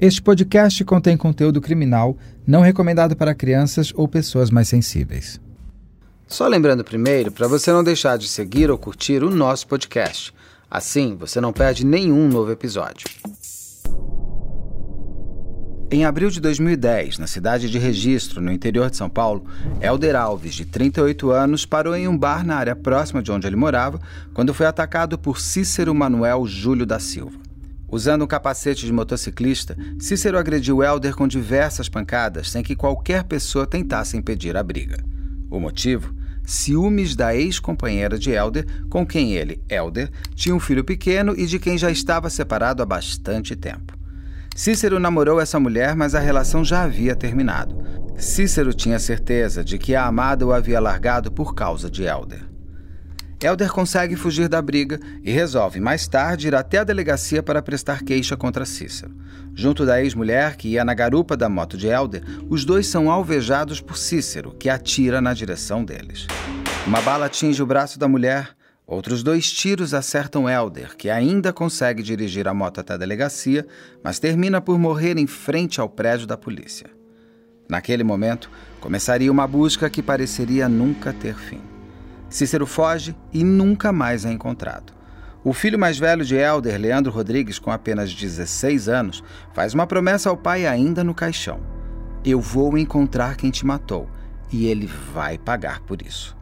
Este podcast contém conteúdo criminal não recomendado para crianças ou pessoas mais sensíveis. Só lembrando primeiro para você não deixar de seguir ou curtir o nosso podcast. Assim, você não perde nenhum novo episódio. Em abril de 2010, na cidade de Registro, no interior de São Paulo, Helder Alves, de 38 anos, parou em um bar na área próxima de onde ele morava quando foi atacado por Cícero Manuel Júlio da Silva. Usando um capacete de motociclista, Cícero agrediu Helder com diversas pancadas sem que qualquer pessoa tentasse impedir a briga. O motivo? Ciúmes da ex-companheira de Helder, com quem ele, Helder, tinha um filho pequeno e de quem já estava separado há bastante tempo. Cícero namorou essa mulher, mas a relação já havia terminado. Cícero tinha certeza de que a amada o havia largado por causa de Helder. Helder consegue fugir da briga e resolve mais tarde ir até a delegacia para prestar queixa contra Cícero. Junto da ex-mulher, que ia na garupa da moto de Helder, os dois são alvejados por Cícero, que atira na direção deles. Uma bala atinge o braço da mulher, Outros dois tiros acertam Elder, que ainda consegue dirigir a moto até a delegacia, mas termina por morrer em frente ao prédio da polícia. Naquele momento, começaria uma busca que pareceria nunca ter fim. Cícero foge e nunca mais é encontrado. O filho mais velho de Elder, Leandro Rodrigues, com apenas 16 anos, faz uma promessa ao pai ainda no caixão: Eu vou encontrar quem te matou e ele vai pagar por isso.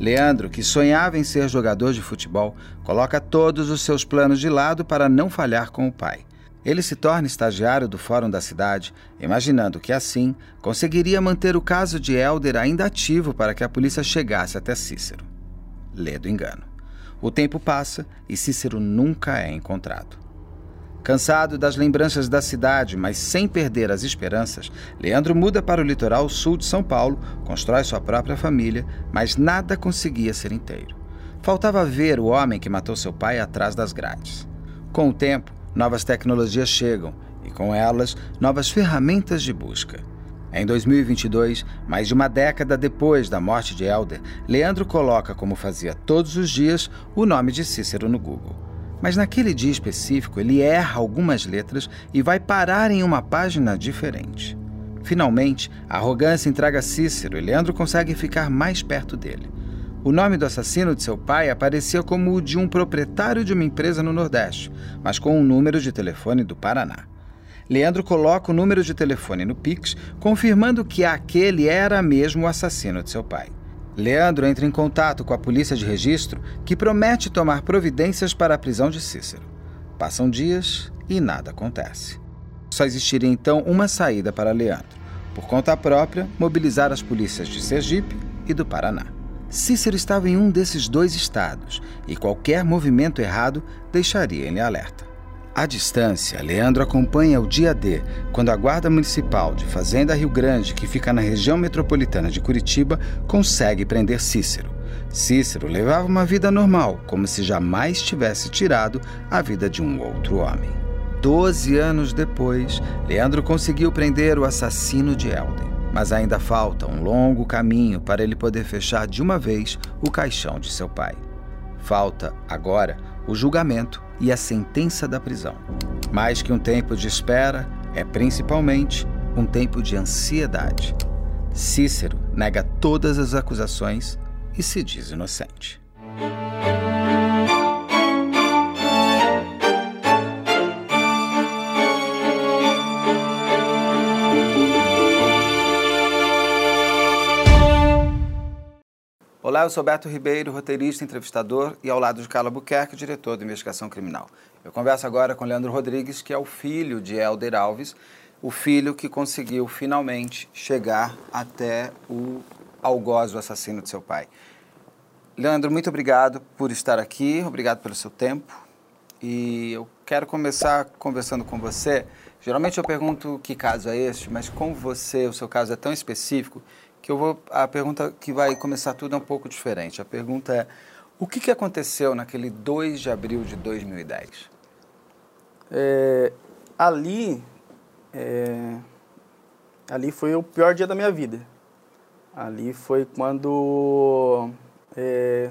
Leandro, que sonhava em ser jogador de futebol, coloca todos os seus planos de lado para não falhar com o pai. Ele se torna estagiário do Fórum da cidade, imaginando que assim conseguiria manter o caso de Helder ainda ativo para que a polícia chegasse até Cícero. Lê do engano. O tempo passa e Cícero nunca é encontrado. Cansado das lembranças da cidade, mas sem perder as esperanças, Leandro muda para o litoral sul de São Paulo, constrói sua própria família, mas nada conseguia ser inteiro. Faltava ver o homem que matou seu pai atrás das grades. Com o tempo, novas tecnologias chegam e, com elas, novas ferramentas de busca. Em 2022, mais de uma década depois da morte de Helder, Leandro coloca, como fazia todos os dias, o nome de Cícero no Google. Mas naquele dia específico, ele erra algumas letras e vai parar em uma página diferente. Finalmente, a arrogância entrega Cícero e Leandro consegue ficar mais perto dele. O nome do assassino de seu pai aparecia como o de um proprietário de uma empresa no Nordeste, mas com um número de telefone do Paraná. Leandro coloca o número de telefone no Pix, confirmando que aquele era mesmo o assassino de seu pai. Leandro entra em contato com a polícia de registro, que promete tomar providências para a prisão de Cícero. Passam dias e nada acontece. Só existiria então uma saída para Leandro: por conta própria, mobilizar as polícias de Sergipe e do Paraná. Cícero estava em um desses dois estados e qualquer movimento errado deixaria ele alerta. À distância, Leandro acompanha o dia D, quando a Guarda Municipal de Fazenda Rio Grande, que fica na região metropolitana de Curitiba, consegue prender Cícero. Cícero levava uma vida normal, como se jamais tivesse tirado a vida de um outro homem. Doze anos depois, Leandro conseguiu prender o assassino de Helder. Mas ainda falta um longo caminho para ele poder fechar de uma vez o caixão de seu pai. Falta, agora, o julgamento e a sentença da prisão. Mais que um tempo de espera, é principalmente um tempo de ansiedade. Cícero nega todas as acusações e se diz inocente. Olá, eu sou Beto Ribeiro, roteirista, entrevistador e ao lado de Carla Buquerque, diretor de investigação criminal. Eu converso agora com Leandro Rodrigues, que é o filho de Helder Alves, o filho que conseguiu finalmente chegar até o algoz, o assassino de seu pai. Leandro, muito obrigado por estar aqui, obrigado pelo seu tempo. E eu quero começar conversando com você. Geralmente eu pergunto que caso é este, mas com você, o seu caso é tão específico que eu vou a pergunta que vai começar tudo é um pouco diferente. A pergunta é: o que, que aconteceu naquele 2 de abril de 2010? É, ali, é, ali foi o pior dia da minha vida. Ali foi quando é,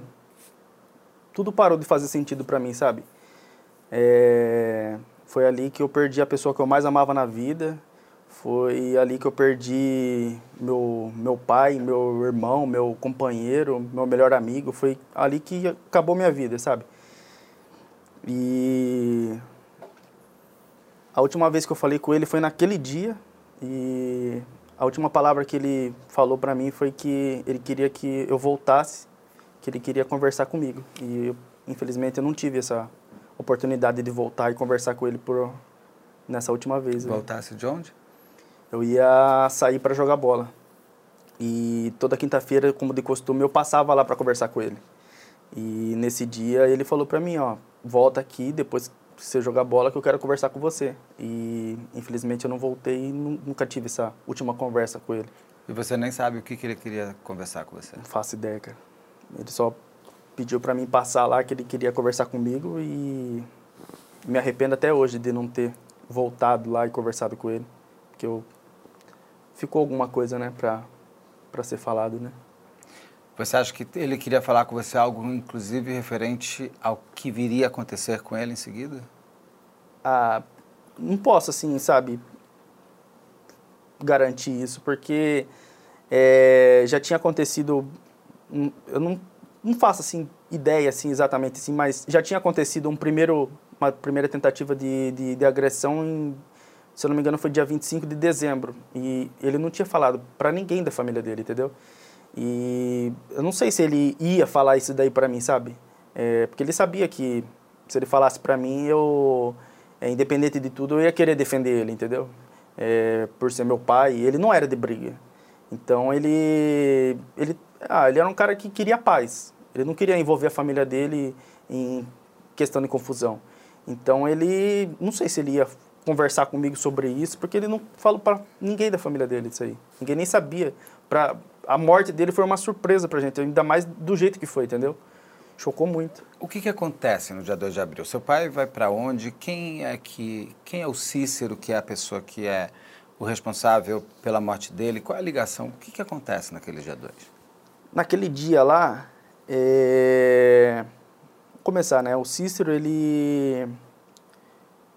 tudo parou de fazer sentido para mim, sabe? É, Foi ali que eu perdi a pessoa que eu mais amava na vida. Foi ali que eu perdi meu, meu pai, meu irmão, meu companheiro, meu melhor amigo. Foi ali que acabou minha vida, sabe? E a última vez que eu falei com ele foi naquele dia e a última palavra que ele falou para mim foi que ele queria que eu voltasse, que ele queria conversar comigo. E eu, infelizmente eu não tive essa oportunidade de voltar e conversar com ele por nessa última vez. Né? Voltasse de onde? Eu ia sair para jogar bola. E toda quinta-feira, como de costume, eu passava lá para conversar com ele. E nesse dia ele falou para mim, ó, volta aqui depois que você jogar bola que eu quero conversar com você. E infelizmente eu não voltei e nunca tive essa última conversa com ele. E você nem sabe o que, que ele queria conversar com você? Não faço ideia, cara. Ele só pediu para mim passar lá que ele queria conversar comigo e me arrependo até hoje de não ter voltado lá e conversado com ele, porque eu ficou alguma coisa, né, para para ser falado, né? Você acha que ele queria falar com você algo, inclusive, referente ao que viria a acontecer com ele em seguida? Ah, não posso, assim, sabe, garantir isso, porque é, já tinha acontecido. Eu não não faço assim ideia assim exatamente assim, mas já tinha acontecido um primeiro uma primeira tentativa de, de, de agressão em, se eu não me engano foi dia 25 de dezembro e ele não tinha falado para ninguém da família dele, entendeu? E eu não sei se ele ia falar isso daí para mim, sabe? É, porque ele sabia que se ele falasse para mim, eu, é, independente de tudo, eu ia querer defender ele, entendeu? É, por ser meu pai, ele não era de briga. Então ele, ele ah, ele era um cara que queria paz. Ele não queria envolver a família dele em questão de confusão. Então ele, não sei se ele ia conversar comigo sobre isso, porque ele não falou para ninguém da família dele isso aí. Ninguém nem sabia. Pra, a morte dele foi uma surpresa pra gente, ainda mais do jeito que foi, entendeu? Chocou muito. O que, que acontece no dia 2 de abril? Seu pai vai para onde? Quem é que quem é o Cícero, que é a pessoa que é o responsável pela morte dele? Qual é a ligação? O que, que acontece naquele dia 2? naquele dia lá, é... Vou começar, né? O Cícero, ele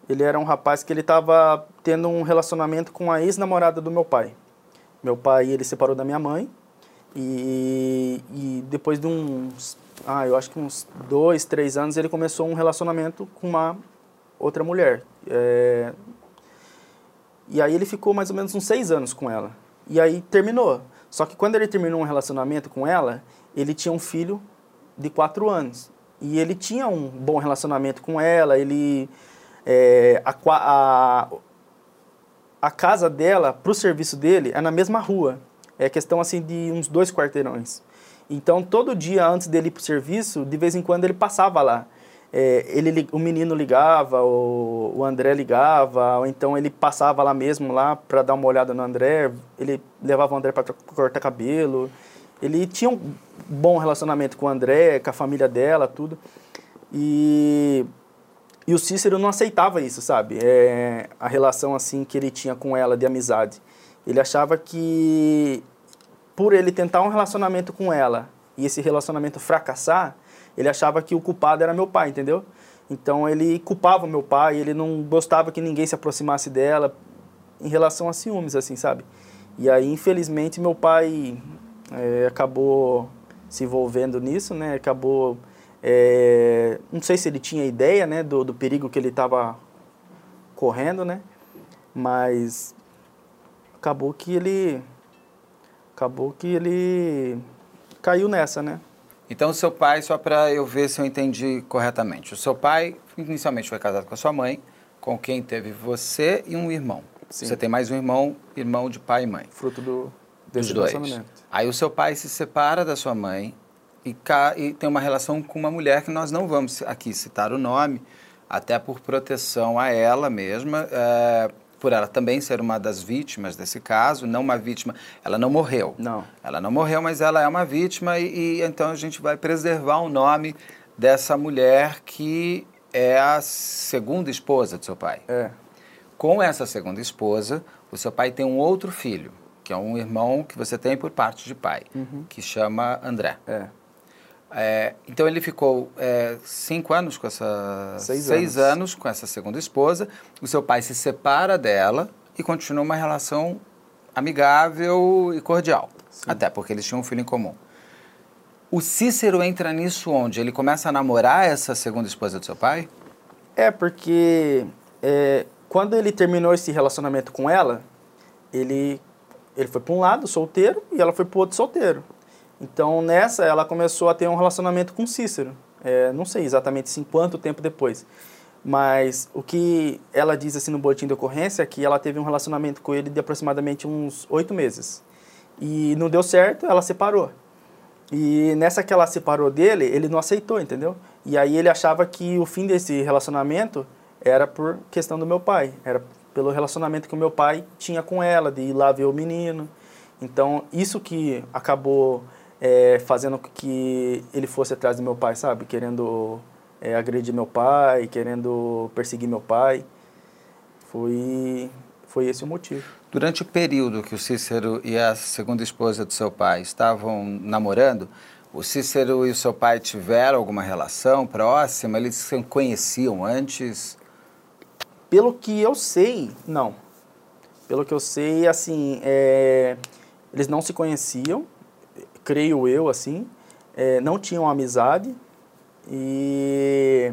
ele era um rapaz que ele estava tendo um relacionamento com a ex-namorada do meu pai. Meu pai, ele separou da minha mãe e, e depois de uns, ah, eu acho que uns dois, três anos, ele começou um relacionamento com uma outra mulher. É, e aí ele ficou mais ou menos uns seis anos com ela. E aí terminou. Só que quando ele terminou um relacionamento com ela, ele tinha um filho de quatro anos. E ele tinha um bom relacionamento com ela, ele... É, a, a, a casa dela, para o serviço dele, é na mesma rua. É questão assim de uns dois quarteirões. Então, todo dia antes dele ir para o serviço, de vez em quando ele passava lá é, ele, o menino ligava, o, o André ligava, ou então ele passava lá mesmo lá para dar uma olhada no André, ele levava o André para cortar cabelo. Ele tinha um bom relacionamento com o André, com a família dela, tudo. E, e o Cícero não aceitava isso, sabe? É, a relação assim que ele tinha com ela de amizade. Ele achava que por ele tentar um relacionamento com ela e esse relacionamento fracassar, ele achava que o culpado era meu pai, entendeu? Então ele culpava meu pai, ele não gostava que ninguém se aproximasse dela em relação a ciúmes, assim, sabe? E aí, infelizmente, meu pai é, acabou se envolvendo nisso, né? Acabou, é, não sei se ele tinha ideia, né, do, do perigo que ele estava correndo, né? Mas acabou que ele, acabou que ele caiu nessa, né? Então, seu pai, só para eu ver se eu entendi corretamente, o seu pai inicialmente foi casado com a sua mãe, com quem teve você e um irmão. Sim. Você tem mais um irmão, irmão de pai e mãe. Fruto do, dos dois. Aí o seu pai se separa da sua mãe e, e tem uma relação com uma mulher que nós não vamos aqui citar o nome, até por proteção a ela mesma. É, por ela também ser uma das vítimas desse caso, não uma vítima, ela não morreu. Não. Ela não morreu, mas ela é uma vítima e, e então a gente vai preservar o nome dessa mulher que é a segunda esposa do seu pai. É. Com essa segunda esposa, o seu pai tem um outro filho, que é um irmão que você tem por parte de pai, uhum. que chama André. É. É, então ele ficou é, cinco anos com essa. Seis seis anos. anos com essa segunda esposa. O seu pai se separa dela e continua uma relação amigável e cordial. Até porque eles tinham um filho em comum. O Cícero entra nisso onde? Ele começa a namorar essa segunda esposa do seu pai? É, porque é, quando ele terminou esse relacionamento com ela, ele, ele foi para um lado, solteiro, e ela foi para o outro, solteiro. Então, nessa, ela começou a ter um relacionamento com Cícero. É, não sei exatamente assim, quanto tempo depois. Mas o que ela diz assim no boletim de ocorrência é que ela teve um relacionamento com ele de aproximadamente uns oito meses. E não deu certo, ela separou. E nessa que ela separou dele, ele não aceitou, entendeu? E aí ele achava que o fim desse relacionamento era por questão do meu pai, era pelo relacionamento que o meu pai tinha com ela, de ir lá ver o menino. Então, isso que acabou é, fazendo com que ele fosse atrás do meu pai, sabe? Querendo é, agredir meu pai, querendo perseguir meu pai. Foi, foi esse o motivo. Durante o período que o Cícero e a segunda esposa do seu pai estavam namorando, o Cícero e o seu pai tiveram alguma relação próxima? Eles se conheciam antes? Pelo que eu sei, não. Pelo que eu sei, assim, é, eles não se conheciam, creio eu, assim, é, não tinham amizade e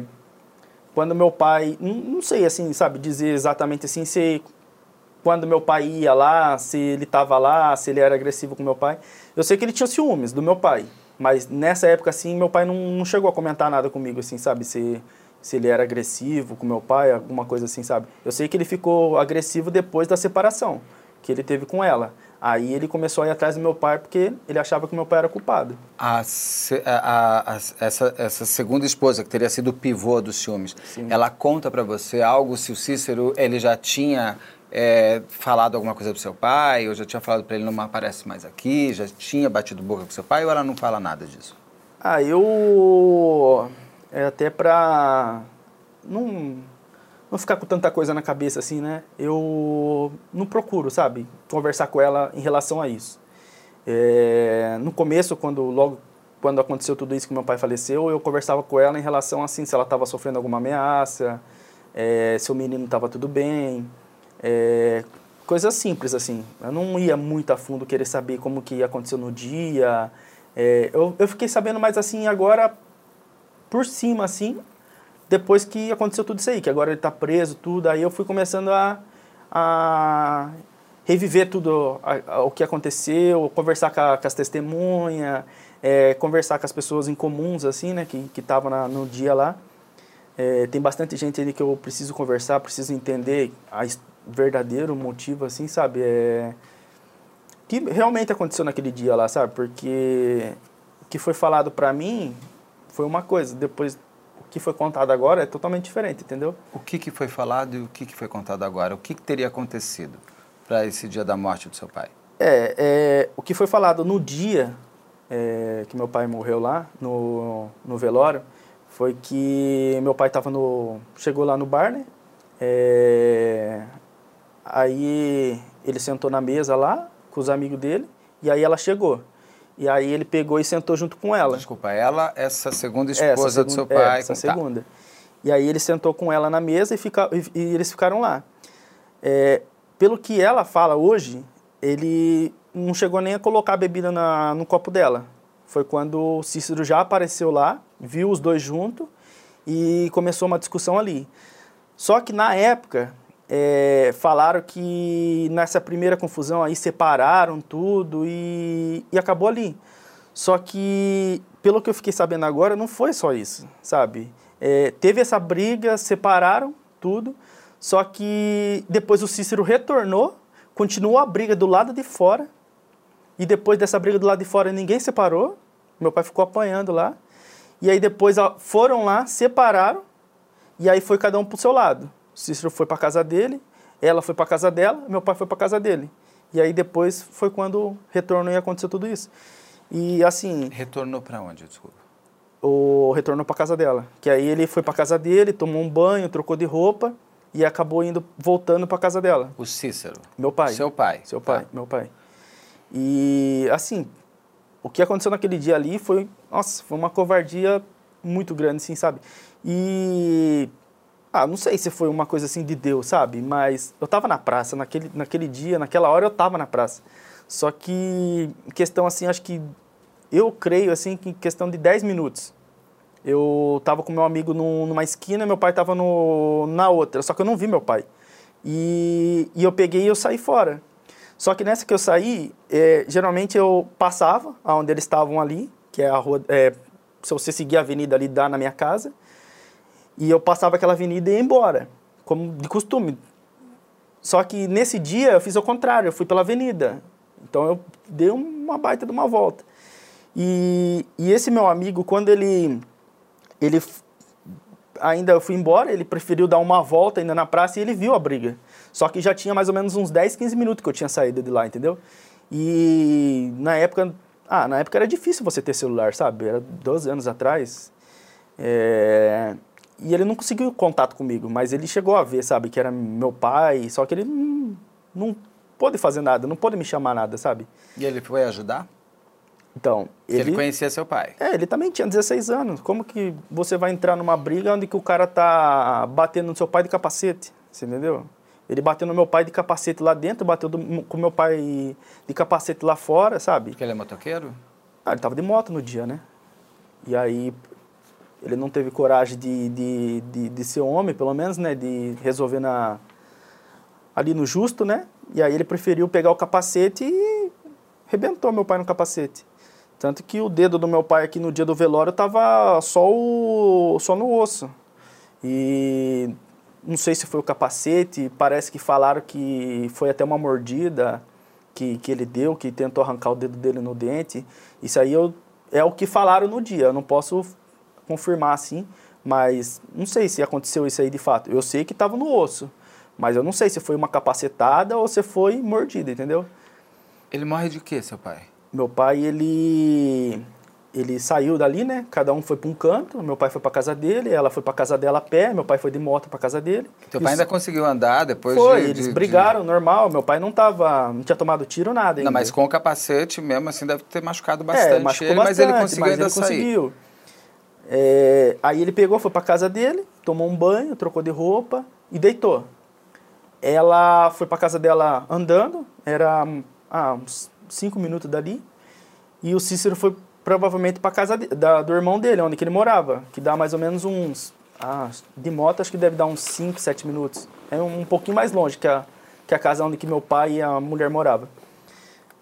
quando meu pai, não, sei, assim, sabe, dizer exatamente assim, se quando meu pai ia lá, se ele estava lá, se ele era agressivo com meu pai. Eu sei que ele tinha ciúmes do meu pai, mas nessa época, assim, meu pai não, não chegou a comentar nada comigo, assim, sabe, se se ele era agressivo com meu pai, alguma coisa assim, sabe? Eu sei que ele ficou agressivo depois da separação que ele teve com ela. Aí ele começou a ir atrás do meu pai porque ele achava que meu pai era culpado. A, a- a- essa, essa segunda esposa, que teria sido o pivô dos ciúmes, Sim. ela conta pra você algo se o Cícero ele já tinha é, falado alguma coisa pro seu pai, ou já tinha falado pra ele não aparece mais aqui, já tinha batido boca com seu pai, ou ela não fala nada disso? Ah, eu. É até pra. Não, não ficar com tanta coisa na cabeça assim, né? Eu não procuro, sabe? Conversar com ela em relação a isso. É, no começo, quando logo quando aconteceu tudo isso que meu pai faleceu, eu conversava com ela em relação assim, se ela estava sofrendo alguma ameaça, é, se o menino estava tudo bem, é, coisas simples assim. Eu não ia muito a fundo querer saber como que aconteceu no dia. É, eu, eu fiquei sabendo mais assim agora por cima assim, depois que aconteceu tudo isso aí, que agora ele está preso, tudo, aí eu fui começando a, a reviver tudo a- a- o que aconteceu, conversar com, a- com as testemunhas, é, conversar com as pessoas em comuns, assim, né, que estavam no dia lá. É, tem bastante gente ali que eu preciso conversar, preciso entender o verdadeiro motivo, assim, sabe? É, que realmente aconteceu naquele dia lá, sabe? Porque o que foi falado pra mim foi uma coisa, depois que foi contado agora é totalmente diferente, entendeu? O que, que foi falado e o que, que foi contado agora? O que, que teria acontecido para esse dia da morte do seu pai? É, é, o que foi falado no dia é, que meu pai morreu lá, no, no velório, foi que meu pai tava no, chegou lá no bar, né? É, aí ele sentou na mesa lá com os amigos dele e aí ela chegou. E aí ele pegou e sentou junto com ela. Desculpa, ela, essa segunda É, essa esposa do seu segunda- é, pai. essa com- tá. segunda. E aí ele sentou com ela na mesa e, fica, e, e eles ficaram lá. É, pelo que ela fala hoje, ele não chegou nem a colocar a bebida na, no copo dela. Foi quando o Cícero já apareceu lá, viu os dois juntos e começou uma discussão ali. Só que na época, é, falaram que nessa primeira confusão aí separaram tudo e, e acabou ali. Só que, pelo que eu fiquei sabendo agora, não foi só isso, sabe? É, teve essa briga, separaram tudo, só que depois o Cícero retornou, continuou a briga do lado de fora, e depois dessa briga do lado de fora ninguém separou, meu pai ficou apanhando lá, e aí depois foram lá, separaram, e aí foi cada um pro seu lado. Cícero foi para casa dele, ela foi para casa dela, meu pai foi para casa dele. E aí depois foi quando retornou e aconteceu tudo isso. E assim, Retornou para onde, desculpa? o retornou para casa dela, que aí ele foi para casa dele, tomou um banho, trocou de roupa e acabou indo voltando para casa dela. O Cícero. Meu pai. Seu pai. Seu pai, Tá. meu pai. E assim, o que aconteceu naquele dia ali foi, nossa, foi uma covardia muito grande, assim, sabe? E ah, não sei se foi uma coisa assim de Deus, sabe? Mas eu tava na praça, naquele, naquele dia, naquela hora eu tava na praça. Só que, questão assim, acho que eu creio assim que em questão de 10 minutos. Eu tava com meu amigo no, numa esquina, meu pai tava no, na outra, só que eu não vi meu pai. E, e eu peguei e eu saí fora. Só que nessa que eu saí, é, geralmente eu passava aonde eles estavam ali, que é a rua. É, se você seguir a avenida ali, dá na minha casa. E eu passava aquela avenida e ia embora, como de costume. Só que nesse dia eu fiz o contrário, eu fui pela avenida. Então eu dei uma baita de uma volta. E, e esse meu amigo, quando ele, ele ainda eu fui embora, ele preferiu dar uma volta ainda na praça e ele viu a briga. Só que já tinha mais ou menos uns 10, 15 minutos que eu tinha saído de lá, entendeu? E na época, ah, na época era difícil você ter celular, sabe? Era 12 anos atrás. É, e ele não conseguiu contato comigo, mas ele chegou a ver, sabe, que era meu pai, só que ele não, não pôde fazer nada, não pôde me chamar nada, sabe? E ele foi ajudar? Então, ele, ele conhecia seu pai. É, ele também tinha 16 anos. Como que você vai entrar numa briga onde que o cara tá batendo no seu pai de capacete? Você entendeu? Ele bateu no meu pai de capacete lá dentro, bateu do, com meu pai de capacete lá fora, sabe? Porque ele é motoqueiro? Ah, ele tava de moto no dia, né? E aí ele não teve coragem de, de, de, de ser homem, pelo menos, né? De resolver na, ali no justo, né? E aí ele preferiu pegar o capacete e rebentou meu pai no capacete. Tanto que o dedo do meu pai aqui no dia do velório tava só, o, só no osso. E não sei se foi o capacete, parece que falaram que foi até uma mordida que, que ele deu, que tentou arrancar o dedo dele no dente. Isso aí eu, é o que falaram no dia, eu não posso confirmar assim, mas não sei se aconteceu isso aí de fato. Eu sei que estava no osso, mas eu não sei se foi uma capacetada ou se foi mordida, entendeu? Ele morre de quê, seu pai? Meu pai, ele ele saiu dali, né? Cada um foi para um canto. Meu pai foi para casa dele, ela foi para casa dela a pé. Meu pai foi de moto para casa dele. Teu pai ainda conseguiu andar depois foi, de, eles de, brigaram, de... normal. Meu pai não tava, não tinha tomado tiro nada. Ainda. Não, mas com o capacete mesmo assim deve ter machucado bastante. É, ele, bastante, mas ele conseguiu mas ainda ele sair. conseguiu. É, aí ele pegou, foi para casa dele, tomou um banho, trocou de roupa e deitou. Ela foi para casa dela andando, era ah, uns cinco minutos dali. E o Cícero foi provavelmente para casa de, da, do irmão dele, onde que ele morava, que dá mais ou menos uns. Ah, de moto acho que deve dar uns 5, 7 minutos. É um, um pouquinho mais longe que a, que a casa onde que meu pai e a mulher moravam.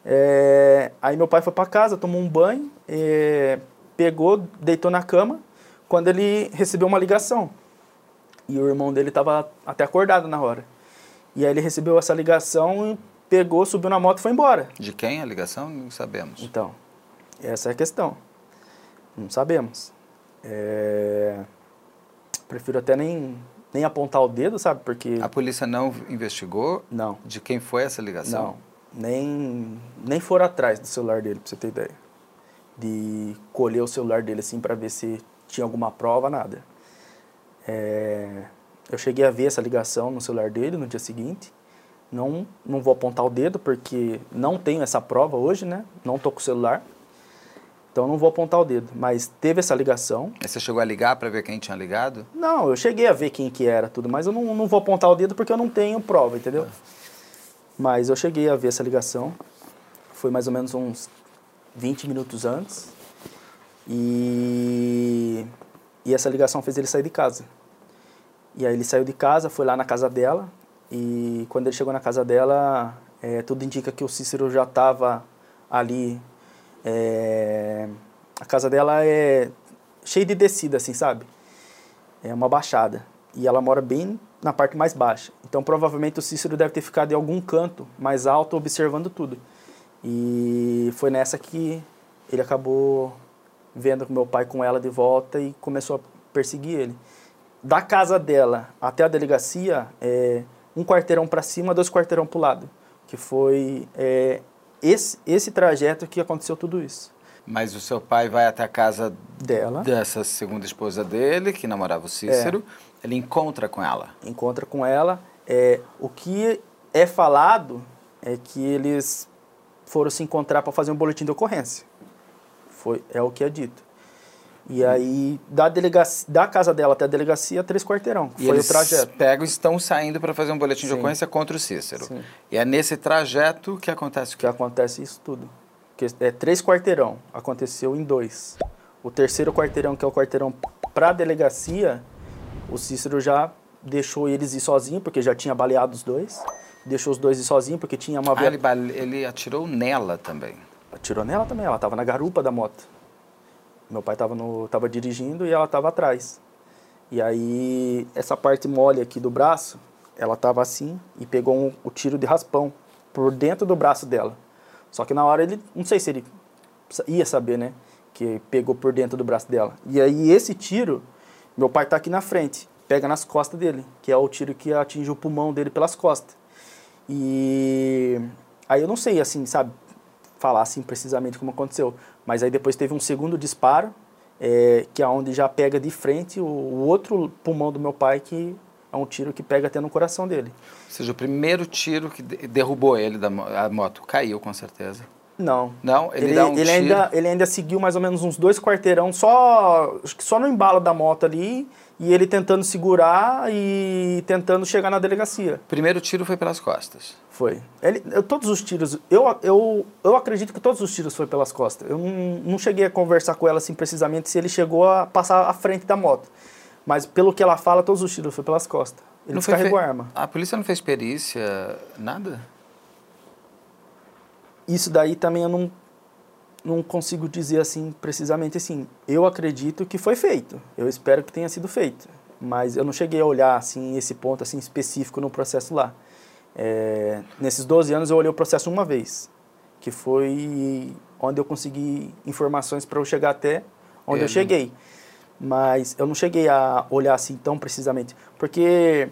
É, aí meu pai foi para casa, tomou um banho, é, pegou, deitou na cama, quando ele recebeu uma ligação. E o irmão dele estava até acordado na hora. E aí ele recebeu essa ligação e pegou, subiu na moto e foi embora. De quem a ligação? Não sabemos. Então, essa é a questão. Não sabemos. É... Prefiro até nem, nem apontar o dedo, sabe? Porque. A polícia não investigou? Não. De quem foi essa ligação? Não. Nem, nem foram atrás do celular dele, pra você ter ideia. De colher o celular dele assim para ver se tinha alguma prova, nada. É... Eu cheguei a ver essa ligação no celular dele no dia seguinte. Não, não vou apontar o dedo porque não tenho essa prova hoje, né? Não tô com o celular. Então não vou apontar o dedo, mas teve essa ligação. E você chegou a ligar para ver quem tinha ligado? Não, eu cheguei a ver quem que era tudo, mas eu não, não vou apontar o dedo porque eu não tenho prova, entendeu? Ah. Mas eu cheguei a ver essa ligação. Foi mais ou menos uns 20 minutos antes. E, e essa ligação fez ele sair de casa. E aí ele saiu de casa, foi lá na casa dela. E quando ele chegou na casa dela, é, tudo indica que o Cícero já estava ali é, a casa dela é cheia de descida, assim, sabe? É uma baixada. E ela mora bem na parte mais baixa. Então, provavelmente, o Cícero deve ter ficado em algum canto mais alto, observando tudo. E foi nessa que ele acabou vendo meu pai com ela de volta e começou a perseguir ele. Da casa dela até a delegacia, é um quarteirão para cima, dois quarteirão para o lado. Que foi é, esse, esse trajeto que aconteceu tudo isso. Mas o seu pai vai até a casa dela, dessa segunda esposa dele, que namorava o Cícero. É. Ele encontra com ela. Encontra com ela. É, o que é falado é que eles foram se encontrar para fazer um boletim de ocorrência. Foi, é o que é dito. E aí, da, delegacia, da casa dela até a delegacia, três quarteirão. E foi eles o trajeto. pegam e estão saindo para fazer um boletim de Sim. ocorrência contra o Cícero. Sim. E é nesse trajeto que acontece o que quê? acontece isso tudo. Que é três quarteirão, aconteceu em dois. O terceiro quarteirão, que é o quarteirão para a delegacia, o Cícero já deixou eles ir sozinho, porque já tinha baleado os dois. Deixou os dois ir sozinho, porque tinha uma... Ah, ele, ele atirou nela também. Atirou nela também, ela estava na garupa da moto. Meu pai estava no, tava dirigindo e ela estava atrás. E aí, essa parte mole aqui do braço, ela estava assim e pegou um, o tiro de raspão por dentro do braço dela. Só que na hora ele, não sei se ele ia saber, né? Que pegou por dentro do braço dela. E aí, esse tiro, meu pai tá aqui na frente, pega nas costas dele, que é o tiro que atinge o pulmão dele pelas costas. E aí eu não sei, assim, sabe, falar assim precisamente como aconteceu. Mas aí depois teve um segundo disparo, é, que é onde já pega de frente o, o outro pulmão do meu pai, que é um tiro que pega até no coração dele. Ou seja, o primeiro tiro que de- derrubou ele da a moto caiu, com certeza. Não. Não, ele, Ele, dá um ele tiro. ainda, ele ainda seguiu mais ou menos uns dois quarteirão, só, acho que só no embalo da moto ali, e ele tentando segurar e tentando chegar na delegacia. Primeiro tiro foi pelas costas. Foi. Ele, eu- todos os tiros, eu, eu, eu acredito que todos os tiros foi pelas costas. Eu não, não cheguei a conversar com ela assim precisamente se ele chegou a passar à frente da moto. Mas pelo que ela fala, todos os tiros foi pelas costas. Ele Não foi descarregou fe- a arma. A polícia não fez perícia, nada? Isso daí também eu não, não consigo dizer assim precisamente assim. Eu acredito que foi feito. Eu espero que tenha sido feito. Mas eu não cheguei a olhar assim esse ponto assim específico no processo lá. É, nesses 12 anos eu olhei o processo uma vez, que foi onde eu consegui informações para eu chegar até onde eu Ele. cheguei. Mas eu não cheguei a olhar assim tão precisamente, porque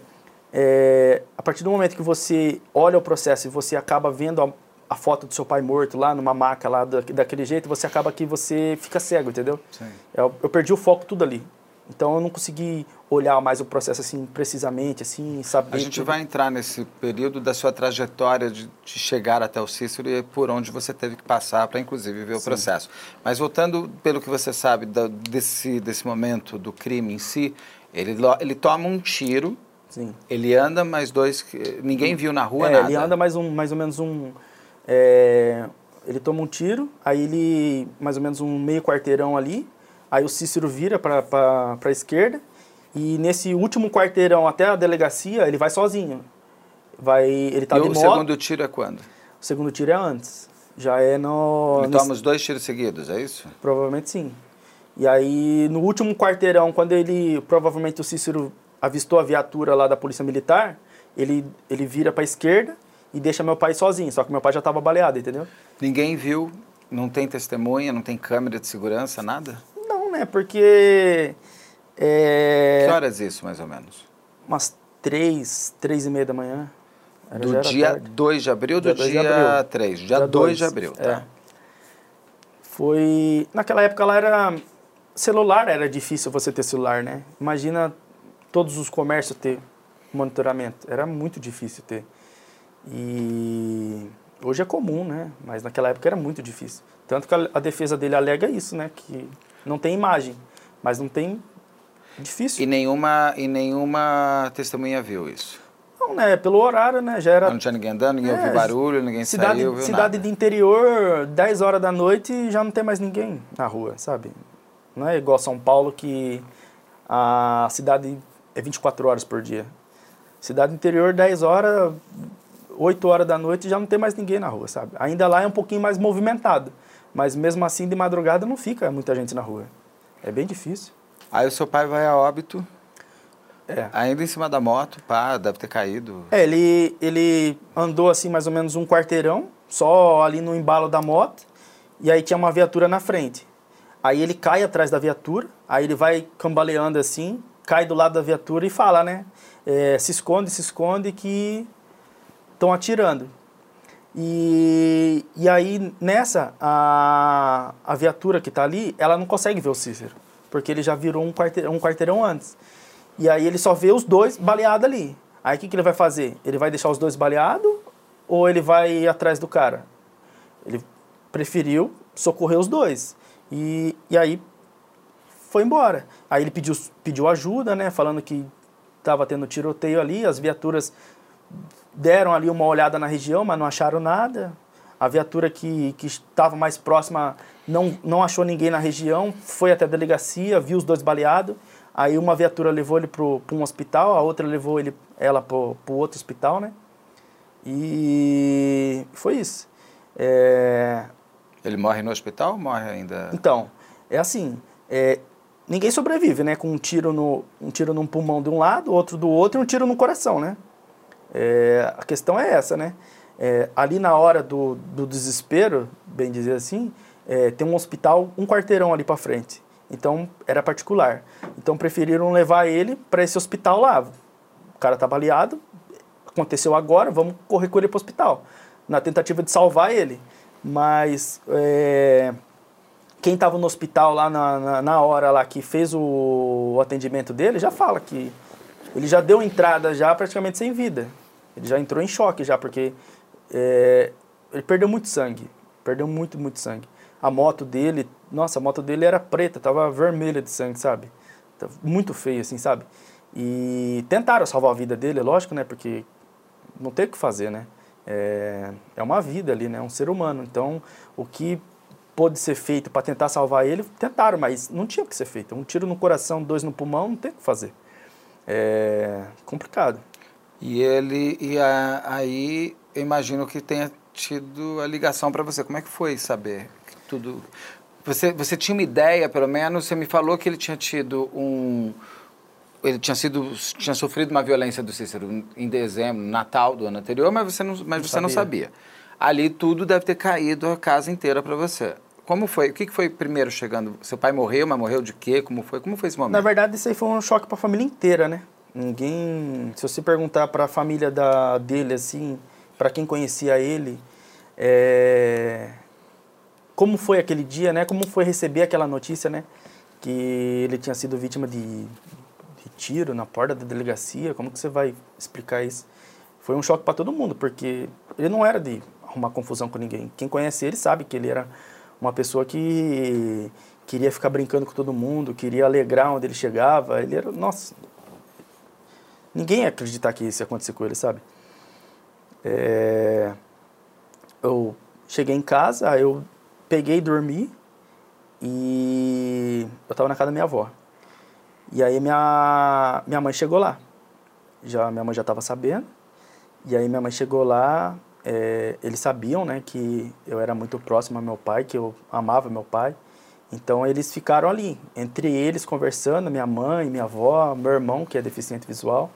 é, a partir do momento que você olha o processo e você acaba vendo a, a foto do seu pai morto lá numa maca lá da, daquele jeito, você acaba que você fica cego, entendeu? Sim. Eu, eu perdi o foco tudo ali. Então eu não consegui olhar mais o processo assim precisamente, assim, saber. A gente tudo. vai entrar nesse período da sua trajetória de, de chegar até o Cícero e por onde você teve que passar para, inclusive, ver o processo. Mas voltando, pelo que você sabe da- desse, desse momento do crime em si, ele, ele toma um tiro, Sim. ele anda mais dois... que- Ninguém viu na rua é, nada. ele anda mais, um, mais ou menos um. É, ele toma um tiro, aí ele. mais ou menos um meio quarteirão ali. Aí o Cícero vira para a esquerda. E nesse último quarteirão até a delegacia, ele vai sozinho. Vai, ele tá E de o moto. segundo tiro é quando? O segundo tiro é antes. Já é no. Ele toma os dois tiros seguidos, é isso? Provavelmente sim. E aí, no último quarteirão, quando ele, provavelmente o Cícero avistou a viatura lá da Polícia Militar, ele, ele vira para a esquerda e deixa meu pai sozinho. Só que meu pai já estava baleado, entendeu? Ninguém viu, não tem testemunha, não tem câmera de segurança, nada? Não, né? Porque. É, Que horas isso, mais ou menos? Umas três, três e meia da manhã. Era- Do dia tarde. 2 de abril ou do Dia dia abril. 3? Dia Dia 2 de abril, é. tá? Foi. Naquela época lá era. Celular era difícil você ter celular, né? Imagina todos os comércios ter monitoramento. Era muito difícil ter. E hoje é comum, né? Mas naquela época era muito difícil. Tanto que a, a defesa dele alega isso, né? Que não tem imagem, mas não tem. Difícil. E nenhuma, e nenhuma testemunha viu isso? Não, né? Pelo horário, né? Já era Não tinha ninguém andando, ninguém É, ouviu barulho, ninguém cidade, saiu, viu cidade nada. de interior, 10 horas da noite já não tem mais ninguém na rua, sabe? Não é igual São Paulo que a cidade é 24 horas por dia. Cidade interior, 10 horas, 8 horas da noite já não tem mais ninguém na rua, sabe? Ainda lá é um pouquinho mais movimentado, mas mesmo assim de madrugada não fica muita gente na rua. É bem difícil. Aí o seu pai vai a óbito, É. ainda em cima da moto, pá, deve ter caído. É, ele, ele andou assim mais ou menos um quarteirão, só ali no embalo da moto, e aí tinha uma viatura na frente. Aí ele cai atrás da viatura, aí ele vai cambaleando assim, cai do lado da viatura e fala, né? é, se esconde, se esconde que estão atirando. E, e aí nessa, a, a viatura que está ali, ela não consegue ver o Cícero, porque ele já virou um quarteirão, um quarteirão antes. E aí ele só vê os dois baleados ali. Aí o que, que ele vai fazer? Ele vai deixar os dois baleados ou ele vai atrás do cara? Ele preferiu socorrer os dois. E, e aí foi embora. Aí ele pediu, pediu ajuda, né? Falando que estava tendo tiroteio ali, as viaturas deram ali uma olhada na região, mas não acharam nada. A viatura que, que estava mais próxima não, não achou ninguém na região, foi até a delegacia, viu os dois baleados. Aí uma viatura levou ele para um hospital, a outra levou ele, ela para o outro hospital, né? E foi isso. É... Ele morre no hospital ou morre ainda? Então, é assim, é, ninguém sobrevive, né? Com um tiro, no, um tiro num pulmão de um lado, outro do outro e um tiro no coração, né? É, a questão é essa, né? É, ali na hora do, do desespero, bem dizer assim, é, tem um hospital um quarteirão ali para frente. Então era particular. Então preferiram levar ele para esse hospital lá. O cara tá baleado, aconteceu agora, vamos correr com ele para o hospital. Na tentativa de salvar ele. Mas é, quem estava no hospital lá na, na, na, hora lá que fez o, o atendimento dele já fala que ele já deu entrada já praticamente sem vida. Ele já entrou em choque já, porque é, ele perdeu muito sangue. Perdeu muito, muito sangue. A moto dele, nossa, a moto dele era preta, tava vermelha de sangue, sabe? Tava muito feio, assim, sabe? E tentaram salvar a vida dele, lógico, né? Porque não tem o que fazer, né? É, é uma vida ali, né? É um ser humano. Então, o que pôde ser feito para tentar salvar ele, tentaram, mas não tinha o que ser feito. Um tiro no coração, dois no pulmão, não tem o que fazer. É complicado. E ele, e a, aí, eu imagino que tenha tido a ligação para você. Como é que foi saber que tudo... Você, você tinha uma ideia, pelo menos, você me falou que ele tinha tido um... Ele tinha sido tinha sofrido uma violência do Cícero em dezembro, Natal do ano anterior, mas você não, mas não você sabia. não sabia. Ali tudo deve ter caído a casa inteira para você. Como foi? O que foi primeiro chegando? Seu pai morreu, mas morreu de quê? Como foi? Como foi esse momento? Na verdade, isso aí foi um choque para a família inteira, né? Ninguém, se você perguntar para a família da, dele assim, para quem conhecia ele, é, como foi aquele dia, né? Como foi receber aquela notícia, né? Que ele tinha sido vítima de, de tiro na porta da delegacia. Como que você vai explicar isso? Foi um choque para todo mundo, porque ele não era de arrumar confusão com ninguém. Quem conhece ele sabe que ele era uma pessoa que queria ficar brincando com todo mundo, queria alegrar onde ele chegava. Ele era, nossa, Ninguém ia acreditar que isso ia acontecer com ele, sabe? É... Eu cheguei em casa, eu peguei dormi e eu tava na casa da minha avó. E aí minha, minha mãe chegou lá. Já, minha mãe já estava sabendo. E aí minha mãe chegou lá, é, eles sabiam, né, que eu era muito próximo ao meu pai, que eu amava meu pai. Então eles ficaram ali, entre eles conversando, minha mãe, minha avó, meu irmão, que é deficiente visual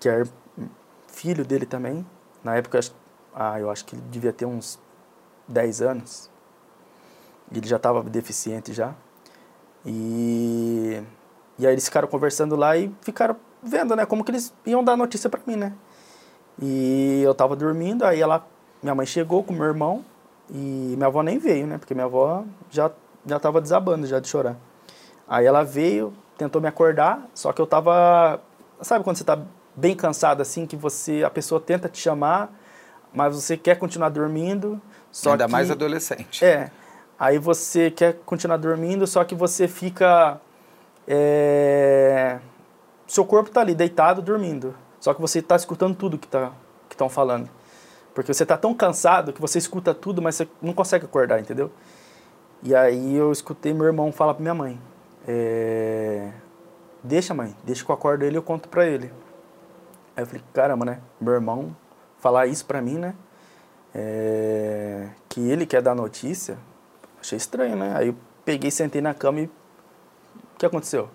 que é filho dele também. Na época, ah, eu acho que ele devia ter uns 10 anos. Ele já estava deficiente já. E, e aí eles ficaram conversando lá e ficaram vendo, né, como que eles iam dar notícia para mim, né? E eu estava dormindo, aí ela, minha mãe chegou com meu irmão e minha avó nem veio, né? Porque minha avó já já estava desabando já de chorar. Aí ela veio, tentou me acordar, só que eu tava, sabe quando você tá bem cansado assim, que você a pessoa tenta te chamar, mas você quer continuar dormindo. Só Ainda que, mais adolescente. É. Aí você quer continuar dormindo, só que você fica. É, seu corpo está ali deitado dormindo. Só que você está escutando tudo que tá, estão falando. Porque você está tão cansado que você escuta tudo, mas você não consegue acordar, entendeu? E aí eu escutei meu irmão falar para minha mãe: é, Deixa, mãe, deixa que eu acordo ele eu conto para ele. Aí eu falei, caramba, né? Meu irmão falar isso pra mim, né? É, que ele quer dar notícia, achei estranho, né? Aí eu peguei, sentei na cama e. O que aconteceu?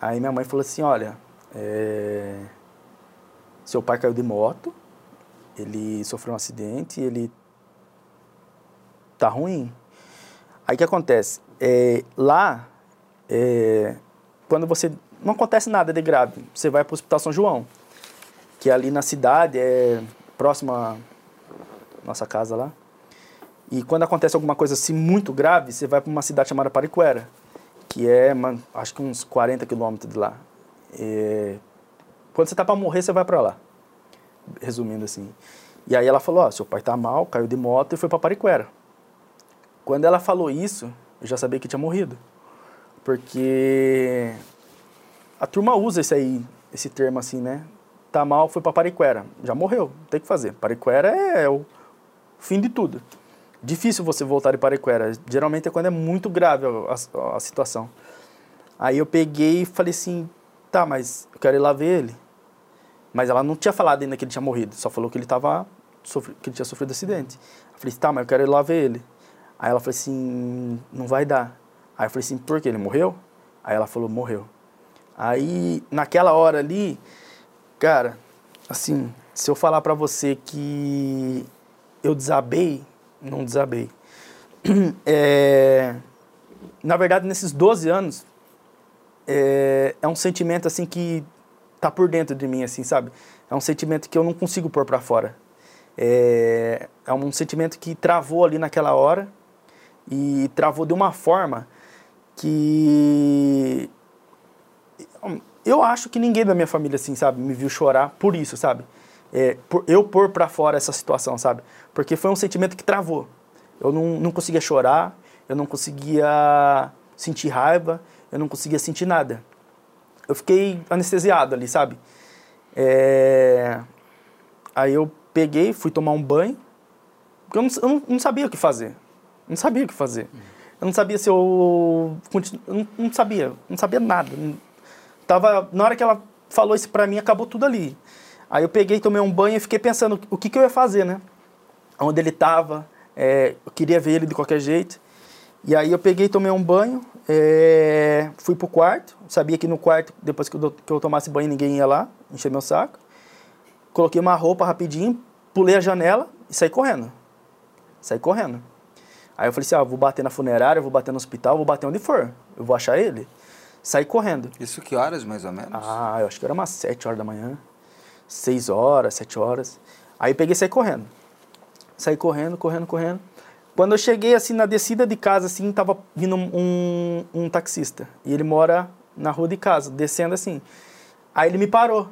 Aí minha mãe falou assim: olha, é, seu pai caiu de moto, ele sofreu um acidente, ele tá ruim. Aí o que acontece? É, lá, é, quando você. Não acontece nada de grave, você vai para o Hospital São João que é ali na cidade, é próxima à nossa casa lá. E quando acontece alguma coisa assim muito grave, você vai para uma cidade chamada Pariquera, que é, acho que uns 40 quilômetros de lá. É, quando você tá para morrer, você vai para lá. Resumindo assim. E aí ela falou, ó, seu pai tá mal, caiu de moto e foi para Pariquera. Quando ela falou isso, eu já sabia que tinha morrido. Porque a turma usa esse aí, esse termo assim, né? Tá mal, foi pra Pariquera. Já morreu, tem que fazer. Pariquera é o fim de tudo. Difícil você voltar de Pariquera. Geralmente é quando é muito grave a, a situação. Aí eu peguei e falei assim, tá, mas eu quero ir lá ver ele. Mas ela não tinha falado ainda que ele tinha morrido, só falou que ele tava que ele tinha sofrido acidente. Eu falei assim, tá, mas eu quero ir lá ver ele. Aí ela falou assim, não vai dar. Aí eu falei assim, por quê? Ele morreu? Aí ela falou, morreu. Aí, naquela hora ali, cara, assim, se eu falar para você que eu desabei, não desabei. É, na verdade, nesses 12 anos, é, é, um sentimento, assim, que tá por dentro de mim, assim, sabe? É um sentimento que eu não consigo pôr para fora. É, é um sentimento que travou ali naquela hora e travou de uma forma que eu acho que ninguém da minha família assim, sabe, me viu chorar por isso, sabe? É, por, eu pôr para fora essa situação, sabe? Porque foi um sentimento que travou. Eu não, não conseguia chorar, eu não conseguia sentir raiva, eu não conseguia sentir nada. Eu fiquei anestesiado ali, sabe? É... Aí eu peguei, fui tomar um banho, porque eu não, eu não sabia o que fazer. Não sabia o que fazer. Eu não sabia se eu. Não, não sabia, não sabia nada. Tava, na hora que ela falou isso pra mim, acabou tudo ali. Aí eu peguei, tomei um banho e fiquei pensando o que, que eu ia fazer, né? Onde ele tava, é, eu queria ver ele de qualquer jeito. E aí eu peguei, tomei um banho, é, fui pro quarto, sabia que no quarto, depois que eu, que eu tomasse banho, ninguém ia lá, encher meu saco. Coloquei uma roupa rapidinho, pulei a janela e saí correndo. Saí correndo. Aí eu falei assim, ah, vou bater na funerária, vou bater no hospital, vou bater onde for. Eu vou achar ele. Saí correndo. Isso que horas, mais ou menos? Ah, eu acho que era umas 7 horas da manhã. 6 horas, 7 horas. Aí peguei e saí correndo. Saí correndo, correndo, correndo. Quando eu cheguei, assim, na descida de casa, assim, tava vindo um, um taxista. E ele mora na rua de casa, descendo assim. Aí ele me parou.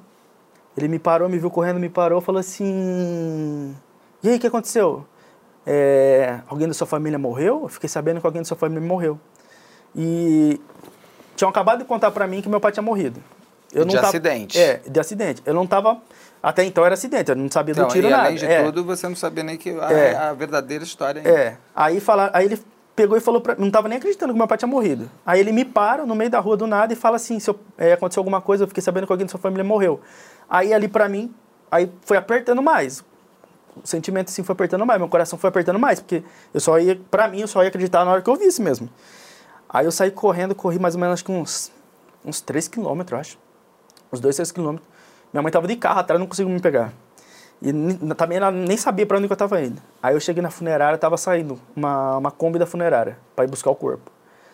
Ele me parou, me viu correndo, me parou, falou assim: E aí, o que aconteceu? É, alguém da sua família morreu? Eu fiquei sabendo que alguém da sua família morreu. E tinham acabado de contar para mim que meu pai tinha morrido. Eu de acidente? É, de acidente. Eu não tava. Até então era acidente, eu não sabia então, do tiro e nada. Além de é. tudo, você não sabia nem que a, é. a verdadeira história. Ainda. É. Aí, fala, aí ele pegou e falou pra, não tava nem acreditando que meu pai tinha morrido. Aí ele me para no meio da rua do nada e fala assim, se eu, é, aconteceu alguma coisa, eu fiquei sabendo que alguém da sua família morreu. Aí ali para mim, aí foi apertando mais. O sentimento assim foi apertando mais, meu coração foi apertando mais, porque eu só ia, para mim, eu só ia acreditar na hora que eu visse mesmo. Aí eu saí correndo, corri mais ou menos acho que uns, uns 3 quilômetros, acho. Uns 2, 3 quilômetros. Minha mãe tava de carro atrás, não conseguiu me pegar. E também ela nem sabia para onde eu tava indo. Aí eu cheguei na funerária, tava saindo uma, uma Kombi da funerária para ir buscar o corpo.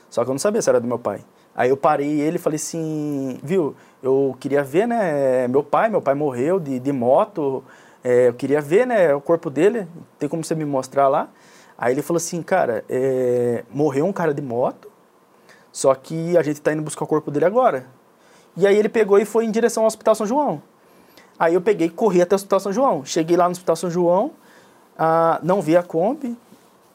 Só que eu não sabia se era do meu pai. Aí eu parei ele e falei assim, viu, eu queria ver, né, meu pai, meu pai morreu de, de moto, é, eu queria ver, né, o corpo dele, tem como você me mostrar lá? Aí ele falou assim, cara, é, morreu um cara de moto, só que a gente tá indo buscar o corpo dele agora. E aí ele pegou e foi em direção ao Hospital São João. Aí eu peguei e corri até o Hospital São João. Cheguei lá no Hospital São João, ah, não vi a Kombi,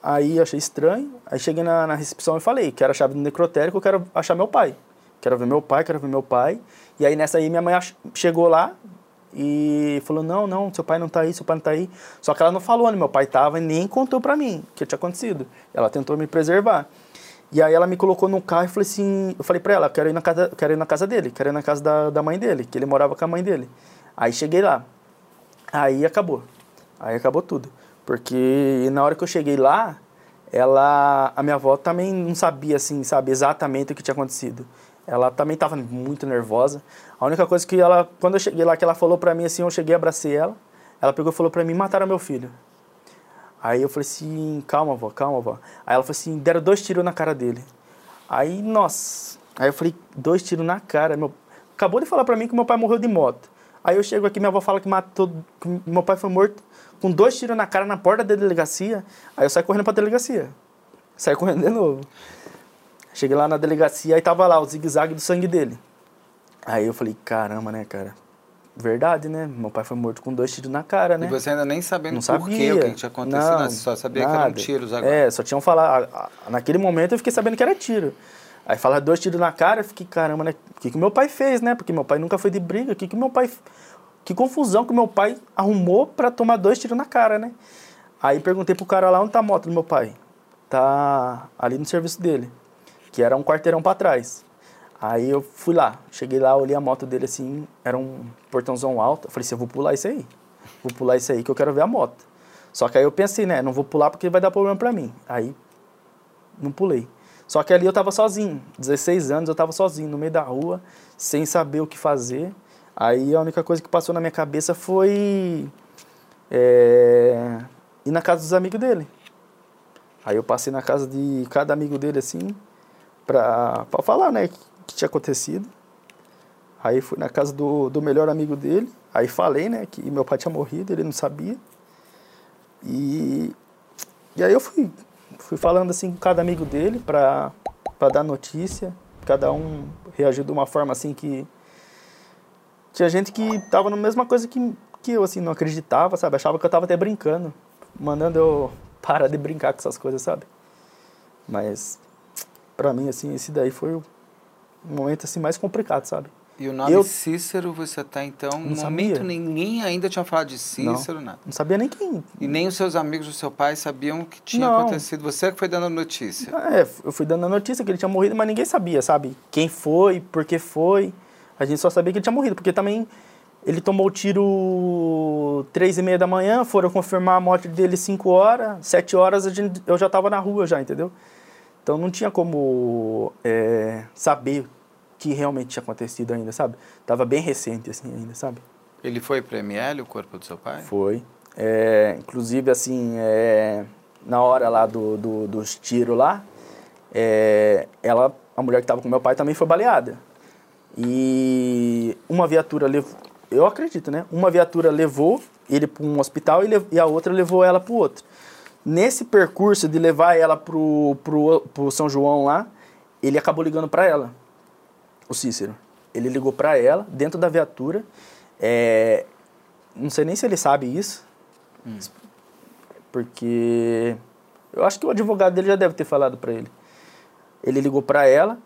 aí achei estranho. Aí cheguei na, na recepção e falei, quero a chave do necrotério, eu quero achar meu pai. Quero ver meu pai, quero ver meu pai. E aí nessa aí minha mãe chegou lá e falou, não, não, seu pai não tá aí, seu pai não tá aí. Só que ela não falou onde meu pai tava e nem contou pra mim o que tinha acontecido. Ela tentou me preservar. E aí ela me colocou no carro e falei assim, eu falei pra ela, quero ir na casa, quero ir na casa dele, quero ir na casa da, da mãe dele, que ele morava com a mãe dele. Aí cheguei lá. Aí acabou. Aí acabou tudo. Porque na hora que eu cheguei lá, ela, a minha avó também não sabia assim, sabe, exatamente o que tinha acontecido. Ela também estava muito nervosa. A única coisa que ela, quando eu cheguei lá, que ela falou pra mim assim, eu cheguei, abracei ela. Ela pegou e falou pra mim, mataram meu filho. Aí eu falei assim, calma, avó, calma, avó. Aí ela falou assim, deram dois tiros na cara dele. Aí, nossa. Aí eu falei, dois tiros na cara. Meu... Acabou de falar pra mim que meu pai morreu de moto. Aí eu chego aqui, minha avó fala que matou, que meu pai foi morto com dois tiros na cara na porta da delegacia. Aí eu saí correndo pra delegacia. Saí correndo de novo. Cheguei lá na delegacia, aí tava lá o zigue-zague do sangue dele. Aí eu falei, caramba, né, cara? Verdade, né? Meu pai foi morto com dois tiros na cara, né? E você ainda nem sabendo Não por quê, o que tinha acontecido, Não, né? Você só sabia que nada. eram tiros agora. É, só tinham falado. Naquele momento eu fiquei sabendo que era tiro. Aí falaram dois tiros na cara, eu fiquei, caramba, né? O que, que meu pai fez, né? Porque meu pai nunca foi de briga. O que, que meu pai. Que confusão que meu pai arrumou pra tomar dois tiros na cara, né? Aí perguntei pro cara lá onde tá a moto do meu pai. Tá ali no serviço dele, que era um quarteirão pra trás. Aí eu fui lá, cheguei lá, olhei a moto dele assim, era um portãozão alto. Eu falei assim, eu vou pular isso aí. Vou pular isso aí que eu quero ver a moto. Só que aí eu pensei, né, não vou pular porque vai dar problema pra mim. Aí não pulei. Só que ali eu tava sozinho, 16 anos, eu tava sozinho no meio da rua, sem saber o que fazer. Aí a única coisa que passou na minha cabeça foi é, ir na casa dos amigos dele. Aí eu passei na casa de cada amigo dele assim, pra, pra falar, né, que, tinha acontecido. Aí fui na casa do, do melhor amigo dele, aí falei, né, que meu pai tinha morrido, ele não sabia. E, e aí eu fui, fui falando assim com cada amigo dele pra dar notícia. Cada um reagiu de uma forma assim que. Tinha gente que tava na mesma coisa que, que eu, assim, não acreditava, sabe? Achava que eu tava até brincando, mandando eu parar de brincar com essas coisas, sabe? Mas, pra mim, assim, esse daí foi o momento, assim, mais complicado, sabe? E o nome Eu- Cícero, você tá então, no Não momento sabia. ninguém ainda tinha falado de Cícero, nada. Não sabia nem quem. E nem os seus amigos do seu pai sabiam o que tinha Não. acontecido. Você que foi dando notícia. É, eu fui dando a notícia que ele tinha morrido, mas ninguém sabia, sabe? Quem foi, por que foi. A gente só sabia que ele tinha morrido, porque também ele tomou o tiro três e meia da manhã, foram confirmar a morte dele cinco horas, sete horas a eu já estava na rua já, entendeu? Então não tinha como é, saber que realmente tinha acontecido ainda, sabe? Tava bem recente assim ainda, sabe? Ele foi para ML, o corpo do seu pai? Foi. É, inclusive, assim, é, na hora lá do, do- dos tiros lá, é, ela, a mulher que estava com meu pai também foi baleada. E uma viatura levou, eu acredito, né? Uma viatura levou ele para um hospital e, e a outra levou ela para o outro. Nesse percurso de levar ela pro, pro São João lá, ele acabou ligando para ela, o Cícero. Ele ligou para ela, dentro da viatura. É, não sei nem se ele sabe isso, porque eu acho que o advogado dele já deve ter falado para ele. Ele ligou para ela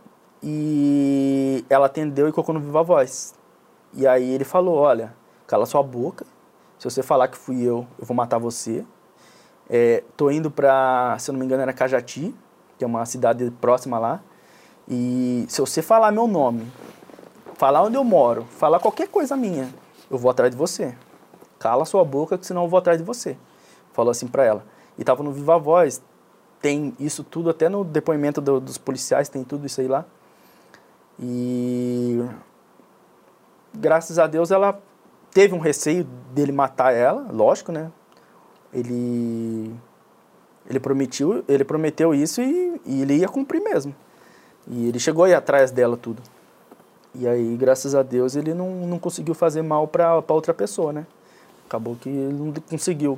e ela atendeu e colocou no Viva Voz. E aí ele falou: Olha, cala sua boca. Se você falar que fui eu, eu vou matar você. É, tô indo pra, se eu não me engano, era Cajati, que é uma cidade próxima lá. E se você falar meu nome, falar onde eu moro, falar qualquer coisa minha, eu vou atrás de você. Cala sua boca, que senão eu vou atrás de você. Falou assim pra ela. E tava no Viva Voz. Tem isso tudo, até no depoimento do- dos policiais, tem tudo isso aí lá. E graças a Deus ela teve um receio dele matar ela, lógico, né? Ele ele prometeu, ele prometeu isso e, e ele ia cumprir mesmo. E ele chegou aí atrás dela tudo. E aí, graças a Deus, ele não, não conseguiu fazer mal para outra pessoa, né? Acabou que ele não conseguiu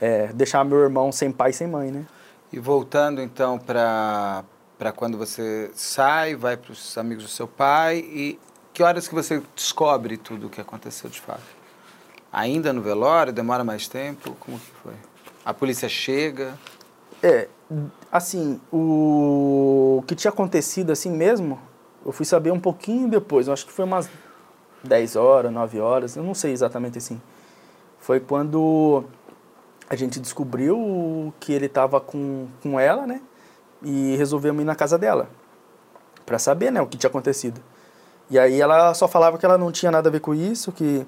é, deixar meu irmão sem pai e sem mãe, né? E voltando então para para quando você sai, vai para os amigos do seu pai e que horas que você descobre tudo o que aconteceu de fato? Ainda no velório? Demora mais tempo? Como que foi? A polícia chega? É, assim, o que tinha acontecido assim mesmo, eu fui saber um pouquinho depois, eu acho que foi umas 10 horas, 9 horas, eu não sei exatamente assim. Foi quando a gente descobriu que ele estava com, com ela, né? E resolvemos ir na casa dela, para saber, né, o que tinha acontecido. E aí ela só falava que ela não tinha nada a ver com isso, que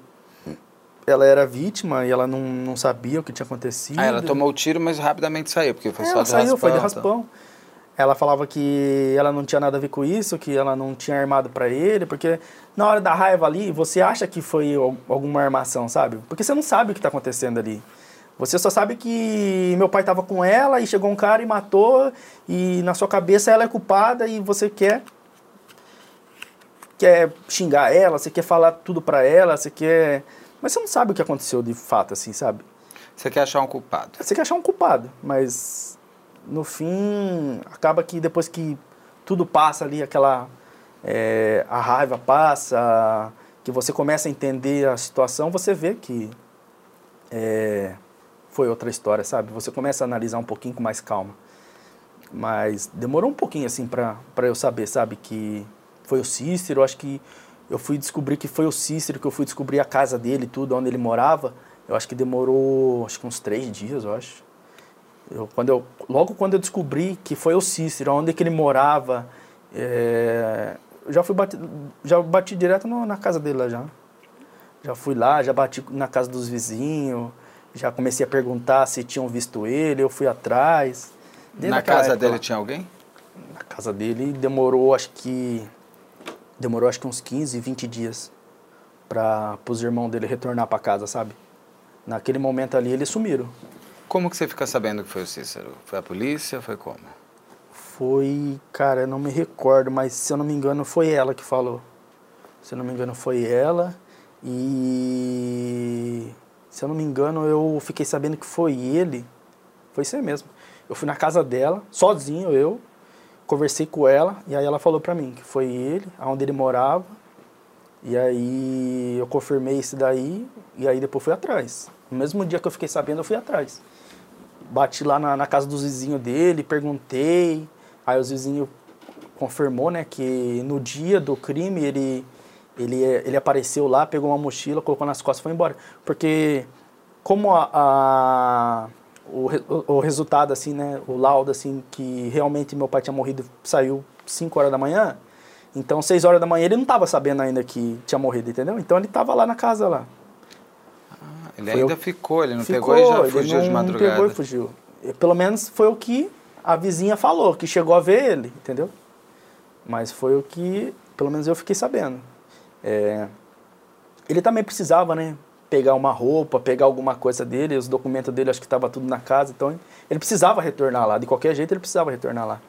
ela era vítima e ela não, não sabia o que tinha acontecido. Ah, ela tomou o tiro, mas rapidamente saiu, porque foi É, só ela de saiu, raspão. foi de raspão. Ela falava que ela não tinha nada a ver com isso, que ela não tinha armado pra ele, porque na hora da raiva ali, você acha que foi al- alguma armação, sabe? Porque você não sabe o que tá acontecendo ali. Você só sabe que meu pai tava com ela e chegou um cara e matou, e na sua cabeça ela é culpada e você quer quer xingar ela, você quer falar tudo pra ela, você quer, mas você não sabe o que aconteceu de fato assim, sabe? Você quer achar um culpado? Você quer achar um culpado, mas no fim acaba que depois que tudo passa ali, aquela é, a raiva passa que você começa a entender a situação, você vê que é, foi outra história, sabe? Você começa a analisar um pouquinho com mais calma. Mas demorou um pouquinho, assim, para eu saber, sabe? Que foi o Cícero, acho que eu fui descobrir que foi o Cícero, que eu fui descobrir a casa dele, tudo, onde ele morava. Eu acho que demorou, acho que uns três dias, eu acho. Eu, quando eu, logo quando eu descobri que foi o Cícero, onde que ele morava, é, eu já fui bati, já bati direto no, na casa dele lá já. Já fui lá, já bati na casa dos vizinhos, já comecei a perguntar se tinham visto ele, eu fui atrás. na casa época, dele tinha alguém? Na casa dele demorou, acho que demorou acho que uns 15, 20 dias para os irmãos dele retornar para casa, sabe? Naquele momento ali eles sumiram. Como que você fica sabendo que foi o Cícero? Foi a polícia? Foi como? Foi, cara, eu não me recordo, mas se eu não me engano foi ela que falou. Se eu não me engano foi ela e se eu não me engano eu fiquei sabendo que foi ele. Foi isso aí mesmo. Eu fui na casa dela, sozinho eu, conversei com ela e aí ela falou pra mim que foi ele, aonde ele morava. E aí eu confirmei isso daí e aí depois fui atrás. No mesmo dia que eu fiquei sabendo, eu fui atrás. Bati lá na, na casa dos vizinhos dele, perguntei. Aí os vizinhos confirmou, né, que no dia do crime ele, ele, ele apareceu lá, pegou uma mochila, colocou nas costas e foi embora. Porque como a, a o, o, resultado, assim, né, o laudo, assim, que realmente meu pai tinha morrido, saiu 5 horas da manhã, então 6 horas da manhã ele não estava sabendo ainda que tinha morrido, entendeu? Então ele estava lá na casa lá. Ele foi ainda eu... ficou, ele não ficou, pegou e já fugiu de madrugada. pegou e fugiu. Pelo menos foi o que a vizinha falou, que chegou a ver ele, entendeu? Mas foi o que, pelo menos eu fiquei sabendo. É... Ele também precisava, né? Pegar uma roupa, pegar alguma coisa dele, os documentos dele acho que estava tudo na casa, então ele precisava retornar lá. De qualquer jeito ele precisava retornar lá.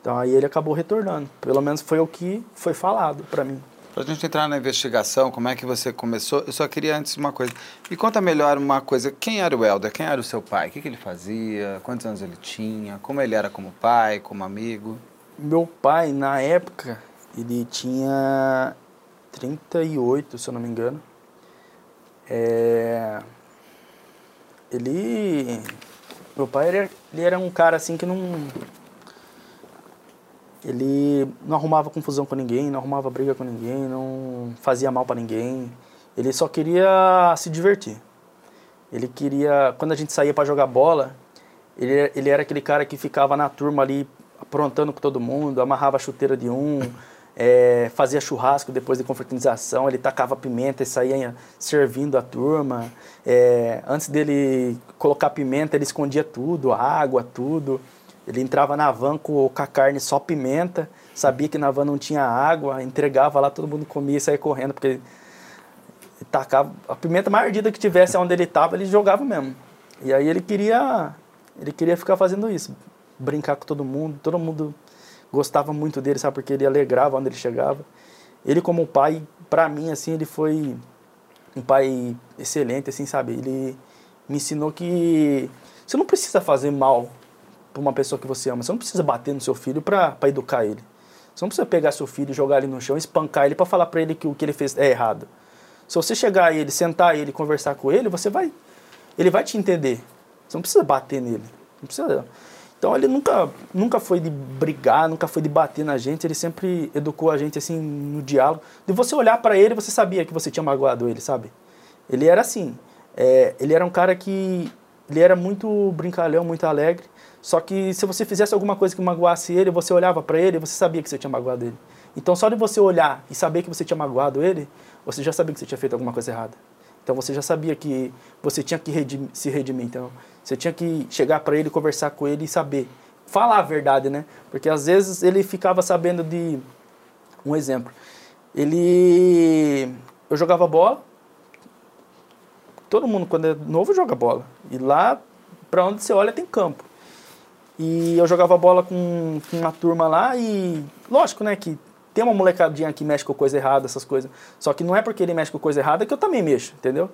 Então aí ele acabou retornando. Pelo menos foi o que foi falado para mim. Para a gente entrar na investigação, como é que você começou? Eu só queria antes uma coisa. Me conta melhor uma coisa. Quem era o Helder? Quem era o seu pai? O que, que ele fazia? Quantos anos ele tinha? Como ele era como pai, como amigo? Meu pai, na época, ele tinha 38, se eu não me engano. É... Ele... Meu pai, ele era um cara assim que não ele não arrumava confusão com ninguém, não arrumava briga com ninguém, não fazia mal para ninguém. Ele só queria se divertir. Ele queria, quando a gente saía para jogar bola, ele, ele era aquele cara que ficava na turma ali aprontando com todo mundo, amarrava a chuteira de um, é, fazia churrasco depois de confraternização, ele tacava pimenta e saía servindo a turma. É, antes dele colocar pimenta, ele escondia tudo, água, tudo. Ele entrava na van com, com a carne só pimenta, sabia que na van não tinha água, entregava lá, todo mundo comia e saía correndo, porque tacava a pimenta mais ardida que tivesse onde ele estava, ele jogava mesmo. E aí ele queria, ele queria ficar fazendo isso, brincar com todo mundo, todo mundo gostava muito dele, sabe, porque ele alegrava onde ele chegava. Ele como pai, para mim assim, ele foi um pai excelente, assim, sabe? Ele me ensinou que você não precisa fazer mal para uma pessoa que você ama. Você não precisa bater no seu filho para educar ele. Você não precisa pegar seu filho, jogar ele no chão, espancar ele para falar para ele que o que ele fez é errado. Se você chegar a ele, sentar ele, conversar com ele, você vai, ele vai te entender. Você não precisa bater nele. Não precisa. Então ele nunca, nunca foi de brigar, nunca foi de bater na gente. Ele sempre educou a gente assim no diálogo. De você olhar para ele, você sabia que você tinha magoado ele, sabe? Ele era assim. É, ele era um cara que ele era muito brincalhão, muito alegre. Só que se você fizesse alguma coisa que magoasse ele, você olhava para ele, você sabia que você tinha magoado ele. Então só de você olhar e saber que você tinha magoado ele, você já sabia que você tinha feito alguma coisa errada. Então você já sabia que você tinha que redimir, se redimir. Então você tinha que chegar para ele, conversar com ele e saber. Falar a verdade, né? Porque às vezes ele ficava sabendo de. Um exemplo. Ele. Eu jogava bola. Todo mundo, quando é novo, joga bola. E lá, para onde você olha, tem campo. E eu jogava bola com, com uma turma lá e, lógico, né, que tem uma molecadinha que mexe com coisa errada, essas coisas. Só que não é porque ele mexe com coisa errada que eu também mexo, entendeu?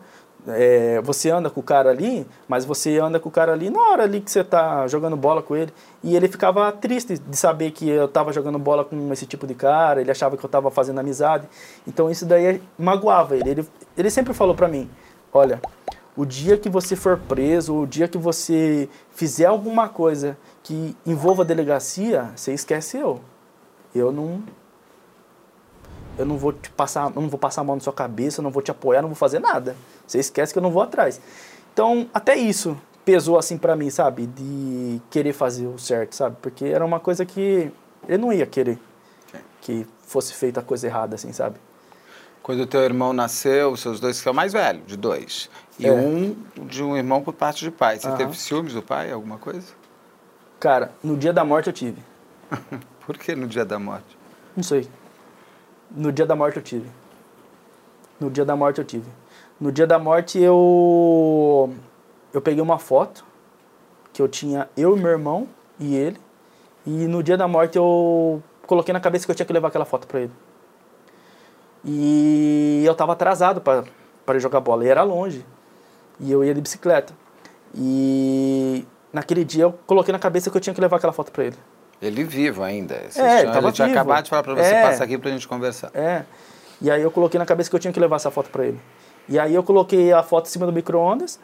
é, você anda com o cara ali, mas você anda com o cara ali na hora ali que você tá jogando bola com ele. E ele ficava triste de saber que eu tava jogando bola com esse tipo de cara, ele achava que eu tava fazendo amizade. Então isso daí magoava ele. Ele, ele sempre falou para mim: olha, o dia que você for preso, o dia que você fizer alguma coisa que envolva delegacia, você esquece eu. Eu não, eu não vou te passar, não vou passar a mão na sua cabeça, não vou te apoiar, não vou fazer nada. Você esquece que eu não vou atrás. Então, até isso pesou assim para mim, sabe? De querer fazer o certo, sabe? Porque era uma coisa que ele não ia querer que fosse feita a coisa errada, assim, sabe? Quando o teu irmão nasceu, os seus dois, que é o mais velho, de dois, e é. um de um irmão por parte de pai. Você uhum. teve ciúmes do pai, alguma coisa? Cara, no dia da morte eu tive. por que no dia da morte? Não sei. No dia da morte eu tive. No dia da morte eu tive. No dia da morte eu eu peguei uma foto que eu tinha eu e meu irmão e ele. E no dia da morte eu coloquei na cabeça que eu tinha que levar aquela foto para ele. E eu tava atrasado para jogar bola e era longe. E eu ia de bicicleta. E naquele dia eu coloquei na cabeça que eu tinha que levar aquela foto para ele. Ele vivo ainda. Vocês é, tinham, ele tinha acabado de falar para você é, passar aqui para a gente conversar. É. E aí eu coloquei na cabeça que eu tinha que levar essa foto para ele. E aí eu coloquei a foto em cima do micro-ondas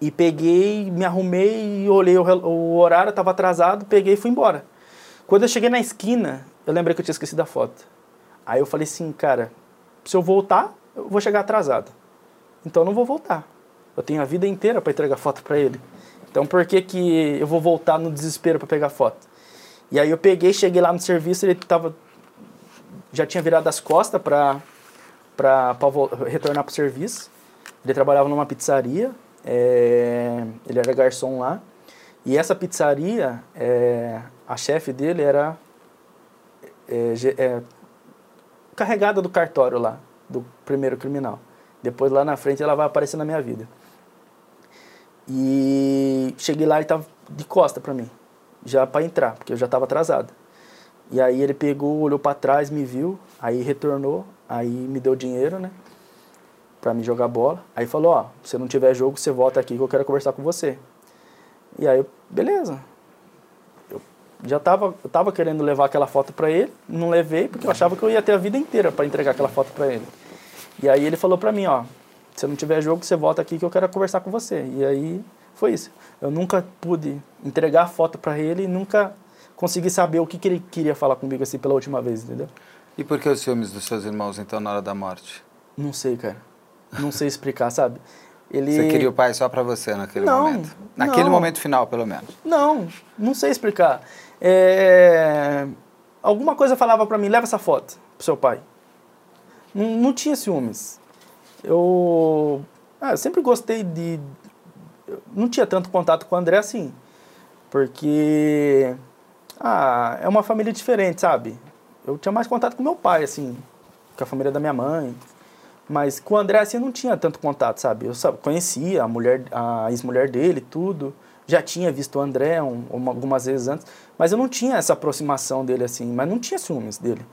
e peguei, me arrumei e olhei o, o horário, estava atrasado, peguei e fui embora. Quando eu cheguei na esquina, eu lembrei que eu tinha esquecido a foto. Aí eu falei assim, cara, se eu voltar, eu vou chegar atrasado. Então eu não vou voltar. Eu tenho a vida inteira para entregar foto para ele. Então por que, que eu vou voltar no desespero para pegar foto? E aí eu peguei, cheguei lá no serviço, ele tava já tinha virado as costas para para retornar para o serviço. Ele trabalhava numa pizzaria, é, ele era garçom lá. E essa pizzaria, é, a chefe dele era é, carregada do cartório lá, do primeiro criminal. Depois lá na frente ela vai aparecer na minha vida. E cheguei lá e estava de costa para mim, já para entrar, porque eu já estava atrasado. E aí ele pegou, olhou para trás, me viu, aí retornou, aí me deu dinheiro, né? Pra me jogar bola. Aí falou, ó, se não tiver jogo, você volta aqui que eu quero conversar com você. E aí, eu, beleza. Eu já tava, eu tava querendo levar aquela foto pra ele, não levei, porque eu achava que eu ia ter a vida inteira para entregar aquela foto pra ele. E aí ele falou pra mim, ó, se não tiver jogo, você volta aqui que eu quero conversar com você. E aí foi isso. Eu nunca pude entregar a foto para ele e nunca consegui saber o que, que ele queria falar comigo assim pela última vez, entendeu? E por que os ciúmes dos seus irmãos, então, na hora da morte? Não sei, cara. Não sei explicar, sabe? Ele... Você queria o pai só para você naquele não, momento? Naquele não. momento final, pelo menos? Não, não sei explicar. É... Alguma coisa falava para mim, leva essa foto pro seu pai. Não, não tinha ciúmes. Eu... Ah, eu sempre gostei de... Eu não tinha tanto contato com o André assim. Porque ah, é uma família diferente, sabe? Eu tinha mais contato com meu pai, assim, com a família da minha mãe. Mas com o André, assim, eu não tinha tanto contato, sabe? Eu sabe, conhecia a mulher, a ex-mulher dele, tudo. Já tinha visto o André um, algumas vezes antes. Mas eu não tinha essa aproximação dele, assim. Mas não tinha ciúmes dele.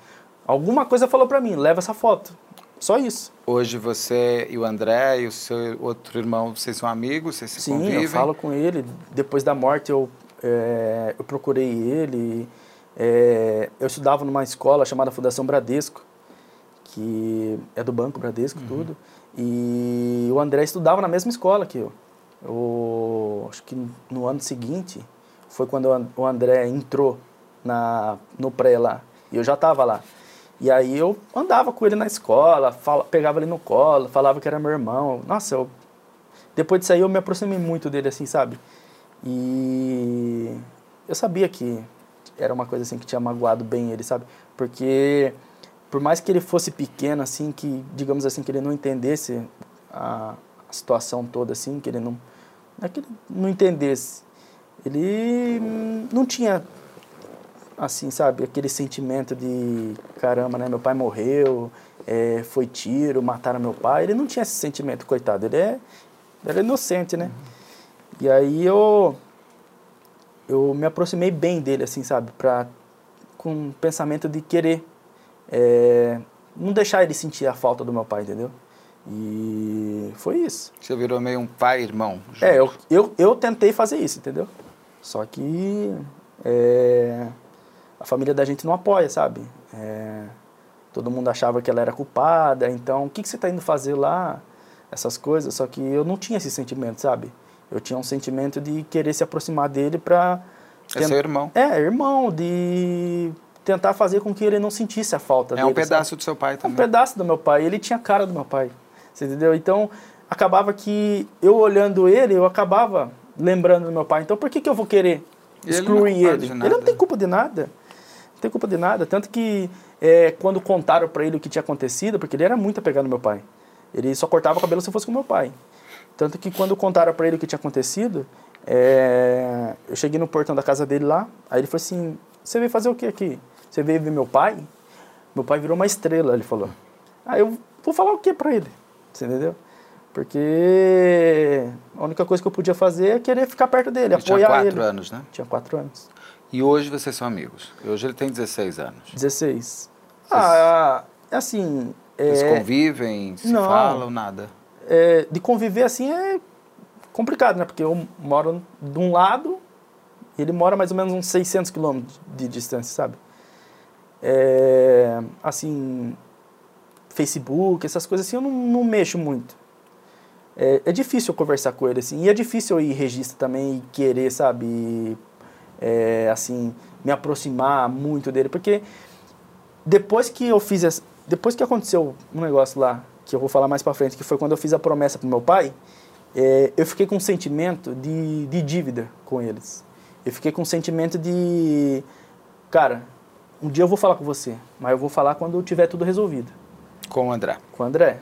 Alguma coisa falou para mim, leva essa foto. Só isso. Hoje você e o André e o seu outro irmão, vocês são amigos? Vocês se Sim, convivem? eu falo com ele. Depois da morte eu é, eu procurei ele. É, eu estudava numa escola chamada Fundação Bradesco, que é do Banco Bradesco, uhum. tudo. E o André estudava na mesma escola que eu. eu. Acho que no ano seguinte foi quando o André entrou na, no pré lá. E eu já estava lá. E aí eu andava com ele na escola, fala, pegava ele no colo, falava que era meu irmão. Nossa, eu, depois disso aí eu me aproximei muito dele, assim, sabe? E eu sabia que era uma coisa assim que tinha magoado bem ele, sabe? Porque por mais que ele fosse pequeno assim, que digamos assim que ele não entendesse a, a situação toda assim, que ele não não é que ele não entendesse, ele não tinha assim, sabe, aquele sentimento de caramba, né, meu pai morreu, é, foi tiro, mataram meu pai, ele não tinha esse sentimento, coitado, ele é, ele é inocente, né? E aí eu eu me aproximei bem dele, assim, sabe? Pra, com o pensamento de querer é, não deixar ele sentir a falta do meu pai, entendeu? E foi isso. Você virou meio um pai-irmão. É, eu, eu, eu tentei fazer isso, entendeu? Só que é, a família da gente não apoia, sabe? É, todo mundo achava que ela era culpada, então o que, que você está indo fazer lá? Essas coisas, só que eu não tinha esse sentimento, sabe? Eu tinha um sentimento de querer se aproximar dele para é seu irmão. É, irmão, de tentar fazer com que ele não sentisse a falta é dele. É um pedaço sabe? do seu pai também. Um pedaço do meu pai. Ele tinha a cara do meu pai. Você entendeu? Então, acabava que eu olhando ele, eu acabava lembrando do meu pai. Então, por que, que eu vou querer excluir ele? Ele, ele não tem culpa de nada. Não tem culpa de nada. Tanto que é, quando contaram para ele o que tinha acontecido, porque ele era muito apegado no meu pai. Ele só cortava o cabelo se fosse com meu pai. Tanto que quando contaram para ele o que tinha acontecido, é, eu cheguei no portão da casa dele lá, aí ele falou assim, você veio fazer o que aqui? Você veio ver meu pai? Meu pai virou uma estrela, ele falou. Aí eu vou falar o que para ele? Você entendeu? Porque a única coisa que eu podia fazer é querer ficar perto dele, ele apoiar tinha quatro ele. anos, né? Tinha quatro anos. E hoje vocês são amigos? Hoje ele tem 16 anos. 16. Vocês... Ah, assim... Vocês é... convivem, se Não. falam, nada? É, de conviver assim é complicado, né? Porque eu moro de um lado e ele mora mais ou menos uns 600 quilômetros de distância, sabe? É, assim, Facebook, essas coisas assim, eu não, não mexo muito. É, é, difícil eu conversar com ele, assim, e é difícil eu ir registro também e querer, sabe, é, assim, me aproximar muito dele, porque depois que eu fiz, essa, depois que aconteceu um negócio lá, que eu vou falar mais pra frente, que foi quando eu fiz a promessa pro meu pai, é, eu fiquei com um sentimento de, de dívida com eles. Eu fiquei com um sentimento de, cara, um dia eu vou falar com você, mas eu vou falar quando tiver tudo resolvido. Com o André. Com o André.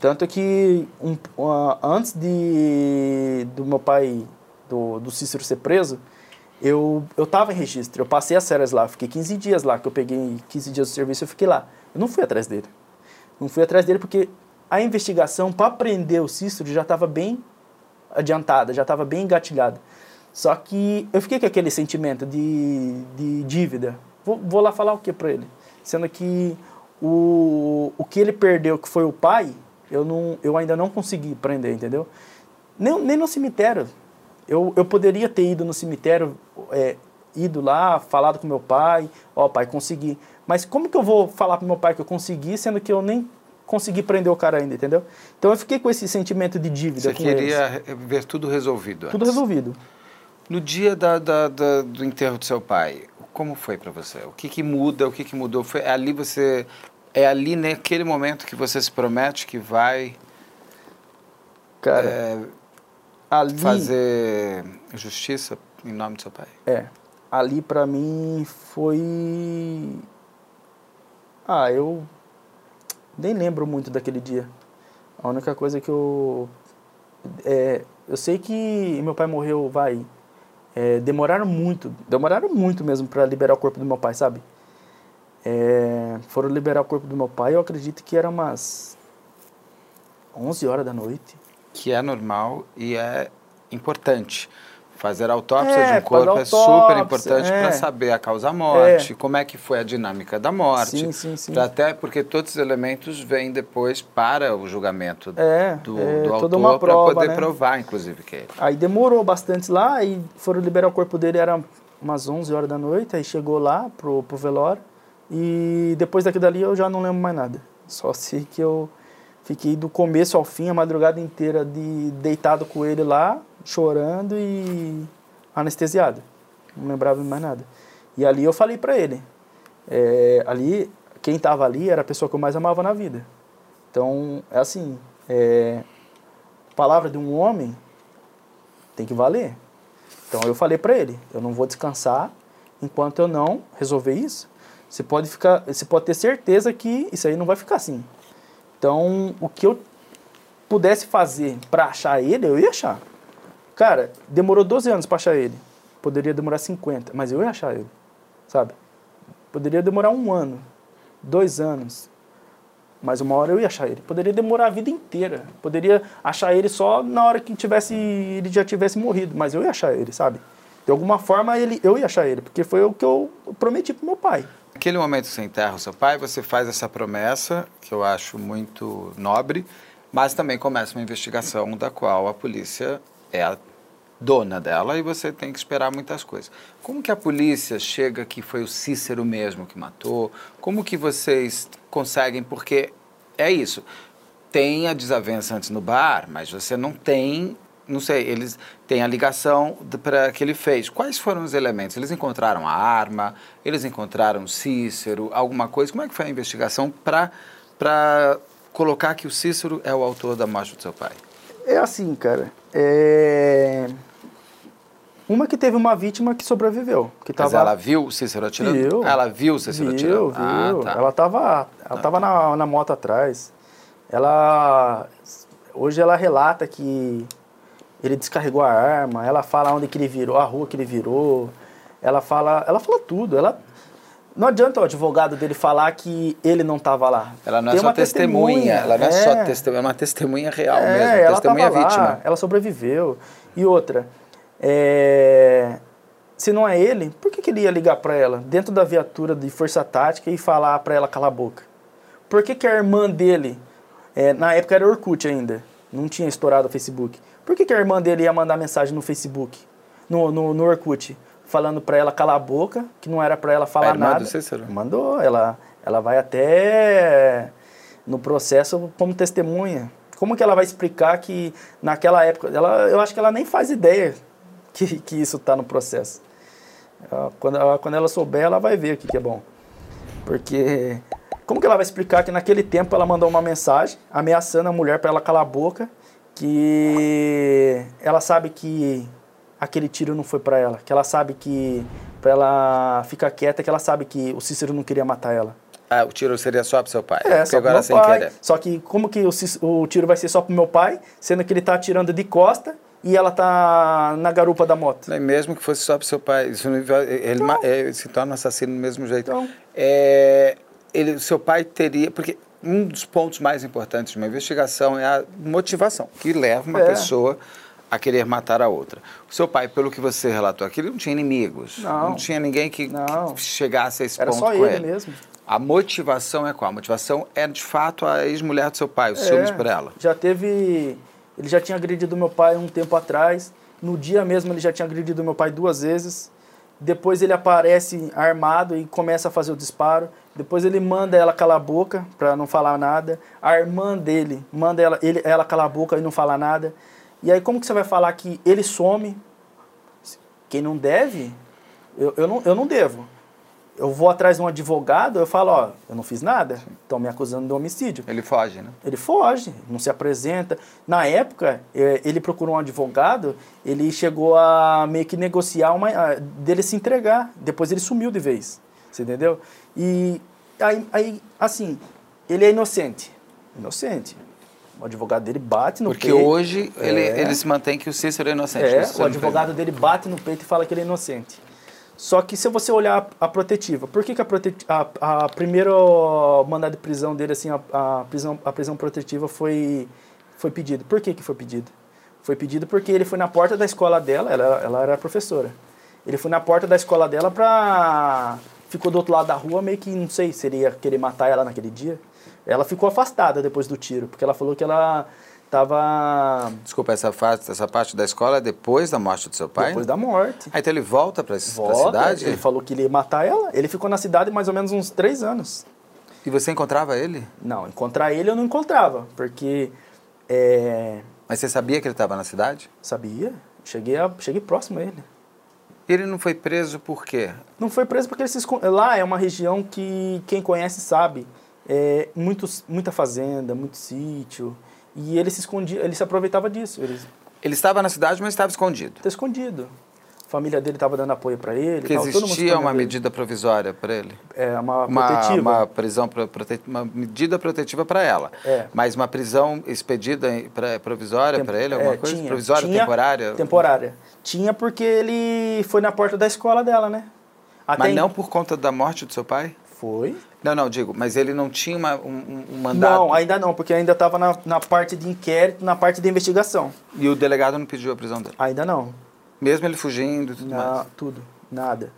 Tanto que um, uh, antes de do meu pai, do, do Cícero ser preso, eu, eu tava em registro, eu passei as férias lá, fiquei 15 dias lá, que eu peguei 15 dias de serviço, eu fiquei lá. Eu não fui atrás dele. Não fui atrás dele porque a investigação para prender o Cícero já estava bem adiantada, já estava bem engatilhada. Só que eu fiquei com aquele sentimento de, de dívida. Vou, vou lá falar o que para ele? Sendo que o, o que ele perdeu, que foi o pai, eu, não, eu ainda não consegui prender, entendeu? Nem, nem no cemitério. Eu, eu poderia ter ido no cemitério, é, ido lá, falado com meu pai, ó, oh, pai, consegui. Mas como que eu vou falar pro meu pai que eu consegui, sendo que eu nem consegui prender o cara ainda, entendeu? Então eu fiquei com esse sentimento de dívida Você queria eles. ver tudo resolvido Tudo antes. resolvido. No dia da, da, da, do enterro do seu pai, como foi para você? O que, que muda? O que, que mudou? Foi ali você é ali naquele momento que você se promete que vai Cara, é, ali fazer justiça em nome do seu pai? É. Ali pra mim foi Ah, eu nem lembro muito daquele dia. A única coisa que eu é, eu sei que meu pai morreu, vai, é, demoraram muito, demoraram muito mesmo para liberar o corpo do meu pai, sabe? É, foram liberar o corpo do meu pai, eu acredito que era umas 11 horas da noite. Que é normal e é importante. Fazer autópsia É, de um corpo é fazer super autópsia, importante é. para saber a causa morte, como é que foi a dinâmica da morte. Sim, sim, sim. Até porque todos os elementos vêm depois para o julgamento É, do, é do autor para poder né? provar, inclusive, que é ele. Aí demorou bastante lá, e foram liberar o corpo dele, era umas 11 horas da noite, aí chegou lá pro, pro velório, e depois daquilo dali eu já não lembro mais nada. Só sei que eu fiquei do começo ao fim, a madrugada inteira, de deitado com ele lá, chorando e anestesiado. Não lembrava mais nada. E ali eu falei pra ele, é, ali, quem tava ali era a pessoa que eu mais amava na vida. Então, é assim, é, palavra de um homem tem que valer. Então eu falei para ele, eu não vou descansar enquanto eu não resolver isso. Você pode ficar, você pode ter certeza que isso aí não vai ficar assim. Então, o que eu pudesse fazer para achar ele, eu ia achar. Cara, demorou 12 anos para achar ele. Poderia demorar 50, mas eu ia achar ele. Sabe? Poderia demorar um ano, dois anos, mas uma hora eu ia achar ele. Poderia demorar a vida inteira. Poderia achar ele só na hora que tivesse, ele já tivesse morrido. Mas eu ia achar ele, sabe? De alguma forma ele, eu ia achar ele. Porque foi o que eu prometi pro meu pai. Naquele momento você enterra o seu pai, você faz essa promessa, que eu acho muito nobre, Mas também começa uma investigação da qual a polícia é a dona dela e você tem que esperar muitas coisas. Como que a polícia chega que foi o Cícero mesmo que matou? Como que vocês conseguem? Porque é isso. Tem a desavença antes no bar, mas você não tem, não sei, eles têm a ligação para que ele fez. Quais foram os elementos? Eles encontraram a arma, eles encontraram Cícero, alguma coisa. Como é que foi a investigação para colocar que o Cícero é o autor da morte do seu pai? É assim, cara. É... Uma que teve uma vítima que sobreviveu. Que tava... Mas ela viu o Cícero atirando? Viu. Ela viu o Cícero viu, atirando? Viu, Ah, tá. Ela tava, ela tava na, na moto atrás. Ela... Hoje ela relata que ele descarregou a arma, ela fala onde que ele virou, a rua que ele virou. Ela fala, ela fala tudo. Ela não adianta o advogado dele falar que ele não estava lá. Ela não é Tem só uma testemunha, ela não é, só testemunha, é uma testemunha real é, mesmo, ela testemunha tava vítima. Lá, ela sobreviveu. E outra, é, se não é ele, por que, que ele ia ligar para ela dentro da viatura de força tática e falar para ela calar a boca? Por que, que a irmã dele, é, na época era Orkut ainda, não tinha estourado o Facebook, por que, que a irmã dele ia mandar mensagem no Facebook, no, no, no Orkut, falando para ela calar a boca, que não era para ela falar A irmã nada? do Cícero? Mandou, ela, ela vai até no processo como testemunha. Como que ela vai explicar que naquela época, ela, eu acho que ela nem faz ideia que, que isso está no processo. Quando ela, quando ela souber, ela vai ver o que, que é bom. Porque como que ela vai explicar que naquele tempo ela mandou uma mensagem ameaçando a mulher para ela calar a boca, que ela sabe que aquele tiro não foi para ela, que ela sabe que para ela ficar quieta, que ela sabe que o Cícero não queria matar ela. Ah, o tiro seria só pro seu pai? É, só pro agora meu sem pai. querer. Só que como que o, o tiro vai ser só pro meu pai, sendo que ele tá atirando de costa e ela tá na garupa da moto? Mesmo que fosse só pro seu pai, isso não, ele ma- é, se torna assassino do mesmo jeito. Então. É, ele, seu pai teria, porque um dos pontos mais importantes de uma investigação é a motivação que leva uma É. pessoa a querer matar a outra. O seu pai, pelo que você relatou aqui, ele não tinha inimigos, Não. tinha ninguém que, Não. que chegasse a esse Era ponto só com ele ele. mesmo. A motivação é qual? A motivação é de fato a ex-mulher do seu pai, os ciúmes É, por ela. Já teve. Ele já tinha agredido meu pai um tempo atrás. No dia mesmo ele já tinha agredido meu pai duas vezes. Depois ele aparece armado e começa a fazer o disparo. Depois ele manda ela calar a boca para não falar nada. A irmã dele manda ela, ele, ela calar a boca e não falar nada. E aí como que você vai falar que ele some? Quem não deve, eu, eu, não, eu não devo. Eu vou atrás de um advogado, eu falo, ó, eu não fiz nada, estão me acusando de homicídio. Ele foge, né? Ele foge, não se apresenta. Na época, eh, ele procurou um advogado, ele chegou a meio que negociar uma, dele se entregar. Depois ele sumiu de vez. Você entendeu? E aí, aí, assim, ele é inocente. Inocente. O advogado dele bate no Porque peito. hoje ele, É. ele se mantém que o Cícero é inocente. É, Isso o advogado dele bate no peito e fala que ele é inocente. Só que se você olhar a protetiva, por que, que a, proteti a, a primeiro mandado de prisão dele, assim, a, a prisão, a prisão protetiva foi, foi pedido? Por que, que foi pedido? Foi pedido porque ele foi na porta da escola dela, ela, ela era professora. Ele foi na porta da escola dela pra. Ficou do outro lado da rua, meio que não sei se ele ia querer matar ela naquele dia. Ela ficou afastada depois do tiro, porque ela falou que ela tava. Desculpa, essa, fase, essa parte da escola é depois da morte do seu pai? Depois da morte. Ah, então ele volta para a cidade? Ele falou que ele ia matar ela. Ele ficou na cidade mais ou menos uns três anos. E você encontrava ele? Não, encontrar ele eu não encontrava, porque é, Mas você sabia que ele estava na cidade? sabia, cheguei, a, cheguei próximo a ele. Ele não foi preso por quê? Não foi preso porque ele se lá é uma região que quem conhece sabe, é muitos, muita fazenda, muito sítio, e ele se escondia, ele se aproveitava disso, ele Ele estava na cidade, mas estava escondido. está escondido. A família dele estava dando apoio para ele. Porque tal, todo mundo existia uma ele. medida provisória para ele. é, uma, Uma, protetiva. uma prisão, prote- uma medida protetiva para ela. É. Mas uma prisão expedida pra, provisória para ele, alguma é, coisa? tinha. provisória, Tinha- temporária? Temporária. Tinha porque ele foi na porta da escola dela, né? Até Mas em- não por conta da morte do seu pai? Foi. Não, não, digo, mas ele não tinha uma- um, um- mandato. Não, ainda não, porque ainda estava na, na parte de inquérito, na parte de investigação. E o delegado não pediu a prisão dele. Ainda não. Mesmo ele fugindo e tudo Na, mais. tudo. Nada.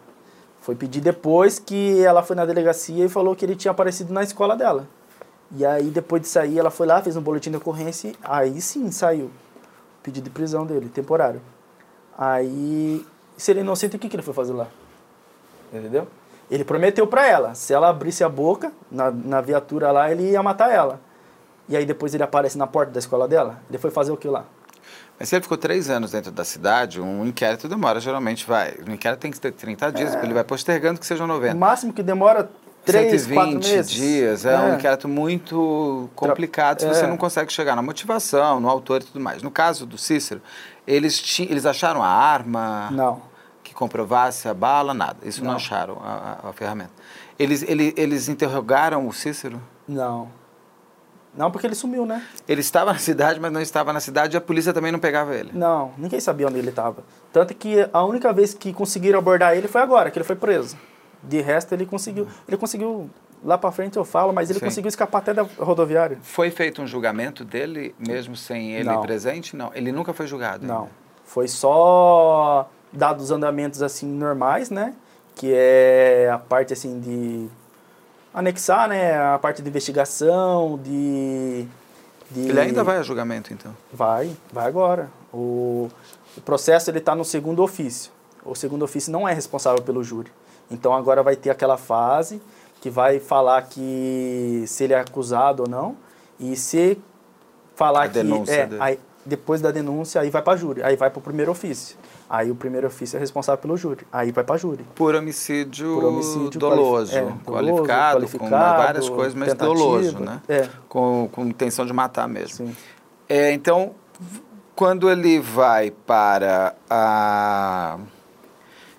Foi pedir depois que ela foi na delegacia e falou que ele tinha aparecido na escola dela. E aí, depois de sair, ela foi lá, fez um boletim de ocorrência, aí sim saiu. Pedido de prisão dele, temporário. Aí, se ele é inocente, o que, que ele foi fazer lá? Entendeu? Ele prometeu para ela, se ela abrisse a boca na, na viatura lá, ele ia matar ela. E aí depois ele aparece na porta da escola dela. Ele foi fazer o que lá? Mas se ele ficou três anos dentro da cidade, um inquérito demora, geralmente vai. Um inquérito tem que ter 30 dias, é. ele vai postergando que sejam 90. O máximo que demora 3, 120 meses. dias. É, é, um inquérito muito complicado se é. você não consegue chegar na motivação, no autor e tudo mais. No caso do Cícero, eles, eles acharam a arma? Não. Que comprovasse a bala? Nada. Isso não, não acharam, a, a, a ferramenta. Eles, eles, eles interrogaram o Cícero? Não. Não, porque ele sumiu, né? Ele estava na cidade, mas não estava na cidade e a polícia também não pegava ele. Não, ninguém sabia onde ele estava. Tanto que a única vez que conseguiram abordar ele foi agora, que ele foi preso. De resto, ele conseguiu. Ele conseguiu. Lá para frente eu falo, mas ele Sim. conseguiu escapar até da rodoviária. Foi feito um julgamento dele, mesmo sem ele não. presente? Não. Ele nunca foi julgado? Não. Ainda. Foi só dados andamentos assim normais, né? Que é a parte assim de anexar né, a parte de investigação, de, de... Ele ainda vai a julgamento, então? Vai, vai agora. O, o processo ele está no segundo ofício. O segundo ofício não é responsável pelo júri. Então agora vai ter aquela fase que vai falar que se ele é acusado ou não e se falar a que é, aí, depois da denúncia aí vai para júri, aí vai para o primeiro ofício. Aí o primeiro ofício é responsável pelo júri. Aí vai para júri. Por homicídio, Por homicídio doloso, é, qualificado, qualificado, com várias coisas, mas doloso, né? É. Com, com intenção de matar mesmo. Sim. É, então, quando ele vai para a...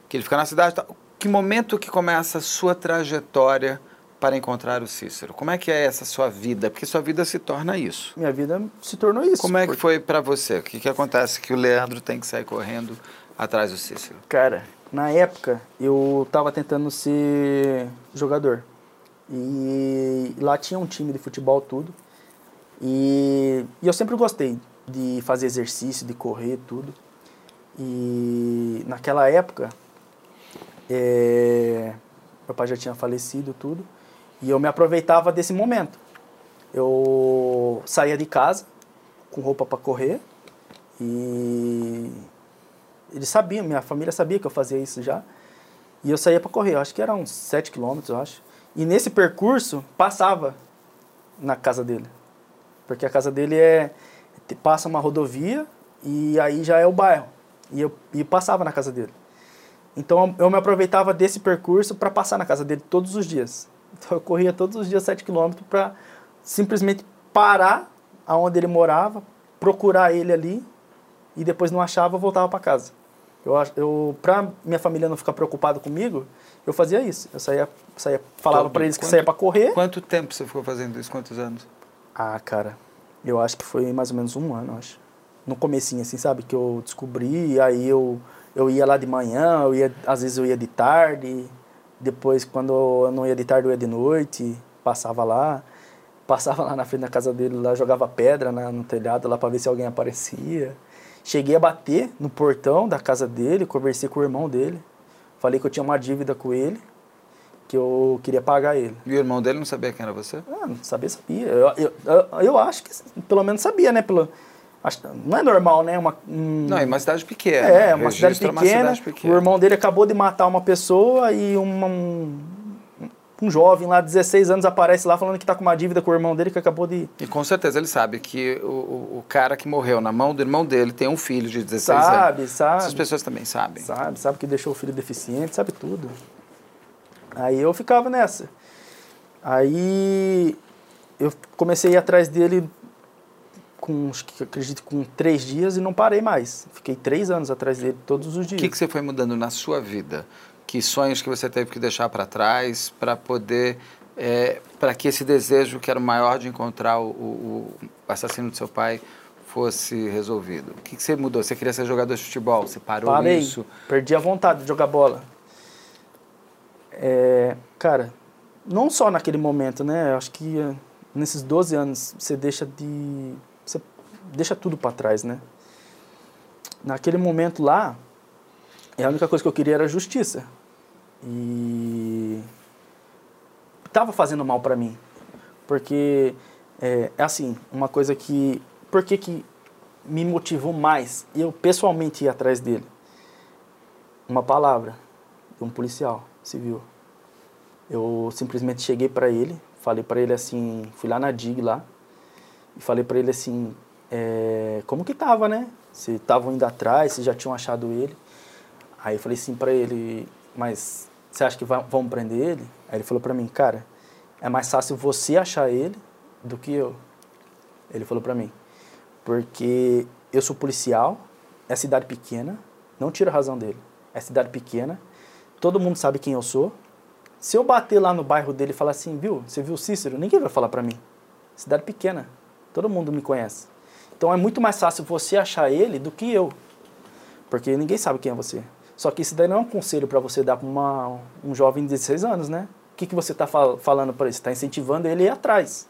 que ele fica na cidade, que momento que começa a sua trajetória para encontrar o Cícero? Como é que é essa sua vida? Porque sua vida se torna isso. Minha vida se tornou isso. Como é que foi para você? O que, que acontece que o Leandro tem que sair correndo atrás do Cícero? Cara, na época eu estava tentando ser jogador. E lá tinha um time de futebol tudo. E, e eu sempre gostei de fazer exercício, de correr, tudo. E naquela época, é, meu pai já tinha falecido, tudo. E eu me aproveitava desse momento. Eu saía de casa com roupa para correr e eles sabiam, minha família sabia que eu fazia isso já. E eu saía para correr, acho que eram uns 7 quilômetros, eu acho. E nesse percurso passava na casa dele. Porque a casa dele é passa uma rodovia e aí já é o bairro. E eu e passava na casa dele. Então eu me aproveitava desse percurso para passar na casa dele todos os dias. Então eu corria todos os dias 7 quilômetros para simplesmente parar aonde ele morava, procurar ele ali e depois não achava, voltava para casa. Eu, eu para minha família não ficar preocupada comigo, eu fazia isso. Eu saía, saía falava para eles que saía para correr. Quanto tempo você ficou fazendo isso? Quantos anos? Ah, cara, eu acho que foi mais ou menos um ano, acho. No comecinho, assim, sabe? Que eu descobri, aí eu, eu ia lá de manhã, eu ia, às vezes eu ia de tarde, depois, quando eu não ia de tarde, eu ia de noite, passava lá. Passava lá na frente da casa dele, lá jogava pedra na, no telhado lá para ver se alguém aparecia. Cheguei a bater no portão da casa dele, conversei com o irmão dele. Falei que eu tinha uma dívida com ele, que eu queria pagar ele. E o irmão dele não sabia quem era você? Ah, não sabia, sabia. Eu, eu, eu, eu acho que pelo menos sabia, né? Pelo, não é normal, né? Uma, um... Não, é uma cidade pequena. É, uma cidade, pequena, uma cidade pequena. O irmão dele acabou de matar uma pessoa e uma, um, um jovem lá, 16 anos, aparece lá falando que está com uma dívida com o irmão dele que acabou de. E com certeza ele sabe que o, o cara que morreu na mão do irmão dele tem um filho de 16 sabe, anos. Sabe, sabe. Essas pessoas também sabem. Sabe, sabe que deixou o filho deficiente, sabe tudo. Aí eu ficava nessa. Aí eu comecei a ir atrás dele com, acredito, com três dias e não parei mais. Fiquei três anos atrás dele todos os dias. O que, que você foi mudando na sua vida? Que sonhos que você teve que deixar para trás para poder, é, para que esse desejo que era o maior de encontrar o, o, assassino do seu pai fosse resolvido? O que, que você mudou? Você queria ser jogador de futebol? Você parou Parei, isso? perdi a vontade de jogar bola. É, cara, não só naquele momento, né? Acho que eh, nesses 12 anos você deixa de deixa tudo para trás, né? Naquele momento lá, a única coisa que eu queria era justiça. E estava fazendo mal para mim. Porque é, é assim, uma coisa que. Por que, que me motivou mais eu pessoalmente ir atrás dele? Uma palavra de um policial civil. Eu simplesmente cheguei para ele, falei para ele assim, fui lá na DIG lá, e falei para ele assim, é, como que tava, né? Se estavam indo atrás, se já tinham achado ele. Aí eu falei assim para ele, mas você acha que vão prender ele? Aí ele falou para mim, cara, é mais fácil você achar ele do que eu. Ele falou para mim, porque eu sou policial, é cidade pequena, não tira a razão dele, é cidade pequena, todo mundo sabe quem eu sou. Se eu bater lá no bairro dele e falar assim, viu, você viu o Cícero? Ninguém vai falar para mim. Cidade pequena, todo mundo me conhece. Então é muito mais fácil você achar ele do que eu, porque ninguém sabe quem é você. Só que isso daí não é um conselho para você dar para um jovem de 16 anos, né? O que, que você está fal falando para ele? Você está incentivando ele a ir atrás.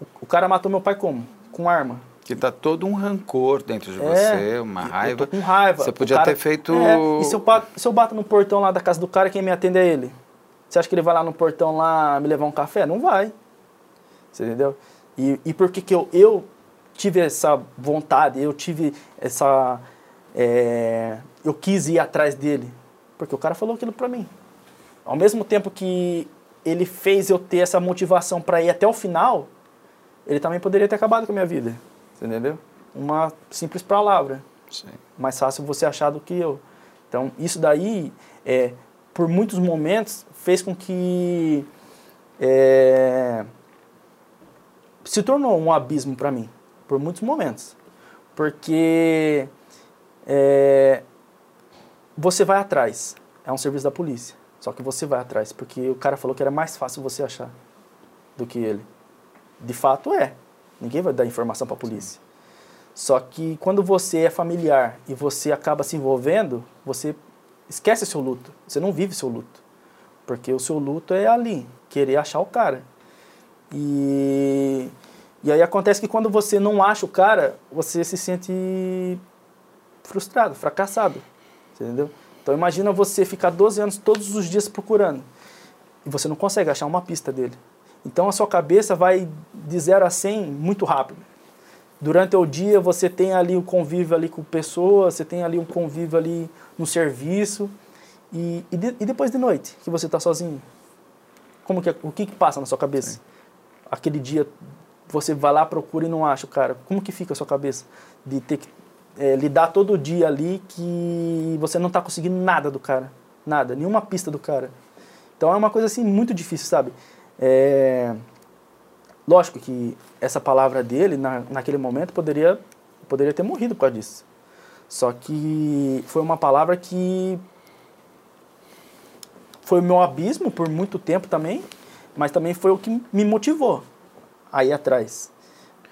O, o cara matou meu pai como? Com arma. Que tá todo um rancor dentro de é, você, uma raiva. Eu tô com raiva. Você podia cara, ter feito. É, e se eu, bato, se eu bato no portão lá da casa do cara, quem me atende é ele? Você acha que ele vai lá no portão lá me levar um café? Não vai. Você entendeu? E, e por que, que eu, eu tive essa vontade, eu tive essa. É, eu quis ir atrás dele? Porque o cara falou aquilo pra mim. Ao mesmo tempo que ele fez eu ter essa motivação para ir até o final, ele também poderia ter acabado com a minha vida. Entendeu? Uma simples palavra. Sim. Mais fácil você achar do que eu. Então, isso daí, é, por muitos momentos, fez com que é, se tornou um abismo para mim, por muitos momentos. Porque é, você vai atrás, é um serviço da polícia, só que você vai atrás, porque o cara falou que era mais fácil você achar do que ele. De fato é, ninguém vai dar informação para a polícia. Só que quando você é familiar e você acaba se envolvendo, você esquece seu luto, você não vive seu luto. Porque o seu luto é ali, querer achar o cara. E, e aí acontece que quando você não acha o cara, você se sente frustrado, fracassado. Entendeu? Então imagina você ficar 12 anos todos os dias procurando e você não consegue achar uma pista dele. Então a sua cabeça vai de 0 a 100 muito rápido. Durante o dia você tem ali o convívio ali com pessoas, você tem ali um convívio ali no serviço e, e, de, e depois de noite que você está sozinho. Como que, o que, que passa na sua cabeça? Sim. Aquele dia você vai lá, procura e não acha cara. Como que fica a sua cabeça de ter que é, lidar todo dia ali que você não está conseguindo nada do cara. Nada, nenhuma pista do cara. Então é uma coisa assim muito difícil, sabe? É... Lógico que essa palavra dele, na, naquele momento, poderia, poderia ter morrido por causa disso. Só que foi uma palavra que foi o meu abismo por muito tempo também, mas também foi o que me motivou a ir atrás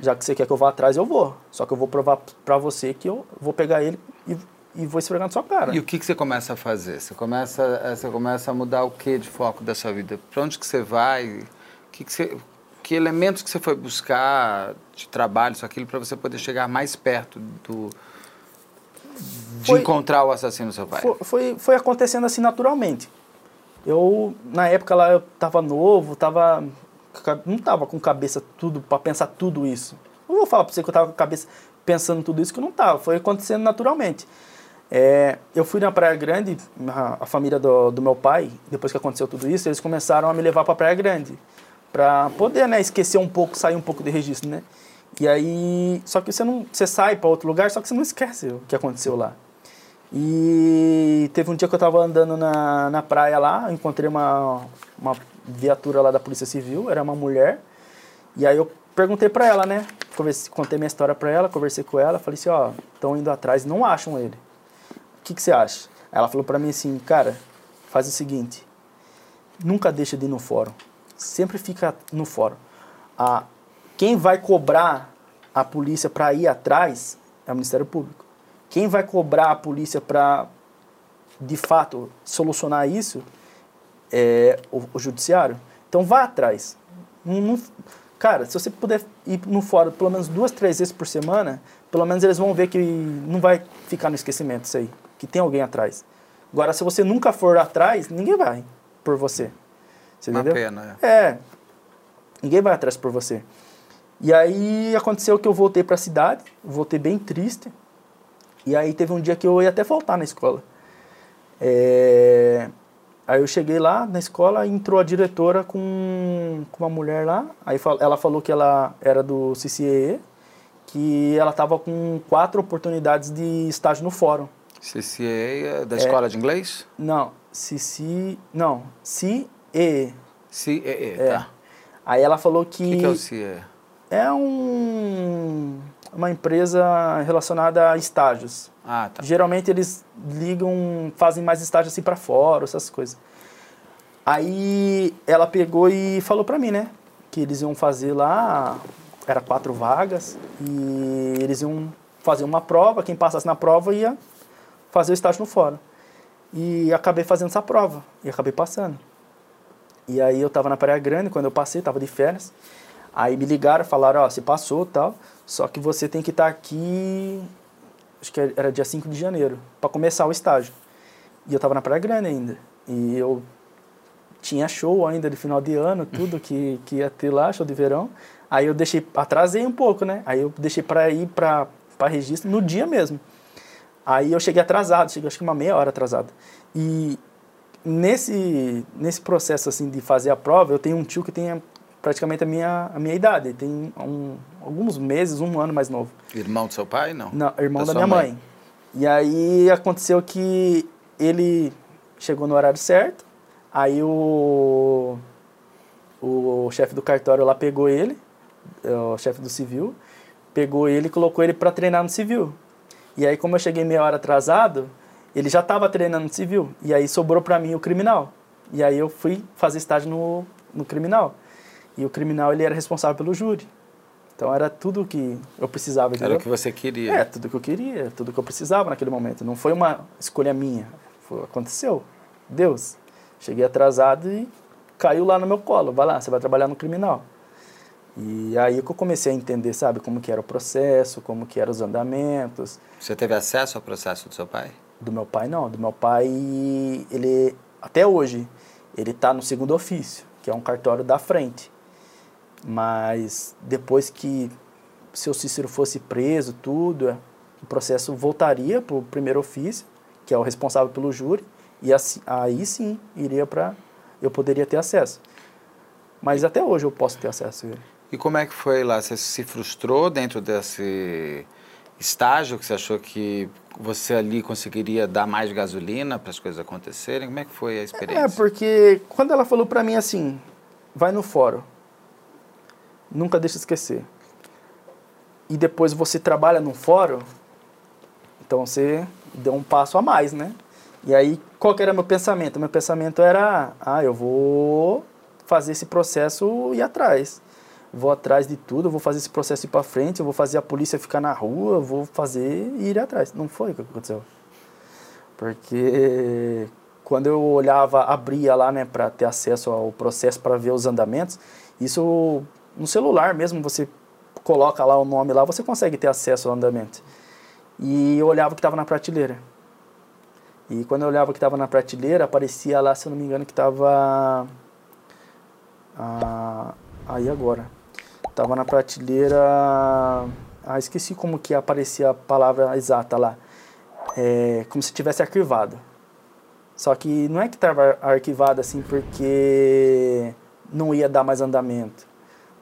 já que você quer que eu vá atrás, eu vou. Só que eu vou provar para você que eu vou pegar ele e, e vou esfregar na sua cara. E o que, que você começa a fazer? Você começa, eh, você começa a mudar o que de foco da sua vida? Para onde que você vai? Que, que, você, que elementos que você foi buscar de trabalho, isso, aquilo, para você poder chegar mais perto do, de foi, encontrar o assassino do seu pai? Foi, foi, foi acontecendo assim naturalmente. Eu, na época lá, eu estava novo, estava não tava com cabeça tudo para pensar tudo isso. Não vou falar para você que eu tava com cabeça pensando tudo isso que eu não tava, foi acontecendo naturalmente. É, eu fui na Praia Grande, a, a família do, do, meu pai, depois que aconteceu tudo isso, eles começaram a me levar para Praia Grande, para poder, né, esquecer um pouco, sair um pouco de registro, né? E aí, só que você não, você sai para outro lugar, só que você não esquece o que aconteceu lá. E teve um dia que eu estava andando na, na praia lá, encontrei uma, uma viatura lá da Polícia Civil, era uma mulher. E aí eu perguntei para ela, né? Conversei, contei minha história para ela, conversei com ela, falei assim, ó, estão indo atrás, não acham ele. O que, que você acha? Ela falou para mim assim, cara, faz o seguinte, nunca deixa de ir no fórum, sempre fica no fórum. Ah, quem vai cobrar a polícia para ir atrás é o Ministério Público. Quem vai cobrar a polícia para, de fato, solucionar isso é, o, o, judiciário. Então vá atrás. Não, não, cara, se você puder ir no fórum pelo menos duas, três vezes por semana, pelo menos eles vão ver que não vai ficar no esquecimento isso aí, que tem alguém atrás. Agora, se você nunca for atrás, ninguém vai por você. Você Uma entendeu? pena. É. é. Ninguém vai atrás por você. E aí aconteceu que eu voltei para a cidade, voltei bem triste. E aí teve um dia que eu ia até faltar na escola. É... Aí eu cheguei lá na escola, entrou a diretora com, com uma mulher lá. Aí ela falou que ela era do CCE, que ela estava com quatro oportunidades de estágio no fórum. CCE é da escola é, de inglês? Não, CC, não, CEE. CEE, é. tá. Aí ela falou que... O que, que é o CIE? É um, uma empresa relacionada a estágios. Ah, tá. Geralmente eles ligam, fazem mais estágios assim para fora, essas coisas. Aí ela pegou e falou para mim, né? Que eles iam fazer lá, era quatro vagas, e eles iam fazer uma prova, quem passasse na prova ia fazer o estágio no fórum. E acabei fazendo essa prova, e acabei passando. E aí eu tava na Praia Grande, quando eu passei, tava de férias. Aí me ligaram, falaram, ó, você passou tal, só que você tem que estar tá aqui acho que era dia 5 de janeiro, para começar o estágio. E eu tava na Praia Grande ainda. E eu tinha show ainda de final de ano, tudo que, que ia ter lá, show de verão. Aí eu deixei, atrasei um pouco, né? Aí eu deixei para ir para registro no dia mesmo. Aí eu cheguei atrasado, cheguei acho que uma meia hora atrasado. E nesse, nesse processo assim de fazer a prova, eu tenho um tio que tem praticamente a minha, a minha idade. Tem um, alguns meses, um ano mais novo. Irmão do seu pai, não? Não, irmão da, da minha mãe. mãe. E aí aconteceu que ele chegou no horário certo, aí o, o chefe do cartório lá pegou ele, é, o chefe do civil, pegou ele e colocou ele para treinar no civil. E aí como eu cheguei meia hora atrasado, ele já estava treinando no civil, e aí sobrou para mim o criminal. E aí eu fui fazer estágio no, no criminal. E o criminal ele era responsável pelo júri. Então era tudo o que eu precisava. Entendeu? Era o que você queria. É, tudo que eu queria, tudo que eu precisava naquele momento. Não foi uma escolha minha. Foi, aconteceu. Deus. Cheguei atrasado e caiu lá no meu colo. Vai lá, você vai trabalhar no criminal. E aí que eu comecei a entender, sabe, como que era o processo, como que eram os andamentos. Você teve acesso ao processo do seu pai? Do meu pai não, do meu pai ele até hoje ele está no segundo ofício, que é um cartório da frente. Mas depois que seu Cícero fosse preso, tudo, é, o processo voltaria para o primeiro ofício, que é o responsável pelo júri, e assim, aí sim iria para eu poderia ter acesso. Mas até hoje eu posso ter acesso a ele. E como é que foi lá? Você se frustrou dentro desse estágio que você achou que você ali conseguiria dar mais gasolina para as coisas acontecerem? Como é que foi a experiência? É, porque quando ela falou para mim assim, vai no fórum, nunca deixa esquecer. E depois você trabalha num fórum, então você deu um passo a mais, né? E aí, qual que era meu pensamento? Meu pensamento era, ah, eu vou fazer esse processo ir atrás. Vou atrás de tudo, vou fazer esse processo ir para frente, eu vou fazer a polícia ficar na rua, vou fazer e ir atrás. Não foi o que aconteceu. Porque quando eu olhava, abria lá, né, para ter acesso ao processo, para ver os andamentos, isso no celular mesmo, você coloca lá o nome lá, você consegue ter acesso ao andamento. E eu olhava o que estava na prateleira. E quando eu olhava o que estava na prateleira, aparecia lá, se eu não me engano, que estava... Ah, aí agora. Estava na prateleira... Ah, esqueci como que aparecia a palavra exata lá. É, como se tivesse arquivado. Só que não é que estava arquivado assim porque não ia dar mais andamento.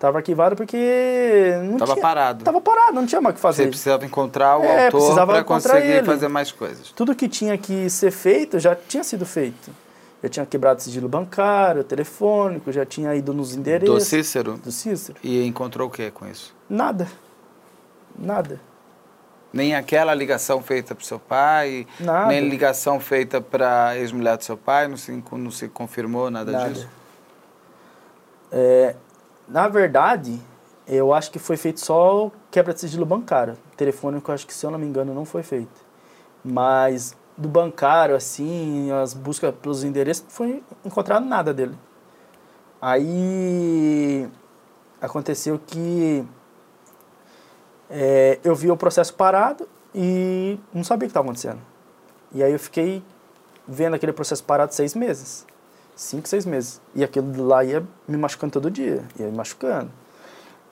Tava arquivado porque não tava tinha, parado. Tava parado, não tinha mais o que fazer. Você precisava encontrar o é, autor para conseguir ele. fazer mais coisas. Tudo que tinha que ser feito já tinha sido feito. Eu tinha quebrado o sigilo bancário, telefônico, já tinha ido nos endereços. Do Cícero? Do Cícero. E encontrou o que com isso? Nada. Nada. Nem aquela ligação feita para seu pai, nada. nem ligação feita para a ex-mulher do seu pai, não se, não se confirmou nada, nada. disso? É, na verdade, eu acho que foi feito só quebra de sigilo bancário. Telefônico, acho que, se eu não me engano, não foi feito. Mas do bancário, assim, as buscas pelos endereços, não foi encontrado nada dele. Aí aconteceu que é, eu vi o processo parado e não sabia o que estava acontecendo. E aí eu fiquei vendo aquele processo parado seis meses. Cinco, seis meses. E aquilo lá ia me machucando todo dia, ia me machucando.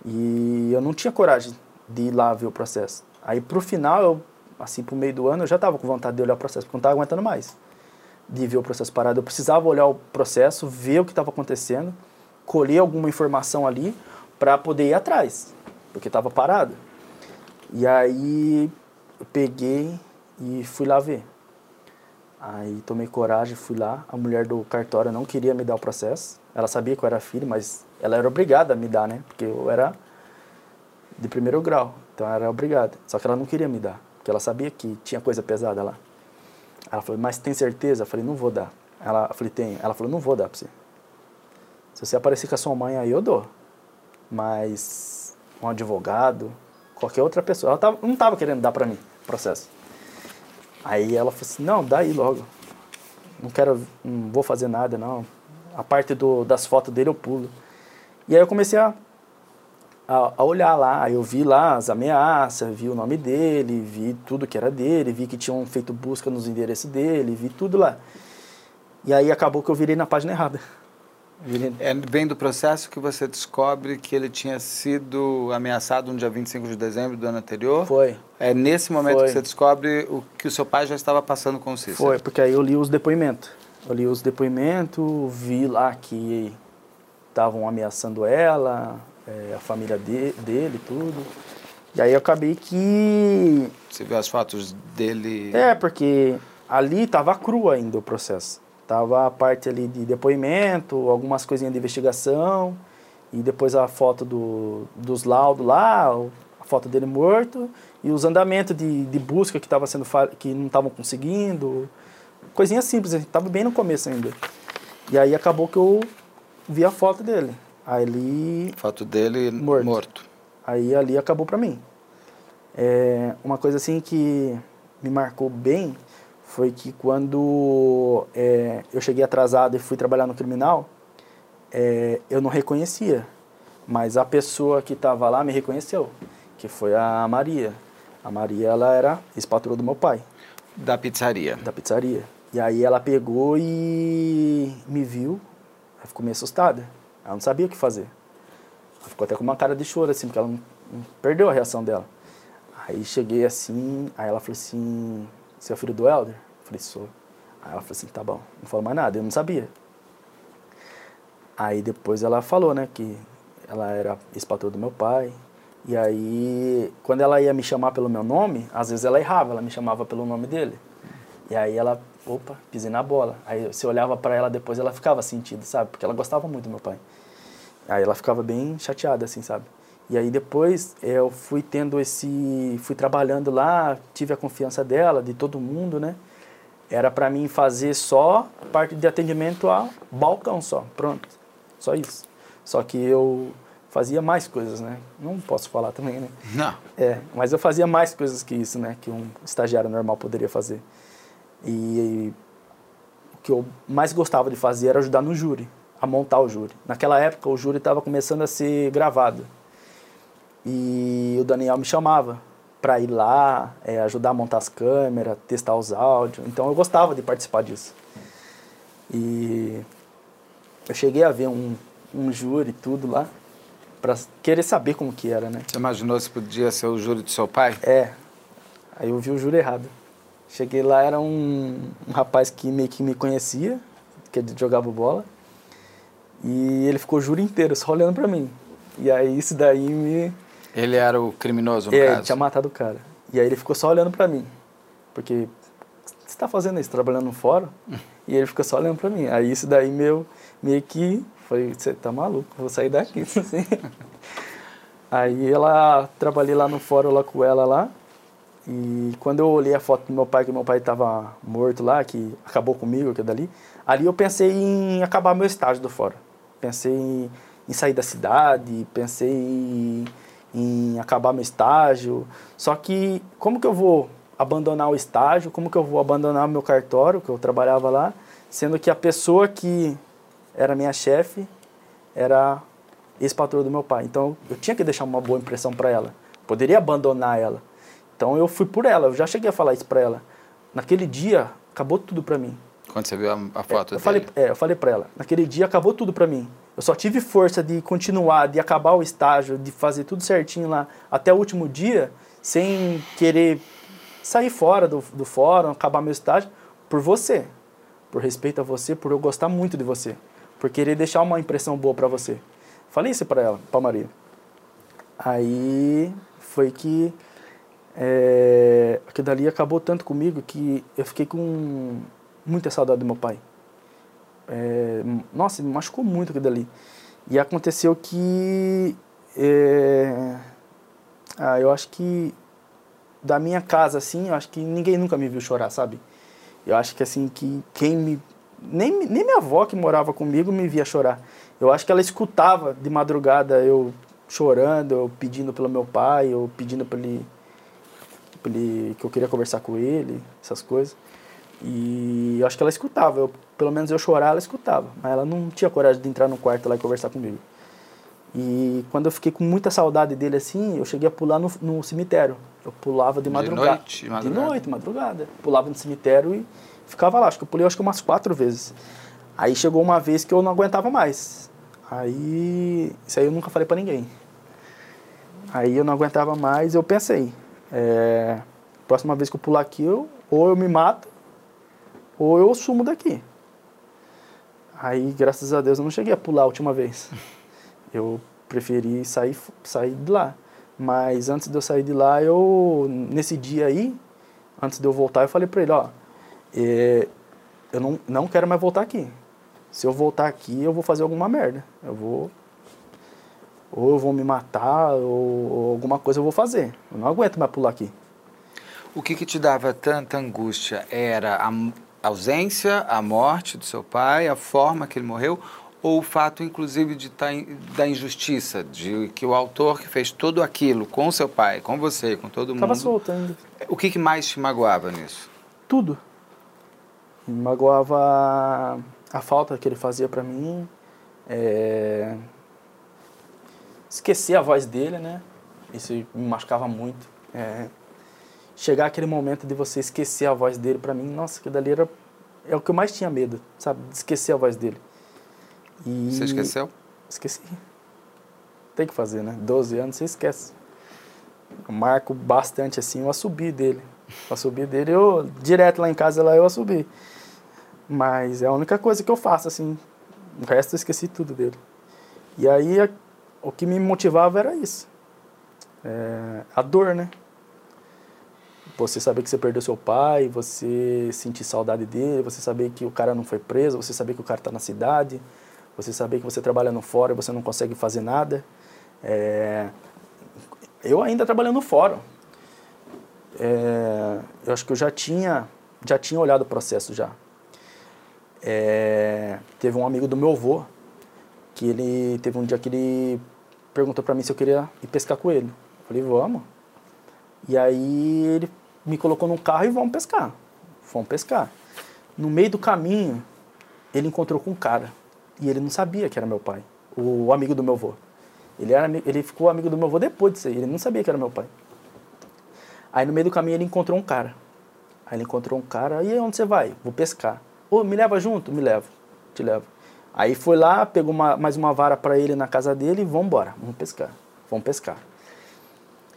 E eu não tinha coragem de ir lá ver o processo. Aí pro final, eu, assim, pro meio do ano, eu já tava com vontade de olhar o processo, porque eu não tava aguentando mais de ver o processo parado. Eu precisava olhar o processo, ver o que estava acontecendo, colher alguma informação ali para poder ir atrás, porque estava parado. E aí eu peguei e fui lá ver. Aí tomei coragem, fui lá. A mulher do cartório não queria me dar o processo. Ela sabia que eu era filho, mas ela era obrigada a me dar, né? Porque eu era de primeiro grau, então ela era obrigada. Só que ela não queria me dar, porque ela sabia que tinha coisa pesada lá. Ela falou, mas tem certeza? Eu falei, não vou dar. Ela, falei, tem. Ela falou, não vou dar pra você. Se você aparecer com a sua mãe aí, eu dou. Mas um advogado, qualquer outra pessoa, ela tava, não estava querendo dar para mim processo. Aí ela falou assim, não, dá aí logo. Não quero, não vou fazer nada, não. A parte do, das fotos dele eu pulo. E aí eu comecei a a, a, olhar lá. Aí eu vi lá as ameaças, vi o nome dele, vi tudo que era dele, vi que tinham feito busca nos endereços dele, vi tudo lá. E aí acabou que eu virei na página errada. É bem do processo que você descobre que ele tinha sido ameaçado no dia 25 de dezembro do ano anterior? Foi. É nesse momento Foi. que você descobre o que o seu pai já estava passando com o Cícero? Foi, porque aí eu li os depoimentos. Eu li os depoimentos, vi lá que estavam ameaçando ela, é, a família de, dele, tudo. E aí eu acabei que. Você viu as fotos dele? É, porque ali tava cru ainda o processo. Tava a parte ali de depoimento, algumas coisinhas de investigação, e depois a foto do, dos laudos lá, a foto dele morto, e os andamentos de, de busca que, tava sendo que não estavam conseguindo. Coisinha simples, a gente tava bem no começo ainda. E aí acabou que eu vi a foto dele. Ali. Foto dele morto. morto. Aí ali acabou para mim. É, uma coisa assim que me marcou bem foi que quando é, eu cheguei atrasado e fui trabalhar no criminal, é, eu não reconhecia. Mas a pessoa que estava lá me reconheceu, que foi a Maria. A Maria, ela era ex-patroa do meu pai. Da pizzaria. Da pizzaria. E aí ela pegou e me viu, ficou meio assustada. Ela não sabia o que fazer. Ela ficou até com uma cara de choro, assim, porque ela não, não perdeu a reação dela. Aí cheguei assim, aí ela falou assim, você é filho do Helder? Eu falei, sou. Aí ela falou assim, tá bom, não falou mais nada, eu não sabia. Aí depois ela falou, né, que ela era ex-patroa do meu pai. E aí, quando ela ia me chamar pelo meu nome, às vezes ela errava, ela me chamava pelo nome dele. E aí ela, opa, pisei na bola. Aí você olhava para ela depois, ela ficava sentida, sabe? Porque ela gostava muito do meu pai. Aí ela ficava bem chateada, assim, sabe? E aí depois eu fui tendo esse, fui trabalhando lá, tive a confiança dela, de todo mundo, né? Era para mim fazer só parte de atendimento a balcão só, pronto, só isso. Só que eu fazia mais coisas, né? Não posso falar também, né? Não. É, mas eu fazia mais coisas que isso, né? Que um estagiário normal poderia fazer. E, e o que eu mais gostava de fazer era ajudar no júri a montar o júri. Naquela época, o júri estava começando a ser gravado. E o Daniel me chamava para ir lá, é, ajudar a montar as câmeras, testar os áudios. Então eu gostava de participar disso. E eu cheguei a ver um, um júri tudo lá, para querer saber como que era, né? Você imaginou se podia ser o júri do seu pai? É. Aí eu vi o júri errado. Cheguei lá, era um, um rapaz que meio que me conhecia, que jogava bola. E ele ficou o júri inteiro só olhando para mim. E aí isso daí me. Ele era o criminoso, no é, caso? Ele tinha matado o cara. E aí ele ficou só olhando para mim. Porque você tá fazendo isso, trabalhando no fórum? e ele ficou só olhando para mim. Aí isso daí meu, meio que foi, você tá maluco, vou sair daqui. Assim. aí ela, trabalhei lá no fórum lá com ela lá. E quando eu olhei a foto do meu pai, que meu pai estava morto lá, que acabou comigo, que é dali, ali eu pensei em acabar meu estágio do fórum pensei em, em sair da cidade, pensei em, em acabar meu estágio. Só que como que eu vou abandonar o estágio, como que eu vou abandonar o meu cartório, que eu trabalhava lá, sendo que a pessoa que era minha chefe era ex-patroa do meu pai. Então eu tinha que deixar uma boa impressão para ela. Poderia abandonar ela. Então eu fui por ela, eu já cheguei a falar isso para ela. Naquele dia acabou tudo para mim. Quando você viu a, a foto é, dele? eu falei, é, eu falei pra ela, naquele dia acabou tudo pra mim. Eu só tive força de continuar, de acabar o estágio, de fazer tudo certinho lá até o último dia, sem querer sair fora do, do fórum, acabar meu estágio, por você. Por respeito a você, por eu gostar muito de você. Por querer deixar uma impressão boa pra você. Falei isso pra ela, pra Maria. Aí foi que é, aquilo dali acabou tanto comigo que eu fiquei com muita saudade do meu pai. É, nossa, me machucou muito aquilo dali. E aconteceu que. É, ah, eu acho que. Da minha casa, assim, eu acho que ninguém nunca me viu chorar, sabe? Eu acho que, assim, que quem me. Nem, nem minha avó que morava comigo me via chorar. Eu acho que ela escutava de madrugada eu chorando, eu pedindo pelo meu pai, eu pedindo para ele, pra ele, que eu queria conversar com ele, essas coisas. E eu acho que ela escutava, eu, pelo menos eu chorar, ela escutava, mas ela não tinha coragem de entrar no quarto lá e conversar comigo. E quando eu fiquei com muita saudade dele assim, eu cheguei a pular no, no cemitério. Eu pulava de madrugada. De noite, madrugada. De noite, madrugada. Pulava no cemitério e ficava lá. Acho que eu pulei acho que umas quatro vezes. Aí chegou uma vez que eu não aguentava mais. Aí, isso aí eu nunca falei para ninguém. Aí eu não aguentava mais, eu pensei, é, próxima vez que eu pular aqui, eu, ou eu me mato, ou eu sumo daqui. Aí, graças a Deus, eu não cheguei a pular a última vez. Eu preferi sair, sair de lá. Mas antes de eu sair de lá, eu, nesse dia aí, antes de eu voltar, eu falei pra ele, ó, é, eu não, não quero mais voltar aqui. Se eu voltar aqui, eu vou fazer alguma merda. Eu vou ou eu vou me matar, ou, ou, alguma coisa eu vou fazer. Eu não aguento mais pular aqui. O que, que te dava tanta angústia? Era a ausência, a morte do seu pai, a forma que ele morreu, ou o fato, inclusive, de tá in, da injustiça, de que o autor que fez tudo aquilo com seu pai, com você, com todo mundo... Estava solto ainda. O que, que mais te magoava nisso? Tudo. Me magoava a falta que ele fazia para mim, é esquecer a voz dele, né? Isso me machucava muito. É, chegar aquele momento de você esquecer a voz dele, para mim, nossa, que dali era é o que eu mais tinha medo, sabe? De esquecer a voz dele. E você esqueceu? Esqueci. Tem que fazer, né? 12 anos, você esquece. Eu marco bastante assim o assobio dele. O assobio dele, eu direto lá em casa, lá eu assobi. Mas é a única coisa que eu faço, assim. O resto eu esqueci tudo dele. E aí o que me motivava era isso. É, a dor, né? Você saber que você perdeu seu pai, você sentir saudade dele, você saber que o cara não foi preso, você saber que o cara está na cidade, você saber que você trabalha no e você não consegue fazer nada. É, eu ainda trabalhando no fórum. É, eu acho que eu já tinha, já tinha olhado o processo já. É, teve um amigo do meu avô que ele teve um dia que ele perguntou para mim se eu queria ir pescar com ele. Eu falei, vamos. E aí ele me colocou num carro e vamos pescar. Fomos pescar. No meio do caminho, ele encontrou com um cara. E ele não sabia que era meu pai, o amigo do meu avô. Ele, era, ele ficou amigo do meu avô depois disso aí, ele não sabia que era meu pai. Aí no meio do caminho ele encontrou um cara. Aí ele encontrou um cara, e aí onde você vai? Vou pescar. Ô, me leva junto? Me leva, te levo. Aí foi lá, pegou uma, mais uma vara para ele na casa dele e vamos embora, vamos pescar. Vamos pescar.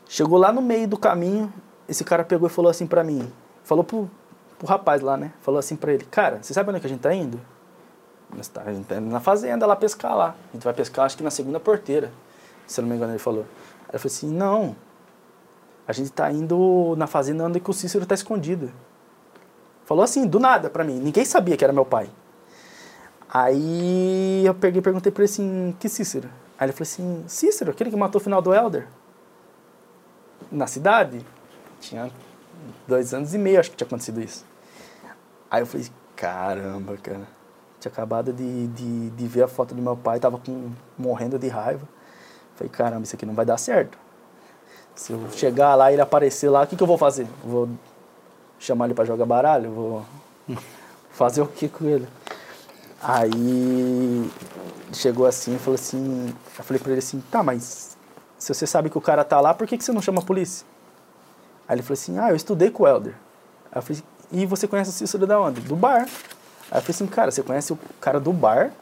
Chegou lá no meio do caminho, esse cara pegou e falou assim para mim, falou pro, pro rapaz lá, né? Falou assim para ele, cara, você sabe onde é que a gente tá indo? Tá, a gente tá indo na fazenda lá pescar lá. A gente vai pescar acho que na segunda porteira, se eu não me engano ele falou. Aí eu falei assim, não, a gente tá indo na fazenda onde o Cícero tá escondido. Falou assim, do nada para mim, ninguém sabia que era meu pai. Aí eu peguei perguntei pra ele assim, que Cícero? Aí ele falou assim, Cícero, aquele que matou o final do Elder? Na cidade? Tinha dois anos e meio, acho que tinha acontecido isso. Aí eu falei, caramba, cara. Tinha acabado de, de, de ver a foto do meu pai, tava com, morrendo de raiva. Falei, caramba, isso aqui não vai dar certo. Se eu chegar lá e ele aparecer lá, o que, que eu vou fazer? Vou chamar ele para jogar baralho? Vou fazer o que com ele? Aí chegou assim e falou assim, eu falei pra ele assim, tá, mas se você sabe que o cara tá lá, por que, que você não chama a polícia? Aí ele falou assim, ah, eu estudei com o Helder. Aí eu falei, e você conhece o Cícero da onde? Do bar. Aí eu falei assim, cara, você conhece o cara do bar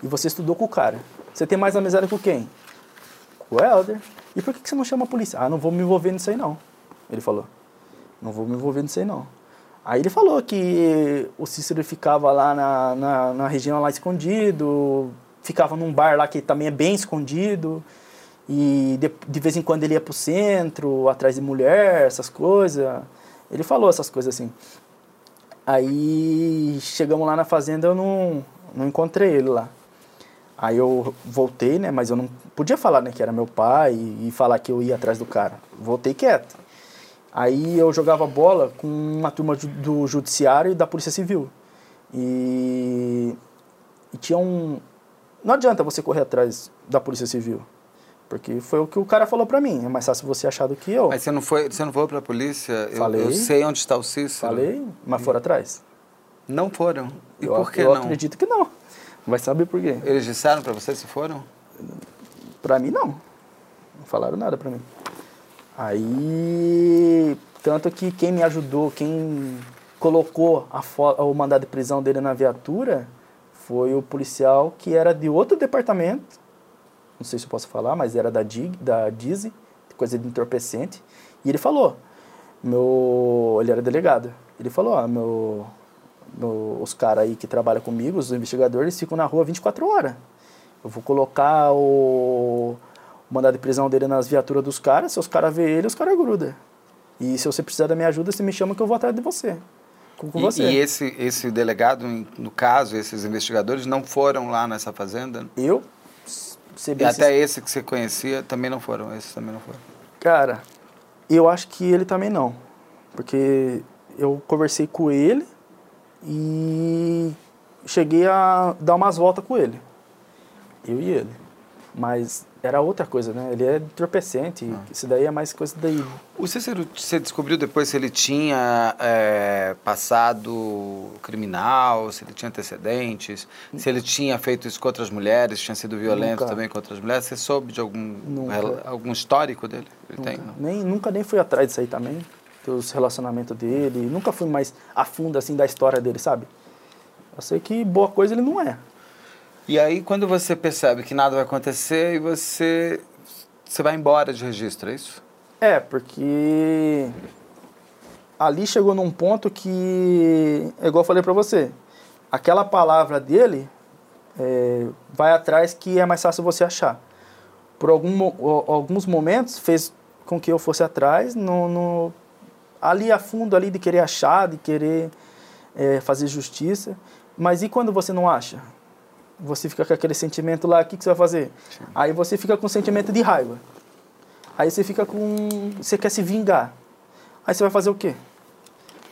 e você estudou com o cara. Você tem mais amizade com quem? Com o Helder. E por que você não chama a polícia? Ah, não vou me envolver nisso aí não. Ele falou. Não vou me envolver nisso aí não. Aí ele falou que o Cícero ficava lá na, na, na região lá escondido, ficava num bar lá que também é bem escondido. E de, de vez em quando ele ia pro centro, atrás de mulher, essas coisas. Ele falou essas coisas assim. Aí chegamos lá na fazenda, eu não, não encontrei ele lá. Aí eu voltei, né? Mas eu não podia falar né, que era meu pai e, e falar que eu ia atrás do cara. Voltei quieto. Aí eu jogava bola com uma turma do judiciário e da polícia civil. E, e tinha um... Não adianta você correr atrás da polícia civil. Porque foi o que o cara falou pra mim. É mais fácil você achar do que eu. Mas você não foi, você não foi pra polícia? Falei. Eu, eu sei onde está o Cícero. Falei, mas foram atrás. Não foram. E eu, por que eu não? acredito que não. Vai saber por quê. Eles disseram pra você se foram? Pra mim, não. Não falaram nada pra mim. Aí, tanto que quem me ajudou, quem colocou a o mandado de prisão dele na viatura, foi o policial que era de outro departamento não sei se eu posso falar, mas era da, DIG, da Dizzy, coisa de entorpecente. E ele falou, meu, ele era delegado, ele falou, ó, meu, meu, os caras aí que trabalham comigo, os investigadores, ficam na rua 24 horas. Eu vou colocar o, o mandado de prisão dele nas viaturas dos caras, se os caras verem ele, os caras grudam. E se você precisar da minha ajuda, você me chama que eu vou atrás de você. Com, com e, você. e esse, esse delegado, no caso, esses investigadores, não foram lá nessa fazenda? Eu e até esse que você conhecia também não foram, esses também não foram? Cara, eu acho que ele também não. Porque eu conversei com ele e cheguei a dar umas voltas com ele. Eu e ele. Mas era outra coisa, né? Ele é entorpecente, ah. isso daí é mais coisa daí. O Cícero, você descobriu depois se ele tinha é, passado criminal, se ele tinha antecedentes, se ele tinha feito isso com outras mulheres, tinha sido violento nunca. também com outras mulheres? Você soube de algum, algum histórico dele? Ele nunca. tem? Nem, nunca nem fui atrás disso aí também, dos relacionamentos dele, nunca fui mais a fundo assim da história dele, sabe? Eu sei que boa coisa ele não é. E aí, quando você percebe que nada vai acontecer, e você, você vai embora de registro, é isso? É, porque ali chegou num ponto que, é igual eu falei para você, aquela palavra dele é, vai atrás que é mais fácil você achar. Por algum, alguns momentos fez com que eu fosse atrás, no, no, ali a fundo ali de querer achar, de querer é, fazer justiça. Mas e quando você não acha? Você fica com aquele sentimento lá, o que, que você vai fazer? Sim. Aí você fica com sentimento de raiva. Aí você fica com. Você quer se vingar. Aí você vai fazer o quê?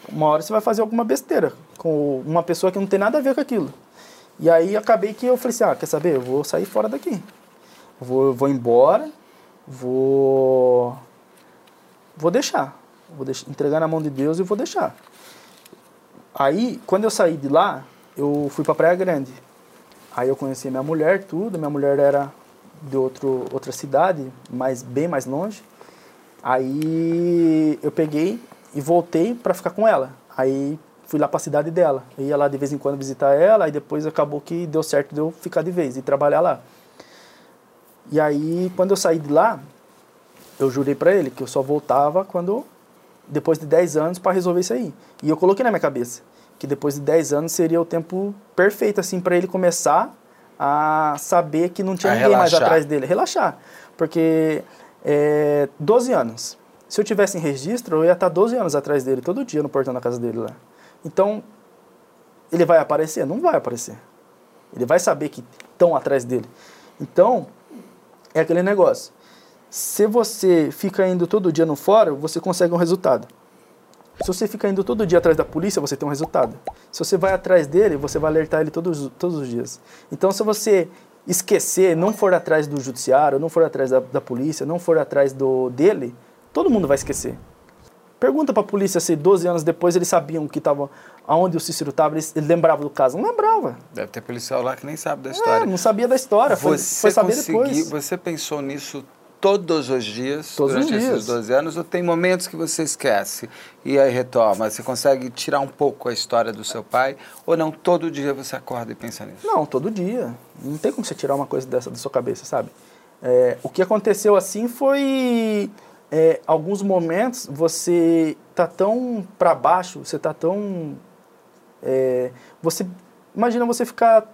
Uma hora você vai fazer alguma besteira com uma pessoa que não tem nada a ver com aquilo. E aí acabei que eu falei assim: ah, quer saber? Eu vou sair fora daqui. vou, vou embora, vou. Vou deixar. Vou deixar, entregar na mão de Deus e vou deixar. Aí, quando eu saí de lá, eu fui para Praia Grande. Aí eu conheci minha mulher, tudo. Minha mulher era de outro, outra cidade, mas bem mais longe. Aí eu peguei e voltei para ficar com ela. Aí fui lá para a cidade dela. Eu ia lá de vez em quando visitar ela, e depois acabou que deu certo de eu ficar de vez e trabalhar lá. E aí, quando eu saí de lá, eu jurei para ele que eu só voltava quando depois de 10 anos para resolver isso aí. E eu coloquei na minha cabeça que depois de 10 anos seria o tempo perfeito assim para ele começar a saber que não tinha a ninguém relaxar. mais atrás dele, relaxar. Porque é, 12 anos. Se eu tivesse em registro, eu ia estar 12 anos atrás dele, todo dia no portão da casa dele lá. Então, ele vai aparecer? Não vai aparecer. Ele vai saber que estão atrás dele. Então, é aquele negócio. Se você fica indo todo dia no fórum, você consegue um resultado. Se você fica indo todo dia atrás da polícia, você tem um resultado. Se você vai atrás dele, você vai alertar ele todos, todos os dias. Então, se você esquecer, não for atrás do judiciário, não for atrás da, da polícia, não for atrás do dele, todo mundo vai esquecer. Pergunta para a polícia se 12 anos depois eles sabiam que tava aonde o Cícero estava, eles, ele lembrava do caso. Não lembrava. Deve ter policial lá que nem sabe da história. É, não sabia da história, foi, foi saber depois. Você pensou nisso todos os dias todos durante os dias. esses 12 anos ou tem momentos que você esquece e aí retoma? Você consegue tirar um pouco a história do seu pai ou não todo dia você acorda e pensa nisso? Não, todo dia. Não tem como você tirar uma coisa dessa da sua cabeça, sabe? É, o que aconteceu assim foi é, alguns momentos você tá tão para baixo, você tá tão é, você imagina você ficar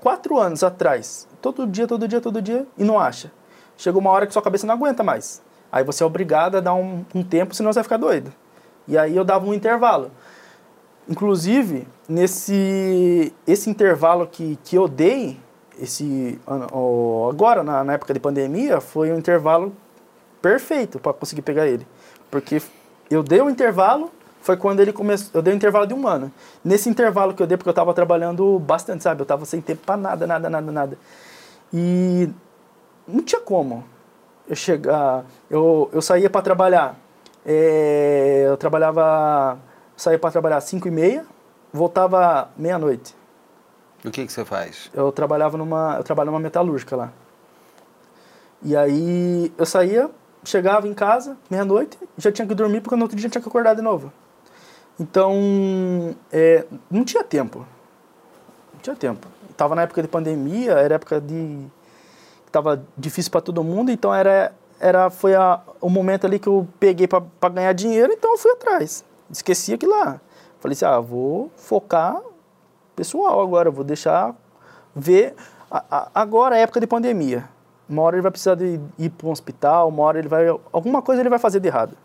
quatro anos atrás, todo dia, todo dia, todo dia e não acha. Chega uma hora que sua cabeça não aguenta mais. Aí você é obrigado a dar um, um tempo, senão você vai ficar doido. E aí eu dava um intervalo. Inclusive, nesse esse intervalo que, que eu dei, esse, agora, na, na época de pandemia, foi um intervalo perfeito para conseguir pegar ele. Porque eu dei um intervalo, foi quando ele começou. Eu dei um intervalo de um ano. Nesse intervalo que eu dei, porque eu estava trabalhando bastante, sabe? Eu estava sem tempo para nada, nada, nada, nada. E não tinha como eu chegar. Eu, eu saía para trabalhar. É, eu trabalhava. Saía para trabalhar às 5 e meia, voltava meia-noite. O que, que você faz? Eu trabalhava numa. Eu trabalhava numa metalúrgica lá. E aí eu saía, chegava em casa, meia-noite, já tinha que dormir porque no outro dia tinha que acordar de novo. Então, é, não tinha tempo. Não tinha tempo. Tava na época de pandemia, era época de estava difícil para todo mundo, então era era foi a, o momento ali que eu peguei para ganhar dinheiro, então eu fui atrás. Esqueci aquilo lá. Falei assim: "Ah, vou focar pessoal agora, vou deixar ver a, a, agora é época de pandemia. Uma hora ele vai precisar de ir para um hospital, uma hora ele vai alguma coisa ele vai fazer de errado.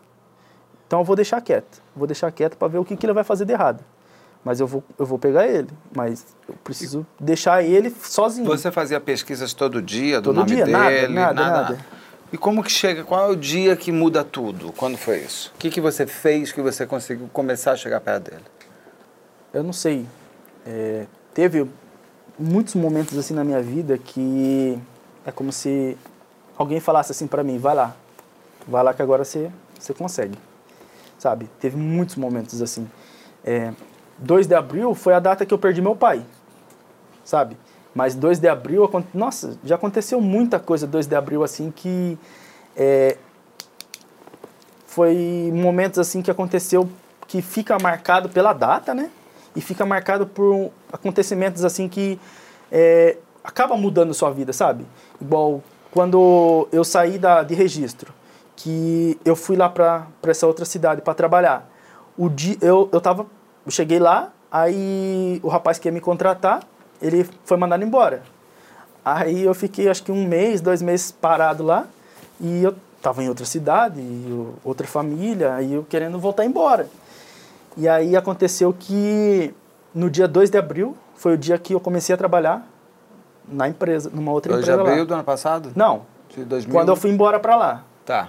Então eu vou deixar quieto. Vou deixar quieto para ver o que, que ele vai fazer de errado mas eu vou, eu vou pegar ele. Mas eu preciso deixar ele sozinho. Você fazia pesquisas todo dia do todo nome dia, dele? Nada, nada, nada, E como que chega? Qual é o dia que muda tudo? Quando foi isso? O que, que você fez que você conseguiu começar a chegar perto dele? Eu não sei. É, teve muitos momentos assim na minha vida que é como se alguém falasse assim para mim, vai lá, vai lá que agora você, você consegue, sabe? Teve muitos momentos assim. É, 2 de abril foi a data que eu perdi meu pai, sabe? Mas 2 de abril, nossa, já aconteceu muita coisa 2 de abril assim que é, foi momentos assim que aconteceu que fica marcado pela data, né? E fica marcado por acontecimentos assim que é, acaba mudando sua vida, sabe? Igual quando eu saí da, de registro, que eu fui lá para essa outra cidade para trabalhar. O dia, eu, eu tava eu cheguei lá, aí o rapaz que ia me contratar, ele foi mandado embora. Aí eu fiquei acho que um mês, dois meses parado lá, e eu estava em outra cidade, outra família, aí eu querendo voltar embora. E aí aconteceu que no dia 2 de abril foi o dia que eu comecei a trabalhar na empresa, numa outra 2 empresa lá. 2 de abril lá. do ano passado? Não. De 2000... Quando eu fui embora para lá. Tá.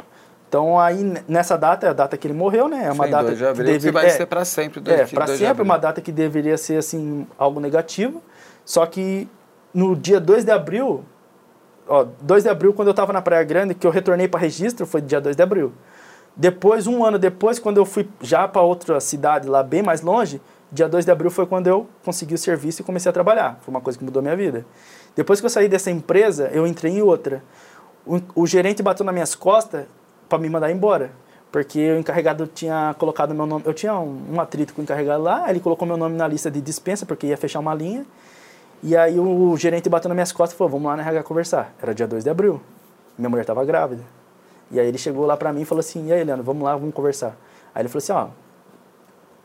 Então aí nessa data é a data que ele morreu, né? É uma Sim, data 2 de abril, que, deve, que vai é, ser para sempre. Dois, é, para sempre uma data que deveria ser assim algo negativo. Só que no dia 2 de abril, ó, 2 de abril quando eu estava na Praia Grande, que eu retornei para registro, foi dia 2 de abril. Depois, um ano depois, quando eu fui já para outra cidade lá bem mais longe, dia 2 de abril foi quando eu consegui o serviço e comecei a trabalhar. Foi uma coisa que mudou minha vida. Depois que eu saí dessa empresa, eu entrei em outra. O, o gerente bateu nas minhas costas para me mandar embora porque o encarregado tinha colocado meu nome, eu tinha um, um atrito com o encarregado lá, ele colocou meu nome na lista de dispensa, porque ia fechar uma linha, e aí o gerente bateu nas minhas costas e falou, vamos lá na RH conversar. Era dia 2 de abril, minha mulher estava grávida. E aí ele chegou lá para mim e falou assim, e aí, Leandro, vamos lá, vamos conversar. Aí ele falou assim, ó,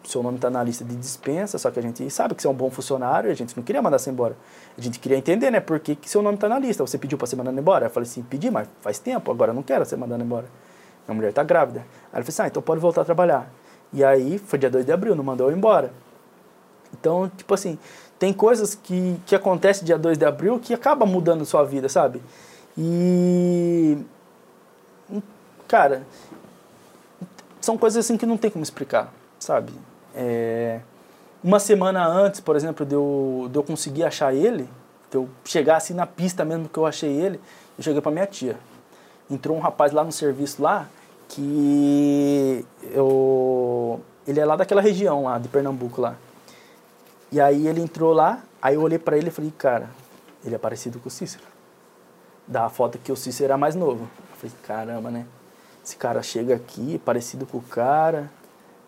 seu nome está na lista de dispensa, só que a gente sabe que você é um bom funcionário, a gente não queria mandar você embora. A gente queria entender, né, por que, que seu nome está na lista. Você pediu para ser mandado embora? Eu falei assim, pedi, mas faz tempo, agora eu não quero ser mandado embora. Minha mulher está grávida. Aí ele falou assim, ah, então pode voltar a trabalhar. E aí, foi dia 2 de abril, não mandou eu embora. Então, tipo assim, tem coisas que, que acontecem dia 2 de abril que acaba mudando sua vida, sabe? E... Cara, são coisas assim que não tem como explicar, sabe? É, uma semana antes, por exemplo, de eu, de eu conseguir achar ele, de eu chegar assim na pista mesmo que eu achei ele, eu cheguei pra minha tia. Entrou um rapaz lá no serviço lá, que eu, ele é lá daquela região lá, de Pernambuco lá. E aí ele entrou lá, aí eu olhei para ele e falei, cara, ele é parecido com o Cícero. Da foto que o Cícero era mais novo. falei, caramba, né? Esse cara chega aqui, parecido com o cara.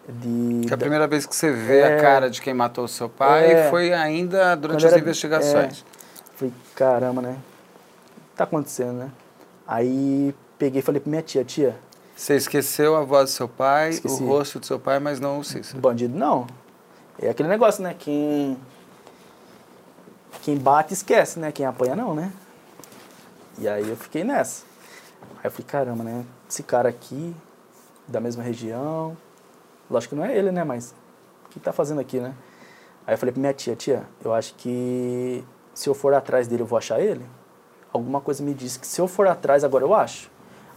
De, que é a primeira vez que você vê é, a cara de quem matou o seu pai é, foi ainda durante as era, investigações. É, falei, caramba, né? Tá acontecendo, né? Aí peguei e falei pra minha tia, tia. Você esqueceu a voz do seu pai, Esqueci. o rosto do seu pai, mas não o Cícero. Bandido não. É aquele negócio, né? Quem. Quem bate esquece, né? Quem apanha não, né? E aí eu fiquei nessa. Aí eu falei, caramba, né? Esse cara aqui, da mesma região. Lógico que não é ele, né? Mas o que tá fazendo aqui, né? Aí eu falei pra minha tia, tia, eu acho que se eu for atrás dele eu vou achar ele. Alguma coisa me disse que se eu for atrás agora eu acho.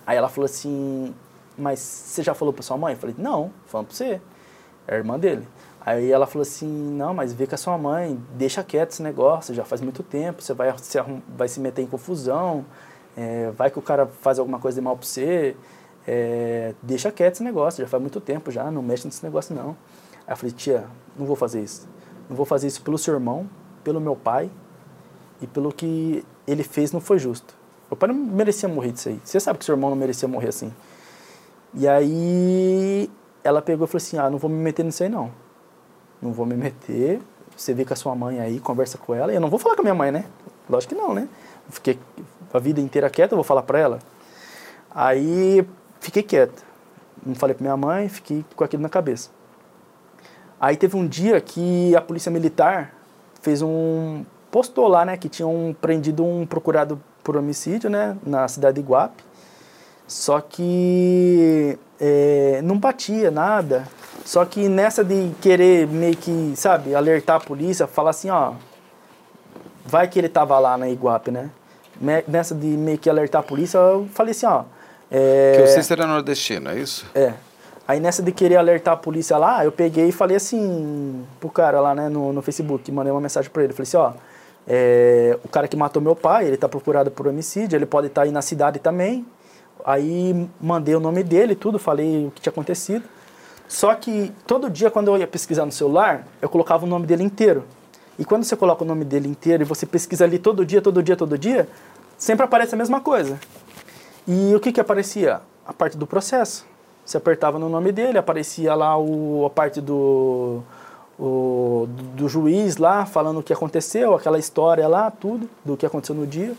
Aí ela falou assim, mas você já falou pra sua mãe? Eu falei, não, falando pra você. É a irmã dele. Aí ela falou assim, não, mas vê com a sua mãe, deixa quieto esse negócio, já faz muito tempo, você vai se, vai se meter em confusão, é, vai que o cara faz alguma coisa de mal pra você, é, deixa quieto esse negócio, já faz muito tempo já, não mexe nesse negócio não. Aí eu falei, tia, não vou fazer isso. Não vou fazer isso pelo seu irmão, pelo meu pai e pelo que ele fez não foi justo. Meu pai não merecia morrer disso aí. Você sabe que seu irmão não merecia morrer assim. E aí ela pegou e falou assim, ah, não vou me meter nisso aí não não vou me meter. Você vê com a sua mãe aí, conversa com ela. E eu não vou falar com a minha mãe, né? Lógico que não, né? Fiquei a vida inteira quieta, eu vou falar para ela. Aí fiquei quieto. Não falei para minha mãe, fiquei com aquilo na cabeça. Aí teve um dia que a polícia militar fez um postou lá, né, que tinham prendido um procurado por homicídio, né, na cidade de Iguape. Só que é, não batia nada. Só que nessa de querer meio que, sabe, alertar a polícia, falar assim, ó, vai que ele tava lá na Iguape, né? Nessa de meio que alertar a polícia, eu falei assim, ó. É... Que Cícero é nordestino, é isso? É. Aí nessa de querer alertar a polícia lá, eu peguei e falei assim pro cara lá, né, no, no Facebook, mandei uma mensagem para ele, falei assim, ó, é, o cara que matou meu pai, ele tá procurado por homicídio, ele pode estar tá aí na cidade também. Aí mandei o nome dele, tudo, falei o que tinha acontecido. Só que todo dia, quando eu ia pesquisar no celular, eu colocava o nome dele inteiro. E quando você coloca o nome dele inteiro e você pesquisa ali todo dia, todo dia, todo dia, sempre aparece a mesma coisa. E o que, que aparecia? A parte do processo. Você apertava no nome dele, aparecia lá o, a parte do, o, do juiz lá, falando o que aconteceu, aquela história lá, tudo, do que aconteceu no dia.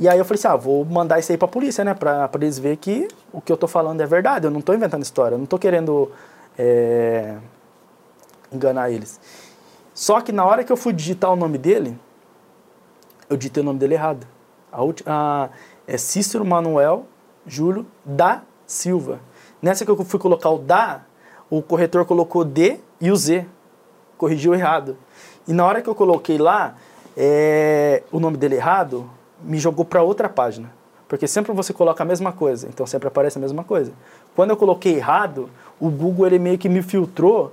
E aí eu falei assim, ah, vou mandar isso aí pra polícia, né, pra, pra eles verem que o que eu tô falando é verdade, eu não tô inventando história, eu não tô querendo é, enganar eles. Só que na hora que eu fui digitar o nome dele, eu digitei o nome dele errado. A, a, é Cícero Manuel Júlio da Silva. Nessa que eu fui colocar o da, o corretor colocou D e o Z. Corrigiu errado. E na hora que eu coloquei lá é, o nome dele errado, me jogou para outra página. Porque sempre você coloca a mesma coisa, então sempre aparece a mesma coisa. Quando eu coloquei errado, o Google ele meio que me filtrou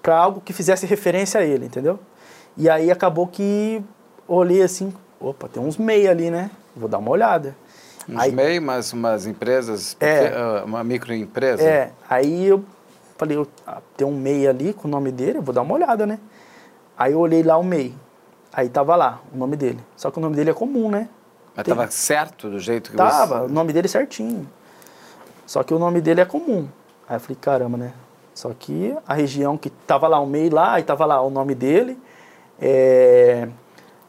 para algo que fizesse referência a ele, entendeu? E aí acabou que olhei assim, opa, tem uns MEI ali, né? Vou dar uma olhada. Uns aí, MEI, mas umas empresas, é, ah, uma microempresa? É, aí eu falei, ah, tem um MEI ali com o nome dele, vou dar uma olhada, né? Aí eu olhei lá o MEI, aí tava lá o nome dele. Só que o nome dele é comum, né? Mas Tem... tava certo do jeito que tava, você... o nome dele certinho. Só que o nome dele é comum. Aí eu falei, caramba, né? Só que a região que tava lá, o MEI lá, aí tava lá o nome dele, é...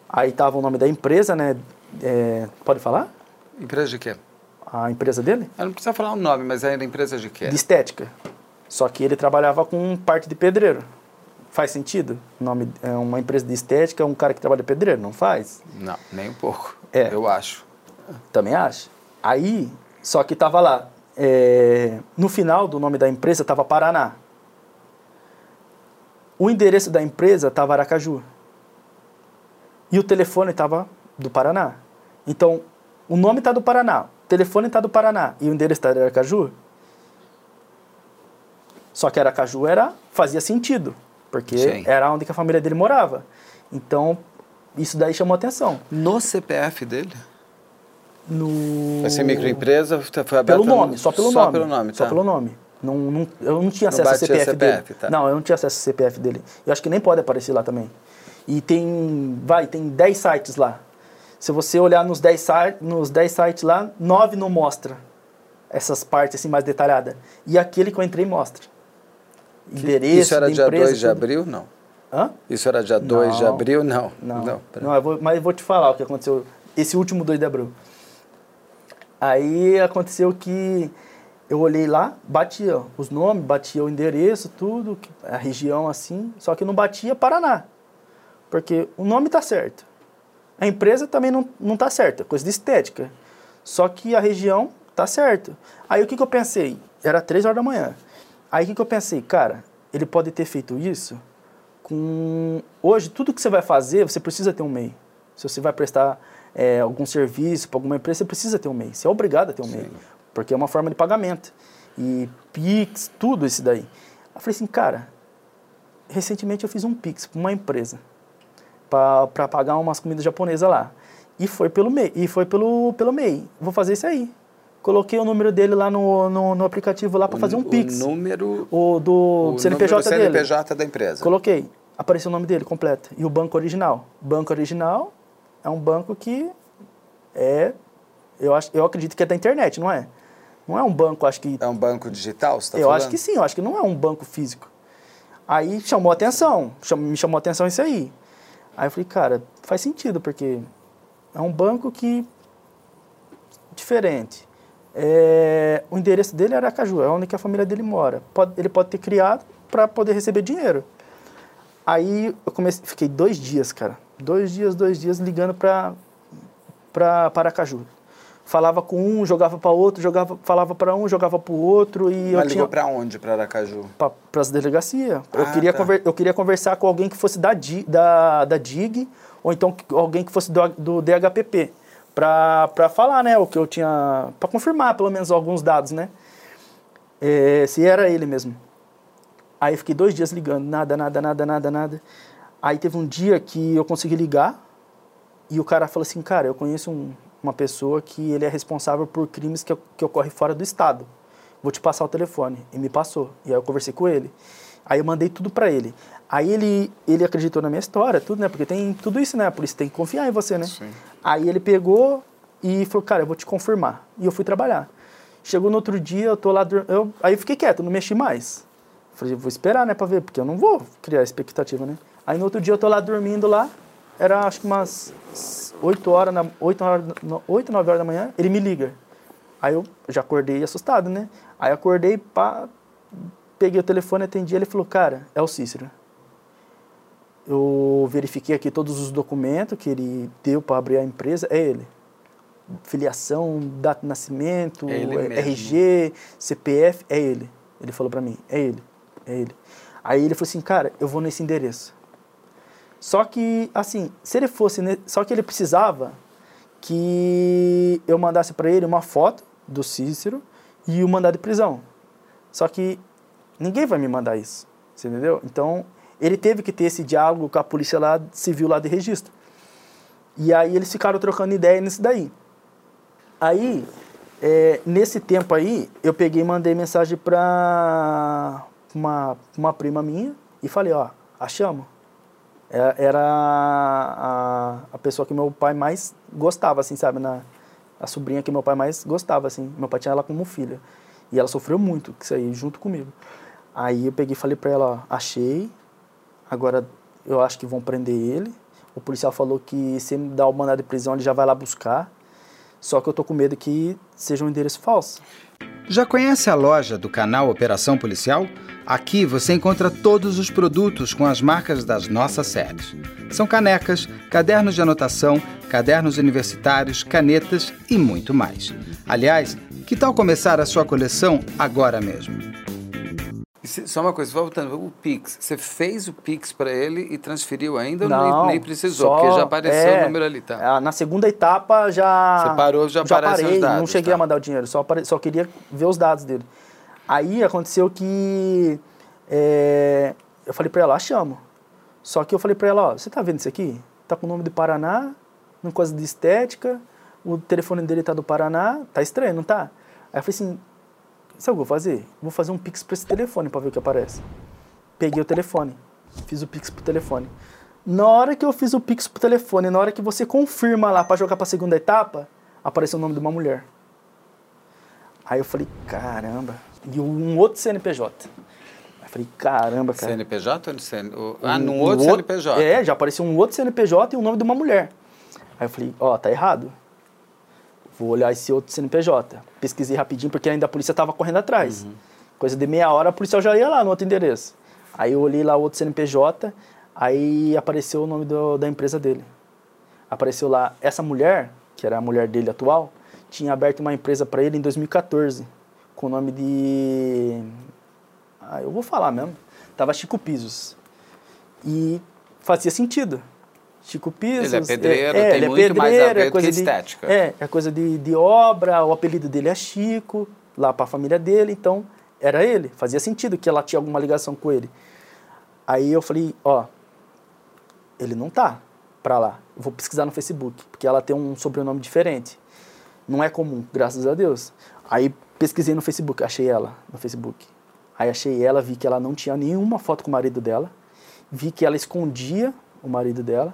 aí tava o nome da empresa, né? É... Pode falar? Empresa de quê? A empresa dele? Eu não precisa falar o nome, mas era empresa de quê? De estética. Só que ele trabalhava com parte de pedreiro. Faz sentido? Nome é uma empresa de estética, um cara que trabalha pedreiro, não faz? Não, nem um pouco. É. Eu acho. Também acho. Aí, só que tava lá, é, no final do nome da empresa estava Paraná. O endereço da empresa estava Aracaju. E o telefone estava do Paraná. Então, o nome está do Paraná, o telefone está do Paraná e o endereço está de Aracaju. Só que Aracaju era, fazia sentido, porque Sim. era onde a família dele morava. Então, isso daí chamou atenção. No CPF dele? no. Vai ser microempresa, foi aberta pelo nome, só pelo só nome. Pelo nome tá. Só pelo nome. Não, não, eu não tinha acesso ao CPF, CPF dele. Tá. Não, eu não tinha acesso ao CPF dele. Eu acho que nem pode aparecer lá também. E tem, vai, tem 10 sites lá. Se você olhar nos 10, nos 10 sites lá, 9 não mostra essas partes assim mais detalhadas. E aquele que eu entrei mostra. Endereço, Isso era dia 2 de abril? Não. Hã? Isso era dia 2 de abril? Não. Não, não, não eu vou, mas eu vou te falar o que aconteceu esse último 2 de abril. Aí aconteceu que eu olhei lá, batia os nomes, batia o endereço, tudo, a região assim, só que não batia Paraná. Porque o nome tá certo. A empresa também não, não tá certa, coisa de estética. Só que a região tá certo. Aí o que, que eu pensei? Era três horas da manhã. Aí o que, que eu pensei? Cara, ele pode ter feito isso com... Hoje, tudo que você vai fazer, você precisa ter um MEI. Se você vai prestar é, algum serviço para alguma empresa, você precisa ter um MEI. Você é obrigado a ter um Sim. MEI. Porque é uma forma de pagamento. E Pix, tudo isso daí. Eu falei assim, cara, recentemente eu fiz um Pix para uma empresa para pagar umas comidas japonesas lá. E foi pelo MEI. E foi pelo, pelo MEI. Vou fazer isso aí. Coloquei o número dele lá no, no, no aplicativo lá para fazer um Pix. O número. O do o CNPJ número dele. CNPJ da empresa. Coloquei. Apareceu o nome dele completo. E o banco original. Banco original é um banco que é. Eu, acho, eu acredito que é da internet, não é? Não é um banco, acho que. É um banco digital, você tá Eu falando? acho que sim, eu acho que não é um banco físico. Aí chamou atenção, me chamou atenção isso aí. Aí eu falei, cara, faz sentido, porque é um banco que. diferente. É, o endereço dele era Aracaju, é onde que a família dele mora. Pode, ele pode ter criado para poder receber dinheiro. Aí eu comecei, fiquei dois dias, cara. Dois dias, dois dias ligando para para Aracaju. Falava com um, jogava para outro, jogava, falava para um, jogava para o outro e Mas eu ligou tinha para onde, para Aracaju? Para as delegacias. Ah, eu queria tá. conver, eu queria conversar com alguém que fosse da da, da DIG ou então alguém que fosse do, do DHPP para falar, né, o que eu tinha para confirmar pelo menos alguns dados, né? É, se era ele mesmo. Aí fiquei dois dias ligando, nada, nada, nada, nada, nada. Aí teve um dia que eu consegui ligar e o cara falou assim, cara, eu conheço um, uma pessoa que ele é responsável por crimes que, que ocorrem fora do estado. Vou te passar o telefone. E me passou. E aí eu conversei com ele. Aí eu mandei tudo para ele. Aí ele, ele acreditou na minha história, tudo, né? Porque tem tudo isso, né? A polícia tem que confiar em você, né? Sim. Aí ele pegou e falou, cara, eu vou te confirmar. E eu fui trabalhar. Chegou no outro dia, eu tô lá, eu, aí eu fiquei quieto, não mexi mais. Falei, vou esperar, né, pra ver, porque eu não vou criar expectativa, né? Aí no outro dia eu tô lá dormindo lá, era acho que umas 8 horas, na, 8, horas, 8 9 horas da manhã, ele me liga. Aí eu já acordei assustado, né? Aí acordei, pá, peguei o telefone, atendi, ele falou, cara, é o Cícero. Eu verifiquei aqui todos os documentos que ele deu para abrir a empresa, é ele. Filiação, data de nascimento, é RG, CPF, é ele. Ele falou para mim, é ele, é ele. Aí ele falou assim, cara, eu vou nesse endereço. Só que, assim, se ele fosse. Só que ele precisava que eu mandasse para ele uma foto do Cícero e o mandado de prisão. Só que ninguém vai me mandar isso, você entendeu? Então, ele teve que ter esse diálogo com a polícia lá, civil lá de registro. E aí eles ficaram trocando ideia nisso daí. Aí, é, nesse tempo aí, eu peguei e mandei mensagem para uma, uma prima minha e falei, ó, achamos é, era a, a pessoa que meu pai mais gostava, assim, sabe? Na, a sobrinha que meu pai mais gostava, assim. Meu pai tinha ela como filha. E ela sofreu muito com isso aí, junto comigo. Aí eu peguei e falei pra ela, ó, achei, agora eu acho que vão prender ele. O policial falou que se me dar o mandado de prisão, ele já vai lá buscar. Só que eu tô com medo que seja um endereço falso. Já conhece a loja do canal Operação Policial? Aqui você encontra todos os produtos com as marcas das nossas séries. São canecas, cadernos de anotação, cadernos universitários, canetas e muito mais. Aliás, que tal começar a sua coleção agora mesmo? Só uma coisa, voltando, o Pix, você fez o Pix para ele e transferiu ainda não, ou nem, precisou? Só, porque já apareceu é, o número ali, tá? Na segunda etapa já. Você parou, já, já aparecem parei, os dados. Não cheguei tá. a mandar o dinheiro, só, apare, só queria ver os dados dele. Aí aconteceu que é, eu falei para ela, achamos. Só que eu falei para ela, ó, você tá vendo isso aqui? Tá com o nome do Paraná, uma coisa de estética, o telefone dele tá do Paraná, tá estranho, não tá? Aí eu falei assim, Sabe o que eu vou fazer? Vou fazer um pix para esse telefone para ver o que aparece. Peguei o telefone, fiz o pix pro telefone. Na hora que eu fiz o Pix pro telefone, na hora que você confirma lá para jogar pra segunda etapa, apareceu o nome de uma mulher. Aí eu falei, caramba. E um outro CNPJ. Aí eu falei, caramba, cara. CNPJ ou CN... Ah, um, num outro, outro CNPJ? É, já apareceu um outro CNPJ e o nome de uma mulher. Aí eu falei, ó, oh, tá errado. Vou olhar esse outro CNPJ. Pesquisei rapidinho, porque ainda a polícia tava correndo atrás. Uhum. Coisa de meia hora, a policial já ia lá no outro endereço. Aí eu olhei lá o outro CNPJ, aí apareceu o nome do, da empresa dele. Apareceu lá, essa mulher, que era a mulher dele atual, tinha aberto uma empresa para ele em 2014, com o nome de. Ah, eu vou falar mesmo. Tava Chico Pisos. E fazia sentido. Chico Pisos. Ele é pedreiro, é, tem ele é muito pedreiro, mais a ver é coisa de estética. É, é coisa de, de obra, o apelido dele é Chico, lá para a família dele, então era ele. Fazia sentido que ela tinha alguma ligação com ele. Aí eu falei, ó, ele não tá para lá. Eu vou pesquisar no Facebook, porque ela tem um sobrenome diferente. Não é comum, graças a Deus. Aí pesquisei no Facebook, achei ela no Facebook. Aí achei ela, vi que ela não tinha nenhuma foto com o marido dela. Vi que ela escondia o marido dela.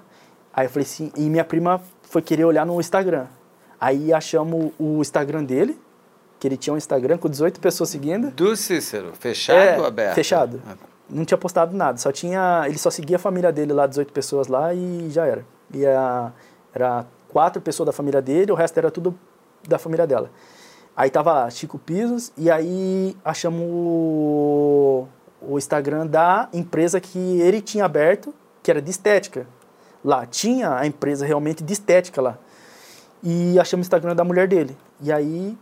Aí eu falei assim, e minha prima foi querer olhar no Instagram. Aí achamos o Instagram dele, que ele tinha um Instagram com 18 pessoas seguindo. Do Cícero, fechado é, ou aberto? Fechado. Ah. Não tinha postado nada, só tinha, ele só seguia a família dele lá, 18 pessoas lá e já era. E a, era quatro pessoas da família dele, o resto era tudo da família dela. Aí tava lá, Chico Pisos, e aí achamos o, o Instagram da empresa que ele tinha aberto, que era de estética. Lá, tinha a empresa realmente de estética lá. E achamos o Instagram da mulher dele. E aí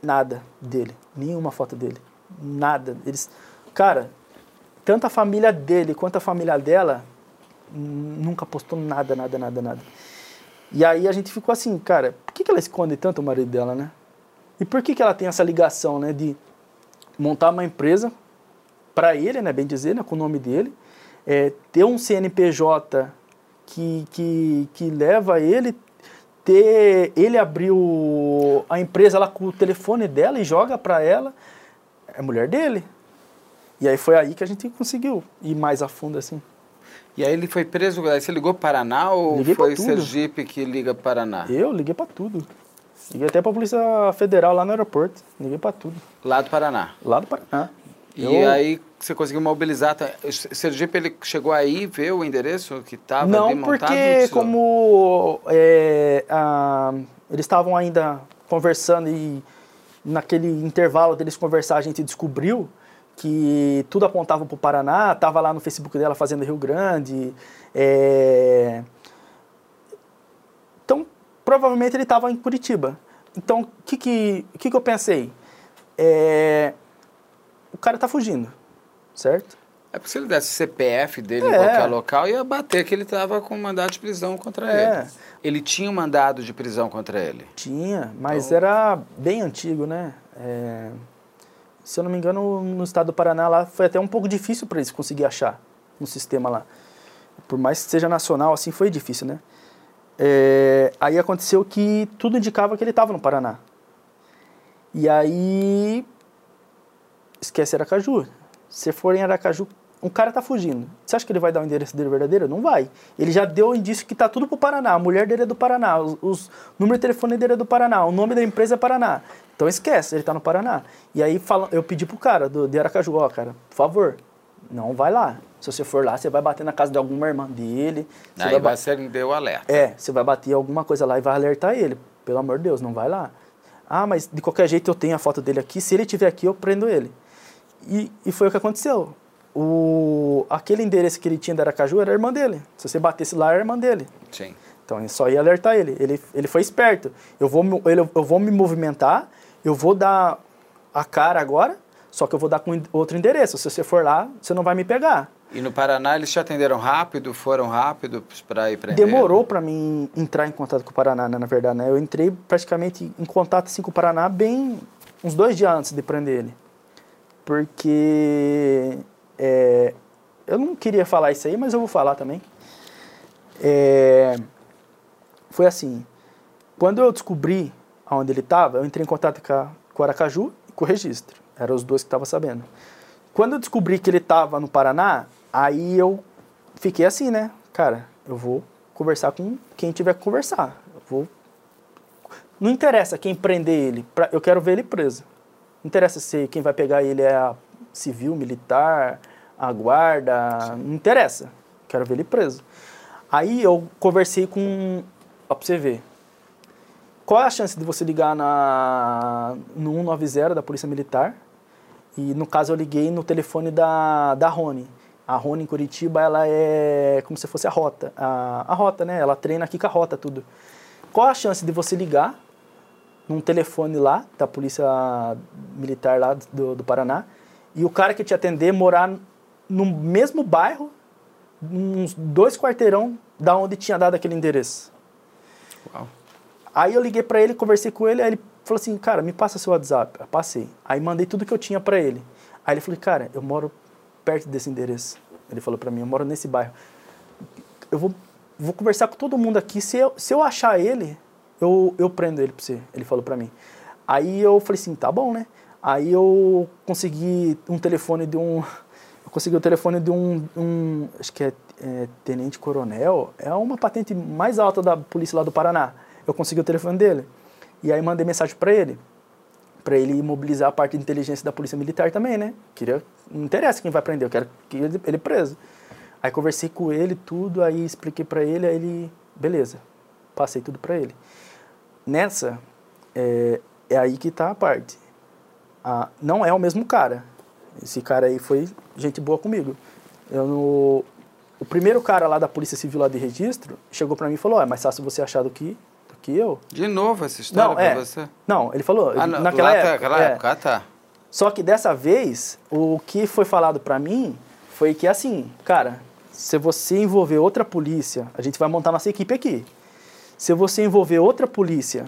nada dele, nenhuma foto dele, nada. Eles, cara, tanto a família dele quanto a família dela nunca postou nada, nada, nada, nada. E aí a gente ficou assim, cara, por que, que ela esconde tanto o marido dela, né? E por que, que ela tem essa ligação, né, de montar uma empresa para ele, né, bem dizer, né, com o nome dele, é, ter um CNPJ que, que, que leva ele ter ele abriu a empresa lá com o telefone dela e joga para ela, é mulher dele. E aí foi aí que a gente conseguiu ir mais a fundo assim. E aí ele foi preso, aí você ligou para Paraná ou liguei foi Sergipe que liga Paraná? Eu liguei para tudo. Liguei até para a Polícia Federal lá no aeroporto. Liguei para tudo. Lá do Paraná? Lá do Paraná. E eu... aí você conseguiu mobilizar. Tá? Sergipe ele chegou aí ver o endereço que estava Não, porque como é, a, eles estavam ainda conversando e naquele intervalo deles conversar a gente descobriu que tudo apontava para o Paraná, estava lá no Facebook dela fazendo Rio Grande. É... Então, provavelmente ele estava em Curitiba. Então, o que, que, que, que eu pensei? É... O cara está fugindo certo? É porque se ele desse CPF dele é. em qualquer local, ia bater que ele estava com mandado de prisão contra é. ele. Ele tinha um mandado de prisão contra ele? Tinha, mas então... era bem antigo, né? É... Se eu não me engano, no estado do Paraná lá foi até um pouco difícil para eles conseguir achar no sistema lá. Por mais que seja nacional, assim foi difícil, né? É... Aí aconteceu que tudo indicava que ele estava no Paraná. E aí esquece Aracaju se for em Aracaju, um cara tá fugindo. Você acha que ele vai dar o endereço dele verdadeiro? Não vai. Ele já deu o indício que tá tudo pro Paraná. A mulher dele é do Paraná. Os, os número de telefone dele é do Paraná. O nome da empresa é Paraná. Então esquece, ele tá no Paraná. E aí fala, eu pedi pro cara do, de Aracaju, ó, cara, por favor, não vai lá. Se você for lá, você vai bater na casa de alguma irmã dele. Aí vai, vai ser deu alerta. É, você vai bater alguma coisa lá e vai alertar ele. Pelo amor de Deus, não vai lá. Ah, mas de qualquer jeito eu tenho a foto dele aqui. Se ele estiver aqui, eu prendo ele. E, e foi o que aconteceu. O, aquele endereço que ele tinha da Aracaju era a irmã dele. Se você batesse lá, era a irmã dele. Sim. Então, eu só ia alertar ele. Ele, ele foi esperto. Eu vou, ele, eu vou me movimentar, eu vou dar a cara agora, só que eu vou dar com outro endereço. Se você for lá, você não vai me pegar. E no Paraná eles te atenderam rápido, foram rápido para ir prender? Demorou para mim entrar em contato com o Paraná, né, na verdade. Né? Eu entrei praticamente em contato assim, com o Paraná bem uns dois dias antes de prender ele porque é, eu não queria falar isso aí, mas eu vou falar também. É, foi assim, quando eu descobri onde ele estava, eu entrei em contato com, a, com o Aracaju e com o registro. Eram os dois que estavam sabendo. Quando eu descobri que ele estava no Paraná, aí eu fiquei assim, né? cara, eu vou conversar com quem tiver que conversar. Eu vou... Não interessa quem prender ele, pra... eu quero ver ele preso. Não interessa se quem vai pegar ele é a civil, militar, a guarda, Sim. não interessa. Quero ver ele preso. Aí eu conversei com. Ó, pra você ver. Qual é a chance de você ligar na, no 190 da Polícia Militar? E no caso eu liguei no telefone da, da Rony. A Rony em Curitiba, ela é como se fosse a rota. A, a rota, né? Ela treina aqui com a rota, tudo. Qual a chance de você ligar num telefone lá, da Polícia Militar lá do, do Paraná, e o cara que te atender morar no mesmo bairro, uns dois quarteirão da onde tinha dado aquele endereço. Uau. Aí eu liguei para ele, conversei com ele, aí ele falou assim, cara, me passa seu WhatsApp. Eu passei. Aí mandei tudo que eu tinha para ele. Aí ele falou, cara, eu moro perto desse endereço. Ele falou para mim, eu moro nesse bairro. Eu vou, vou conversar com todo mundo aqui. Se eu, se eu achar ele, eu, eu prendo ele pra você. Ele falou para mim. Aí eu falei assim, tá bom, né? Aí eu consegui um telefone de um... Eu consegui o telefone de um, um acho que é, é tenente coronel. É uma patente mais alta da polícia lá do Paraná eu consegui o telefone dele. E aí mandei mensagem para ele, para ele mobilizar a parte de inteligência da polícia militar também, né? Queria, não interessa quem vai prender, eu quero que ele, ele preso. Aí conversei com ele, tudo, aí expliquei para ele, aí ele, beleza, passei tudo para ele. Nessa, é, é, aí que tá a parte. Ah, não é o mesmo cara. Esse cara aí foi gente boa comigo. Eu no, o primeiro cara lá da Polícia Civil lá de registro chegou para mim e falou: é mais fácil você achar do que que eu. De novo essa história para é, você? Não, ele falou. Ah, naquela época. Naquela é. época, tá. Só que dessa vez, o que foi falado para mim foi que assim, cara, se você envolver outra polícia, a gente vai montar nossa equipe aqui. Se você envolver outra polícia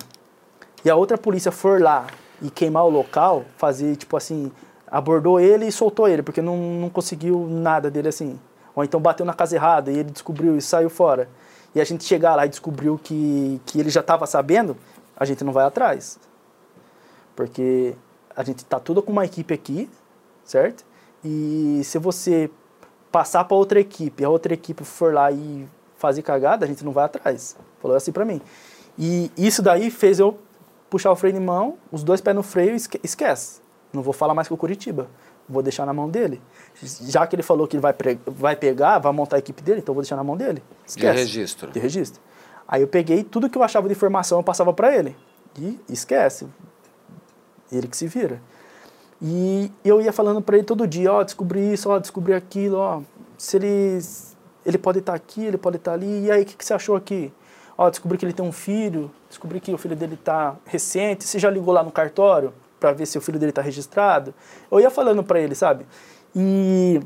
e a outra polícia for lá e queimar o local, fazer tipo assim, abordou ele e soltou ele, porque não, não conseguiu nada dele assim. Ou então bateu na casa errada e ele descobriu e saiu fora e a gente chegar lá e descobriu que, que ele já estava sabendo, a gente não vai atrás. Porque a gente está tudo com uma equipe aqui, certo? E se você passar para outra equipe, a outra equipe for lá e fazer cagada, a gente não vai atrás. Falou assim para mim. E isso daí fez eu puxar o freio de mão, os dois pés no freio e esquece. Não vou falar mais com o Curitiba. Vou deixar na mão dele já que ele falou que ele vai, vai pegar, vai montar a equipe dele, então vou deixar na mão dele. Esquece. De registro. De registro. Aí eu peguei tudo que eu achava de informação, eu passava para ele. E esquece. Ele que se vira. E eu ia falando para ele todo dia, ó, oh, descobri isso, ó, oh, descobri aquilo, ó. Se ele ele pode estar tá aqui, ele pode estar tá ali. E aí, o que, que você achou aqui? Ó, descobri que ele tem um filho, descobri que o filho dele está recente. Você já ligou lá no cartório para ver se o filho dele está registrado? Eu ia falando para ele, sabe? E,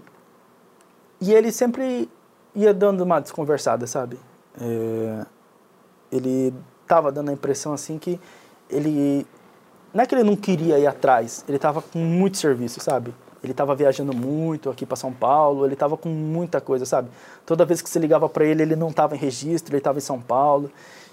e ele sempre ia dando uma desconversada, sabe? É, ele tava dando a impressão assim que ele. Não é que ele não queria ir atrás, ele tava com muito serviço, sabe? Ele estava viajando muito aqui para São Paulo, ele estava com muita coisa, sabe? Toda vez que você ligava para ele, ele não estava em registro, ele estava em São Paulo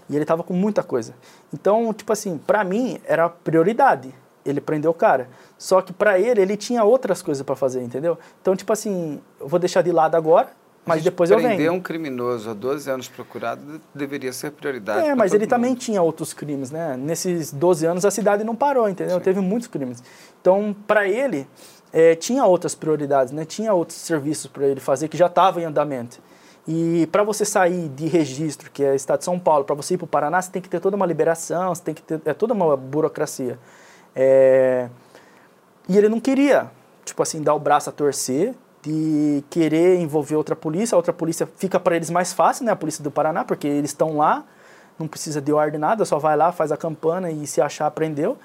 e ele estava com muita coisa. Então, tipo assim, para mim era prioridade ele prendeu o cara. Só que para ele, ele tinha outras coisas para fazer, entendeu? Então, tipo assim, eu vou deixar de lado agora, mas depois eu venho. Prender um criminoso há 12 anos procurado deveria ser prioridade. É, mas ele mundo. também tinha outros crimes, né? Nesses 12 anos a cidade não parou, entendeu? Sim. Teve muitos crimes. Então, para ele, é, tinha outras prioridades, né? Tinha outros serviços para ele fazer que já estavam em andamento. E para você sair de registro, que é o Estado de São Paulo, para você ir para o Paraná, você tem que ter toda uma liberação, você tem que ter é toda uma burocracia. É... E ele não queria, tipo assim, dar o braço a torcer, de querer envolver outra polícia. A outra polícia fica para eles mais fácil, né? A polícia do Paraná, porque eles estão lá, não precisa de ordem nada, só vai lá, faz a campana e se achar, prendeu.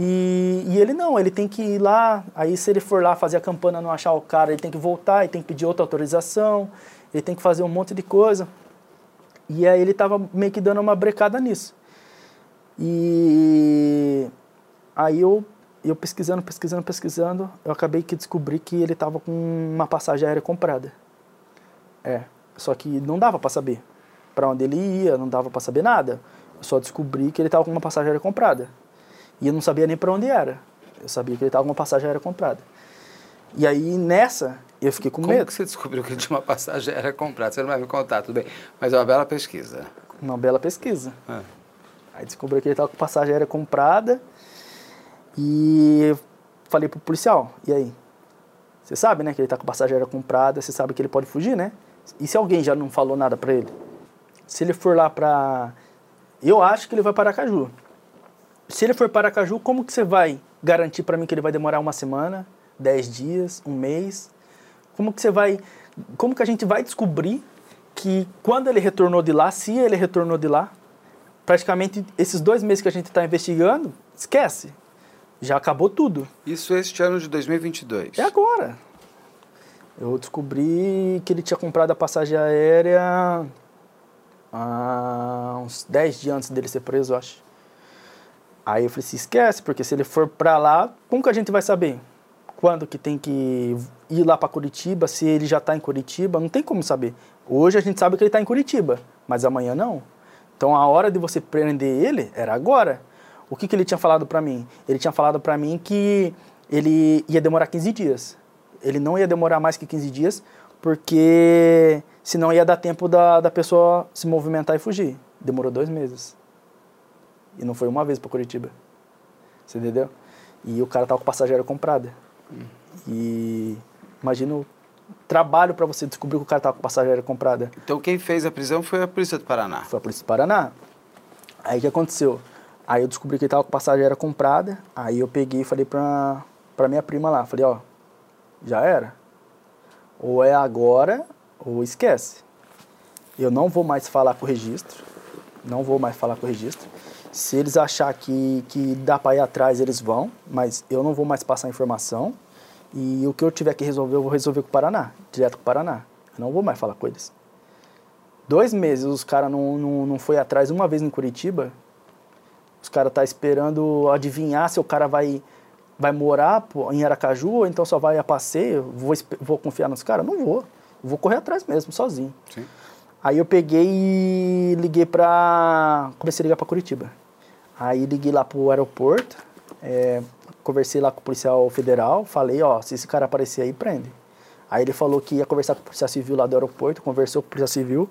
E, e, ele não, ele tem que ir lá, aí se ele for lá fazer a campana não achar o cara, ele tem que voltar, ele tem que pedir outra autorização, ele tem que fazer um monte de coisa. E aí ele estava meio que dando uma brecada nisso. E Aí eu, eu pesquisando, pesquisando, pesquisando, eu acabei que descobri que ele estava com uma passagem aérea comprada. É, só que não dava para saber para onde ele ia, não dava para saber nada. Eu só descobri que ele estava com uma passagem aérea comprada. E eu não sabia nem para onde era. Eu sabia que ele estava com uma passagem aérea comprada. E aí, nessa, eu fiquei com Como medo. que você descobriu que tinha uma passagem aérea comprada? Você não vai me contar, tudo bem. Mas é uma bela pesquisa. Uma bela pesquisa. É. Aí descobri que ele tava com passagem aérea comprada. E falei pro policial, e aí? Você sabe, né, que ele tá com passagem aérea comprada, você sabe que ele pode fugir, né? E se alguém já não falou nada pra ele? Se ele for lá pra... Eu acho que ele vai para Aracaju. Se ele for para Aracaju, como que você vai garantir pra mim que ele vai demorar uma semana, dez dias, um mês? Como que você vai... Como que a gente vai descobrir que quando ele retornou de lá, se ele retornou de lá, praticamente esses dois meses que a gente está investigando, esquece. Já acabou tudo. Isso este ano de 2022. É agora. Eu descobri que ele tinha comprado a passagem aérea há uns 10 dias antes dele ser preso, eu acho. Aí eu falei assim, esquece, porque se ele for pra lá, como que a gente vai saber? Quando que tem que ir lá para Curitiba, se ele já tá em Curitiba, não tem como saber. Hoje a gente sabe que ele tá em Curitiba, mas amanhã não. Então a hora de você prender ele era agora. O que, que ele tinha falado para mim? Ele tinha falado para mim que ele ia demorar 15 dias. Ele não ia demorar mais que 15 dias, porque senão ia dar tempo da, da pessoa se movimentar e fugir. Demorou dois meses. E não foi uma vez para Curitiba. Você entendeu? E o cara tava com passageira comprada. E imagina o trabalho para você descobrir que o cara tava com passageira comprada. Então quem fez a prisão foi a Polícia do Paraná. Foi a Polícia do Paraná. Aí o que aconteceu? Aí eu descobri que ele tava com passageira comprada. Aí eu peguei e falei pra, pra minha prima lá. Falei, ó, já era. Ou é agora, ou esquece. Eu não vou mais falar com o registro. Não vou mais falar com o registro. Se eles achar que, que dá para ir atrás, eles vão. Mas eu não vou mais passar informação. E o que eu tiver que resolver, eu vou resolver com o Paraná. Direto com o Paraná. Eu não vou mais falar com eles. Dois meses os caras não, não, não foi atrás uma vez em Curitiba. Os caras tá esperando adivinhar se o cara vai, vai morar em Aracaju ou então só vai a passeio. Vou, vou confiar nos caras? Não vou. Vou correr atrás mesmo, sozinho. Sim. Aí eu peguei e liguei pra. Comecei a ligar pra Curitiba. Aí liguei lá pro aeroporto, é, conversei lá com o policial federal, falei, ó, se esse cara aparecer aí, prende. Aí ele falou que ia conversar com o policial civil lá do aeroporto, conversou com o policial civil.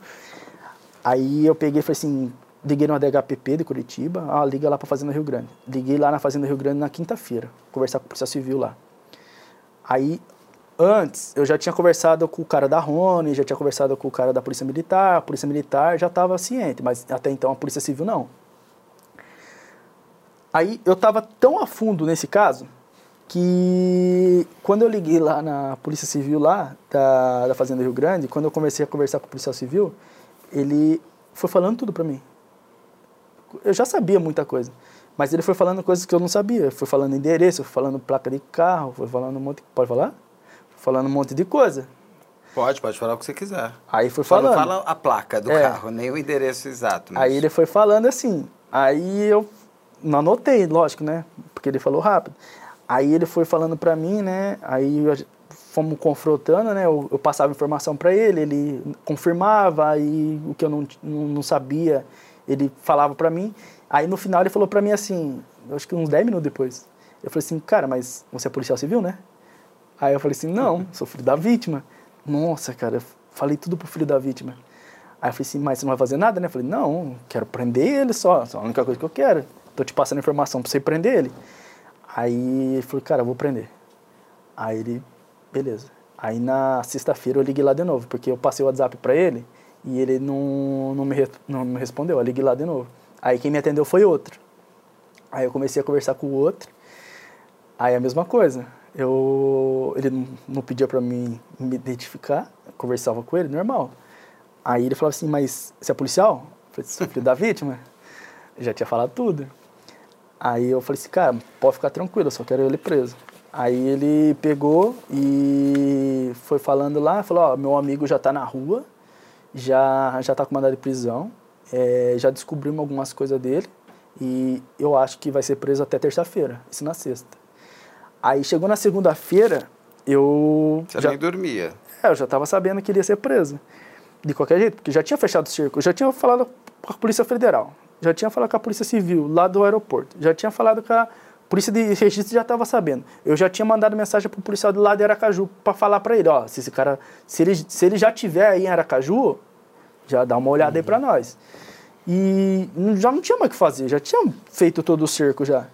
Aí eu peguei e falei assim, liguei no DHPP de Curitiba, ah, liga lá pra Fazenda Rio Grande. Liguei lá na Fazenda Rio Grande na quinta-feira, conversar com o policial civil lá. Aí, antes, eu já tinha conversado com o cara da Rony, já tinha conversado com o cara da Polícia Militar, a Polícia Militar já estava ciente, mas até então a Polícia Civil não. Aí eu estava tão a fundo nesse caso que quando eu liguei lá na Polícia Civil lá da, da Fazenda Rio Grande, quando eu comecei a conversar com o policial civil, ele foi falando tudo para mim. Eu já sabia muita coisa, mas ele foi falando coisas que eu não sabia. Foi falando endereço, foi falando placa de carro, foi falando um monte. Pode falar? Foi falando um monte de coisa. Pode, pode falar o que você quiser. Aí foi Só não falando. fala a placa do É. carro, nem o endereço exato. mas- Aí ele foi falando assim. Aí eu não anotei, lógico, né? Porque ele falou rápido. Aí ele foi falando pra mim, né? Aí eu- fomos confrontando, né? Eu, eu passava informação pra ele, ele confirmava, aí o que eu não, não, sabia, ele falava pra mim. Aí no final ele falou pra mim assim, eu acho que uns 10 minutos depois. Eu falei assim, cara, mas você é policial civil, né? Aí eu falei assim, não, sou filho da vítima. Nossa, cara, eu falei tudo pro filho da vítima. Aí eu falei assim, mas você não vai fazer nada, né? Eu falei, não, quero prender ele só, só a única coisa que eu quero. Tô te passando informação pra você prender ele. Aí ele falou, cara, eu vou prender. Aí ele, beleza. Aí na sexta-feira eu liguei lá de novo, porque eu passei o WhatsApp pra ele e ele não, não, me, não me respondeu. Eu liguei lá de novo. Aí quem me atendeu foi outro. Aí eu comecei a conversar com o outro. Aí a mesma coisa. Eu, ele não- não pedia pra mim me identificar, conversava com ele, normal. Aí ele falava assim, mas você é policial? Eu falei, sou filho da vítima. Eu já tinha falado tudo. Aí eu falei assim, cara, pode ficar tranquilo, eu só quero ele preso. Aí ele pegou e foi falando lá, falou, ó, meu amigo já tá na rua, já, já tá com mandado de prisão, é, já descobrimos algumas coisas dele e eu acho que vai ser preso até terça-feira, isso na sexta. Aí chegou na segunda-feira, eu Você já, nem dormia. é, eu já estava sabendo que ele ia ser preso. De qualquer jeito, porque já tinha fechado o circo. Eu já tinha falado com a Polícia Federal. Já tinha falado com a Polícia Civil, lá do aeroporto. Já tinha falado com a, polícia de registro já estava sabendo. Eu já tinha mandado mensagem pro policial do lado de Aracaju para falar para ele, ó, se esse cara, se ele, se ele já tiver aí em Aracaju, já dá uma olhada uhum. aí para nós. E já não tinha mais o que fazer, já tinha feito todo o cerco já.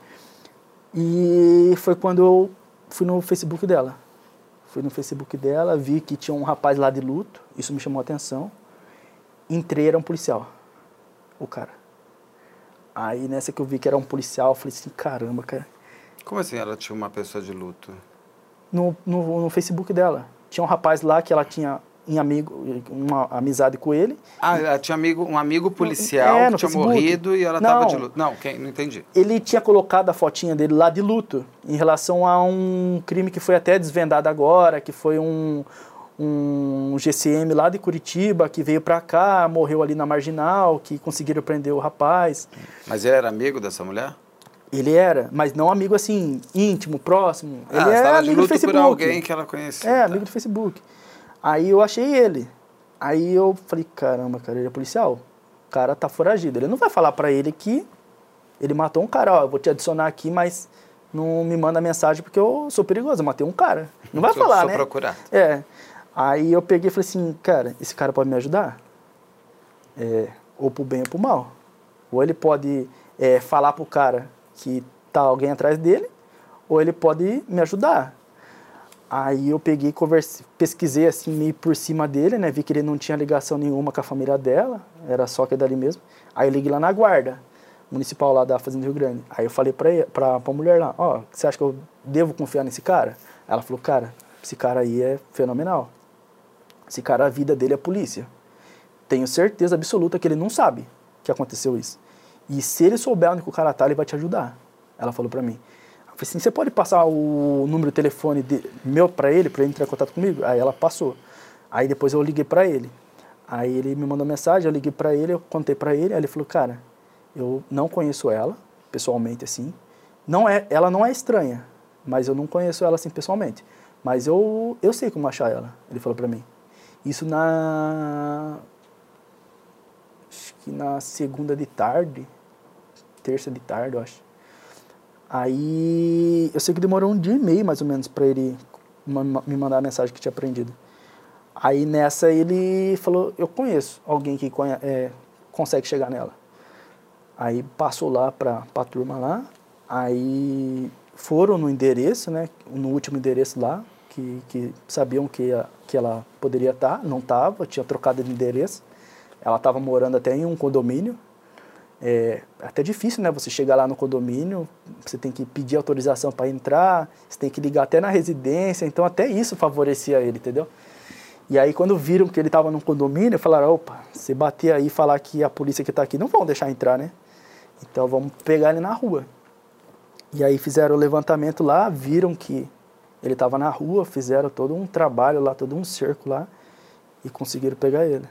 E foi quando eu fui no Facebook dela. Fui no Facebook dela, vi que tinha um rapaz lá de luto, isso me chamou a atenção. Entrei, era um policial, o cara. Aí nessa que eu vi que era um policial, eu falei assim, caramba, cara. Como assim ela tinha uma pessoa de luto? No, no, no Facebook dela. Tinha um rapaz lá que ela tinha em amigo, uma amizade com ele. Ah, ela tinha amigo, um amigo policial é, que tinha Facebook. morrido e ela estava de luto. Não, quem, não entendi. Ele tinha colocado a fotinha dele lá de luto em relação a um crime que foi até desvendado agora, que foi um, um GCM lá de Curitiba que veio para cá, morreu ali na marginal, que conseguiram prender o rapaz. Mas ele era amigo dessa mulher? Ele era, mas não amigo assim, íntimo, próximo. Ah, ele era amigo do Facebook. por alguém que ela conhecia. É, tá. amigo do Facebook. Aí eu achei ele. Aí eu falei, caramba, cara, ele é policial. O cara tá foragido. Ele não vai falar para ele que ele matou um cara, ó, eu vou te adicionar aqui, mas não me manda mensagem porque eu sou perigoso, eu matei um cara. Não vai falar, sou né? procurado. É. Aí eu peguei e falei assim, cara, esse cara pode me ajudar? É, ou pro bem ou pro mal. Ou ele pode é, falar pro cara que tá alguém atrás dele, ou ele pode me ajudar. Aí eu peguei, conversei, pesquisei assim meio por cima dele, né? Vi que ele não tinha ligação nenhuma com a família dela, era só que é dali mesmo. Aí eu liguei lá na guarda municipal lá da Fazenda Rio Grande. Aí eu falei pra, pra, pra mulher lá, ó, oh, você acha que eu devo confiar nesse cara? Ela falou, cara, esse cara aí é fenomenal. Esse cara, a vida dele é polícia. Tenho certeza absoluta que ele não sabe que aconteceu isso. E se ele souber onde o cara tá, ele vai te ajudar. Ela falou pra mim. Eu falei assim, você pode passar o número de telefone de, meu para ele, para ele entrar em contato comigo? Aí ela passou. Aí depois eu liguei para ele. Aí ele me mandou mensagem, eu liguei para ele, eu contei para ele, aí ele falou, cara, eu não conheço ela, pessoalmente assim. Não é, ela não é estranha, mas eu não conheço ela assim pessoalmente. Mas eu, eu sei como achar ela, ele falou para mim. Isso na. Acho que na segunda de tarde. Terça de tarde, eu acho. Aí eu sei que demorou um dia e meio mais ou menos para ele me mandar a mensagem que tinha aprendido. Aí nessa ele falou: Eu conheço alguém que conhe é, consegue chegar nela. Aí passou lá para a turma lá. Aí foram no endereço, né? No último endereço lá, que, que sabiam que, a, que ela poderia estar, tá, não estava, tinha trocado de endereço. Ela estava morando até em um condomínio. É até difícil, né? Você chegar lá no condomínio, você tem que pedir autorização para entrar, você tem que ligar até na residência, então até isso favorecia ele, entendeu? E aí quando viram que ele estava no condomínio, falaram, opa, se bater aí e falar que a polícia que está aqui não vão deixar entrar, né? Então vamos pegar ele na rua. E aí fizeram o levantamento lá, viram que ele estava na rua, fizeram todo um trabalho lá, todo um cerco lá e conseguiram pegar ele.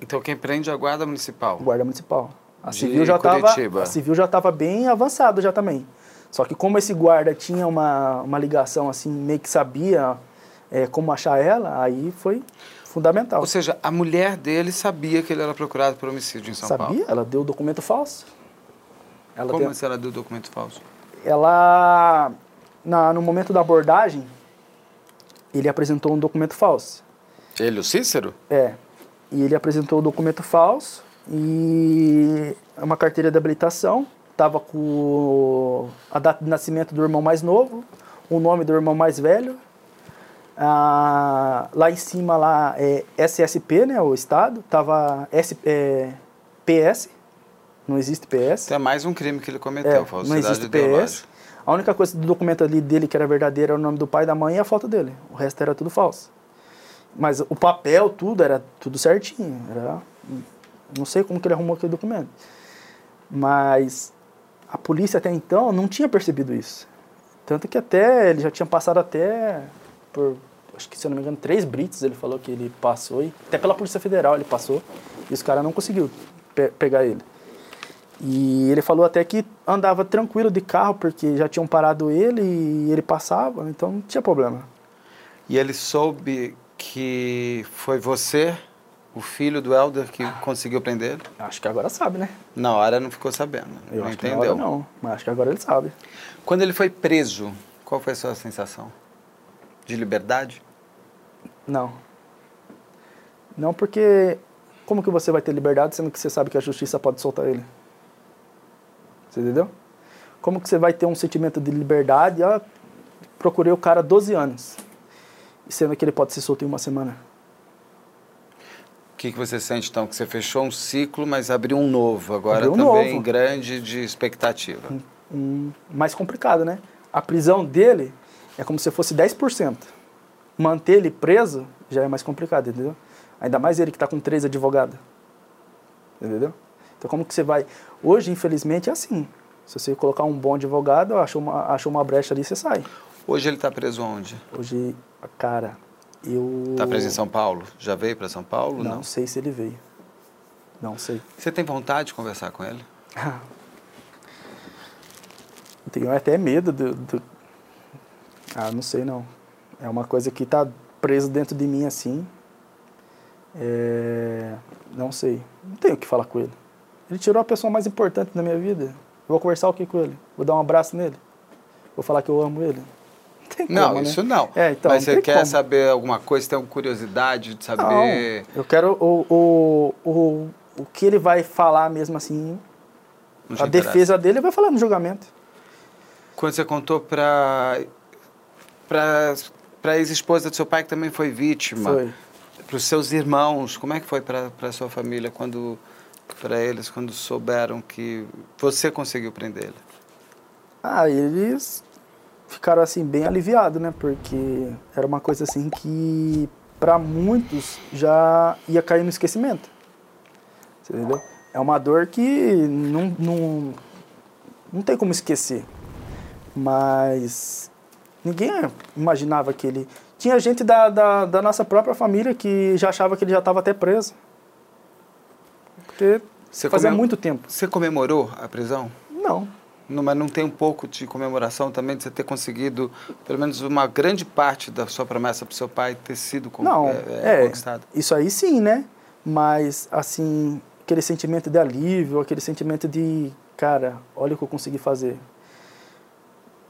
Então quem prende é a guarda municipal? Guarda municipal. A civil já estava a civil já estava bem avançado já também. Só que como esse guarda tinha uma, uma ligação assim, meio que sabia é, como achar ela, aí foi fundamental. Ou seja, a mulher dele sabia que ele era procurado por homicídio em São sabia? Paulo? Sabia, ela deu o documento falso. Ela como tem... se ela deu o documento falso? Ela na, no momento da abordagem, ele apresentou um documento falso. Ele, o Cícero? É. E ele apresentou o documento falso e uma carteira de habilitação. Estava com a data de nascimento do irmão mais novo, o nome do irmão mais velho. Ah, lá em cima lá é SSP, né, o estado, tava S, é, PS, não existe PS. É mais um crime que ele cometeu, é, falsidade não existe PS. A única coisa do documento ali dele que era verdadeiro era o nome do pai, da mãe e a foto dele. O resto era tudo falso. Mas o papel, tudo, era tudo certinho. Era, não sei como que ele arrumou aquele documento. Mas a polícia até então não tinha percebido isso. Tanto que até ele já tinha passado até por, acho que se eu não me engano, três brites ele falou que ele passou. E até pela Polícia Federal ele passou. E os caras não conseguiu pe pegar ele. E ele falou até que andava tranquilo de carro, porque já tinham parado ele e ele passava, então não tinha problema. E ele soube que foi você o filho do Helder que conseguiu prender ele? Acho que agora sabe, né? Na hora não ficou sabendo. Eu não entendeu. Não, mas acho que agora ele sabe. Quando ele foi preso, qual foi a sua sensação? De liberdade? Não. Não, porque como que você vai ter liberdade sendo que você sabe que a justiça pode soltar ele? Você entendeu? Como que você vai ter um sentimento de liberdade? Ah, procurei o cara há 12 anos, sendo que ele pode ser solto em uma semana. O que, que você sente então? Que você fechou um ciclo, mas abriu um novo, agora Abriu um também novo. grande de expectativa. um, mais complicado, né? A prisão dele é como se fosse 10%. Manter ele preso já é mais complicado, entendeu? Ainda mais ele que está com três advogados. Entendeu? Então como que você vai... Hoje, infelizmente, é assim. Se você colocar um bom advogado, achou uma, achou uma brecha ali, você sai. Hoje ele está preso onde? Hoje, cara, eu... Está preso em São Paulo? Já veio para São Paulo? Não, sei se ele veio. Não sei. Você tem vontade de conversar com ele? Eu tenho até medo do, do- Ah, não sei não. É uma coisa que tá preso dentro de mim assim. É... Não sei. Não tenho o que falar com ele. Ele tirou a pessoa mais importante da minha vida. Eu vou conversar o que com ele? Vou dar um abraço nele? Vou falar que eu amo ele? Não né? isso não. É, então, Mas não você quer como. saber alguma coisa? Tem alguma curiosidade de saber? Não, eu quero o, o, o, o que ele vai falar mesmo assim. Não a interessa. defesa dele vai falar no julgamento. Quando você contou para para para ex-esposa do seu pai que também foi vítima, para os seus irmãos, como é que foi para para sua família quando para eles quando souberam que você conseguiu prender ele? Ah, eles ficaram assim bem aliviados, né? Porque era uma coisa assim que para muitos já ia cair no esquecimento. Você entendeu? É uma dor que não, não, não tem como esquecer. Mas ninguém imaginava que ele. Tinha gente da, da, da nossa própria família que já achava que ele já estava até preso. Porque Você fazia muito tempo. Você comemorou a prisão? Não. Não, mas não tem um pouco de comemoração também de você ter conseguido pelo menos uma grande parte da sua promessa para o seu pai ter sido con- Não, é, é, é, conquistada? isso aí sim, né? Mas, assim, aquele sentimento de alívio, aquele sentimento de, cara, olha o que eu consegui fazer.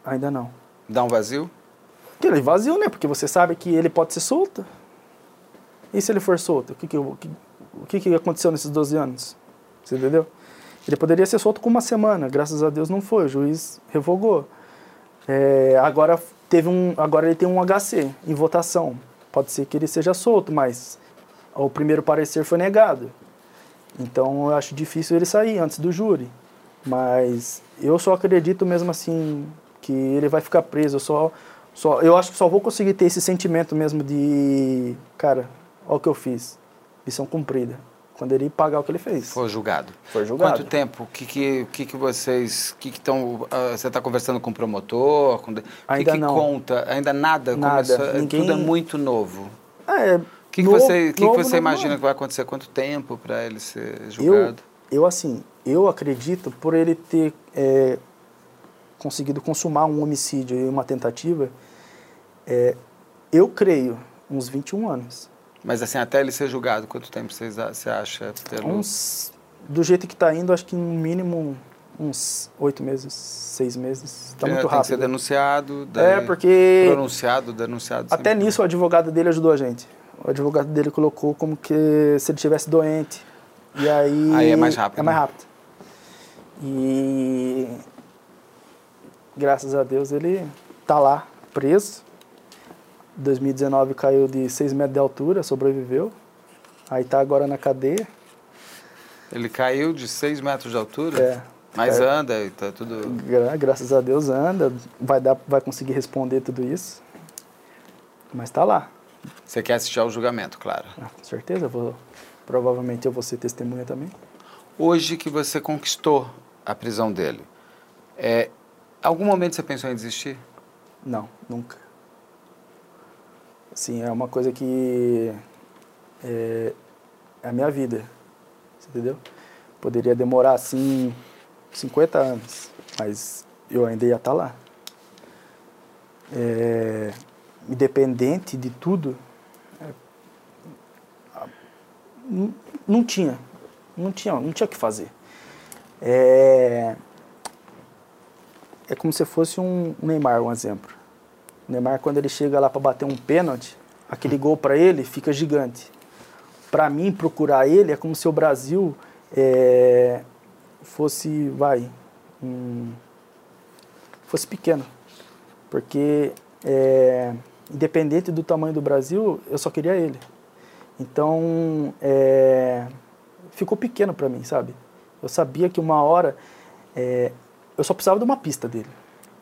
Ainda não. Dá um vazio? Aquele vazio, né? Porque você sabe que ele pode ser solto. E se ele for solto? O que, que, eu- que, o que, que aconteceu nesses 12 anos? Você entendeu? Ele poderia ser solto com uma semana, graças a Deus não foi, o juiz revogou. É, agora, teve um, agora ele tem um HC em votação. Pode ser que ele seja solto, mas o primeiro parecer foi negado. Então eu acho difícil ele sair antes do júri. Mas eu só acredito mesmo assim que ele vai ficar preso. Eu só, só eu acho que só vou conseguir ter esse sentimento mesmo de, cara, olha o que eu fiz. Missão cumprida. Quando ele pagar o que ele fez. Foi julgado. Foi julgado. Quanto tempo? O que, que, que, que vocês. Que que tão, ah, você está conversando com o promotor? Com, o Ainda que, não. conta? Ainda nada? Nada. Começou- Ninguém- Tudo é muito novo. É, O que, que você, que que você imagina que vai acontecer? Quanto tempo para ele ser Eu, julgado? eu assim, eu acredito por ele ter é, conseguido consumar um homicídio e uma tentativa, é, eu creio uns 21 anos. Mas assim, até ele ser julgado, quanto tempo você acha? Pelo... Uns, do jeito que está indo, acho que no mínimo uns oito meses, seis meses. Está muito tem que ser rápido. denunciado, É, daí- porque pronunciado, denunciado. até sempre. nisso o advogado dele ajudou a gente. O advogado dele colocou como que se ele tivesse doente. E aí. Aí é mais rápido, É mais né? rápido. E. Graças a Deus ele tá lá, preso. 2019 caiu de 6 metros de altura, sobreviveu. Aí tá agora na cadeia. Ele caiu de 6 metros de altura, É. mas É. anda e tá tudo. Gra- Graças a Deus anda, vai, dar, vai conseguir responder tudo isso. Mas tá lá. Você quer assistir ao julgamento, claro. Ah, com certeza, eu vou, provavelmente eu vou ser testemunha também. Hoje que você conquistou a prisão dele, é, algum momento você pensou em desistir? Não, nunca. Assim, é uma coisa que é, é a minha vida, entendeu? Poderia demorar, assim, 50 anos, mas eu ainda ia estar lá. É, independente de tudo, é, não, não tinha. Não tinha, não tinha o que fazer. É, é como se fosse um Neymar, um exemplo. O Neymar, quando ele chega lá para bater um pênalti, aquele gol para ele fica gigante. Para mim, procurar ele é como se o Brasil é, fosse, vai, um, fosse pequeno. Porque, é, independente do tamanho do Brasil, eu só queria ele. Então, é, ficou pequeno para mim, sabe? Eu sabia que uma hora é, eu só precisava de uma pista dele.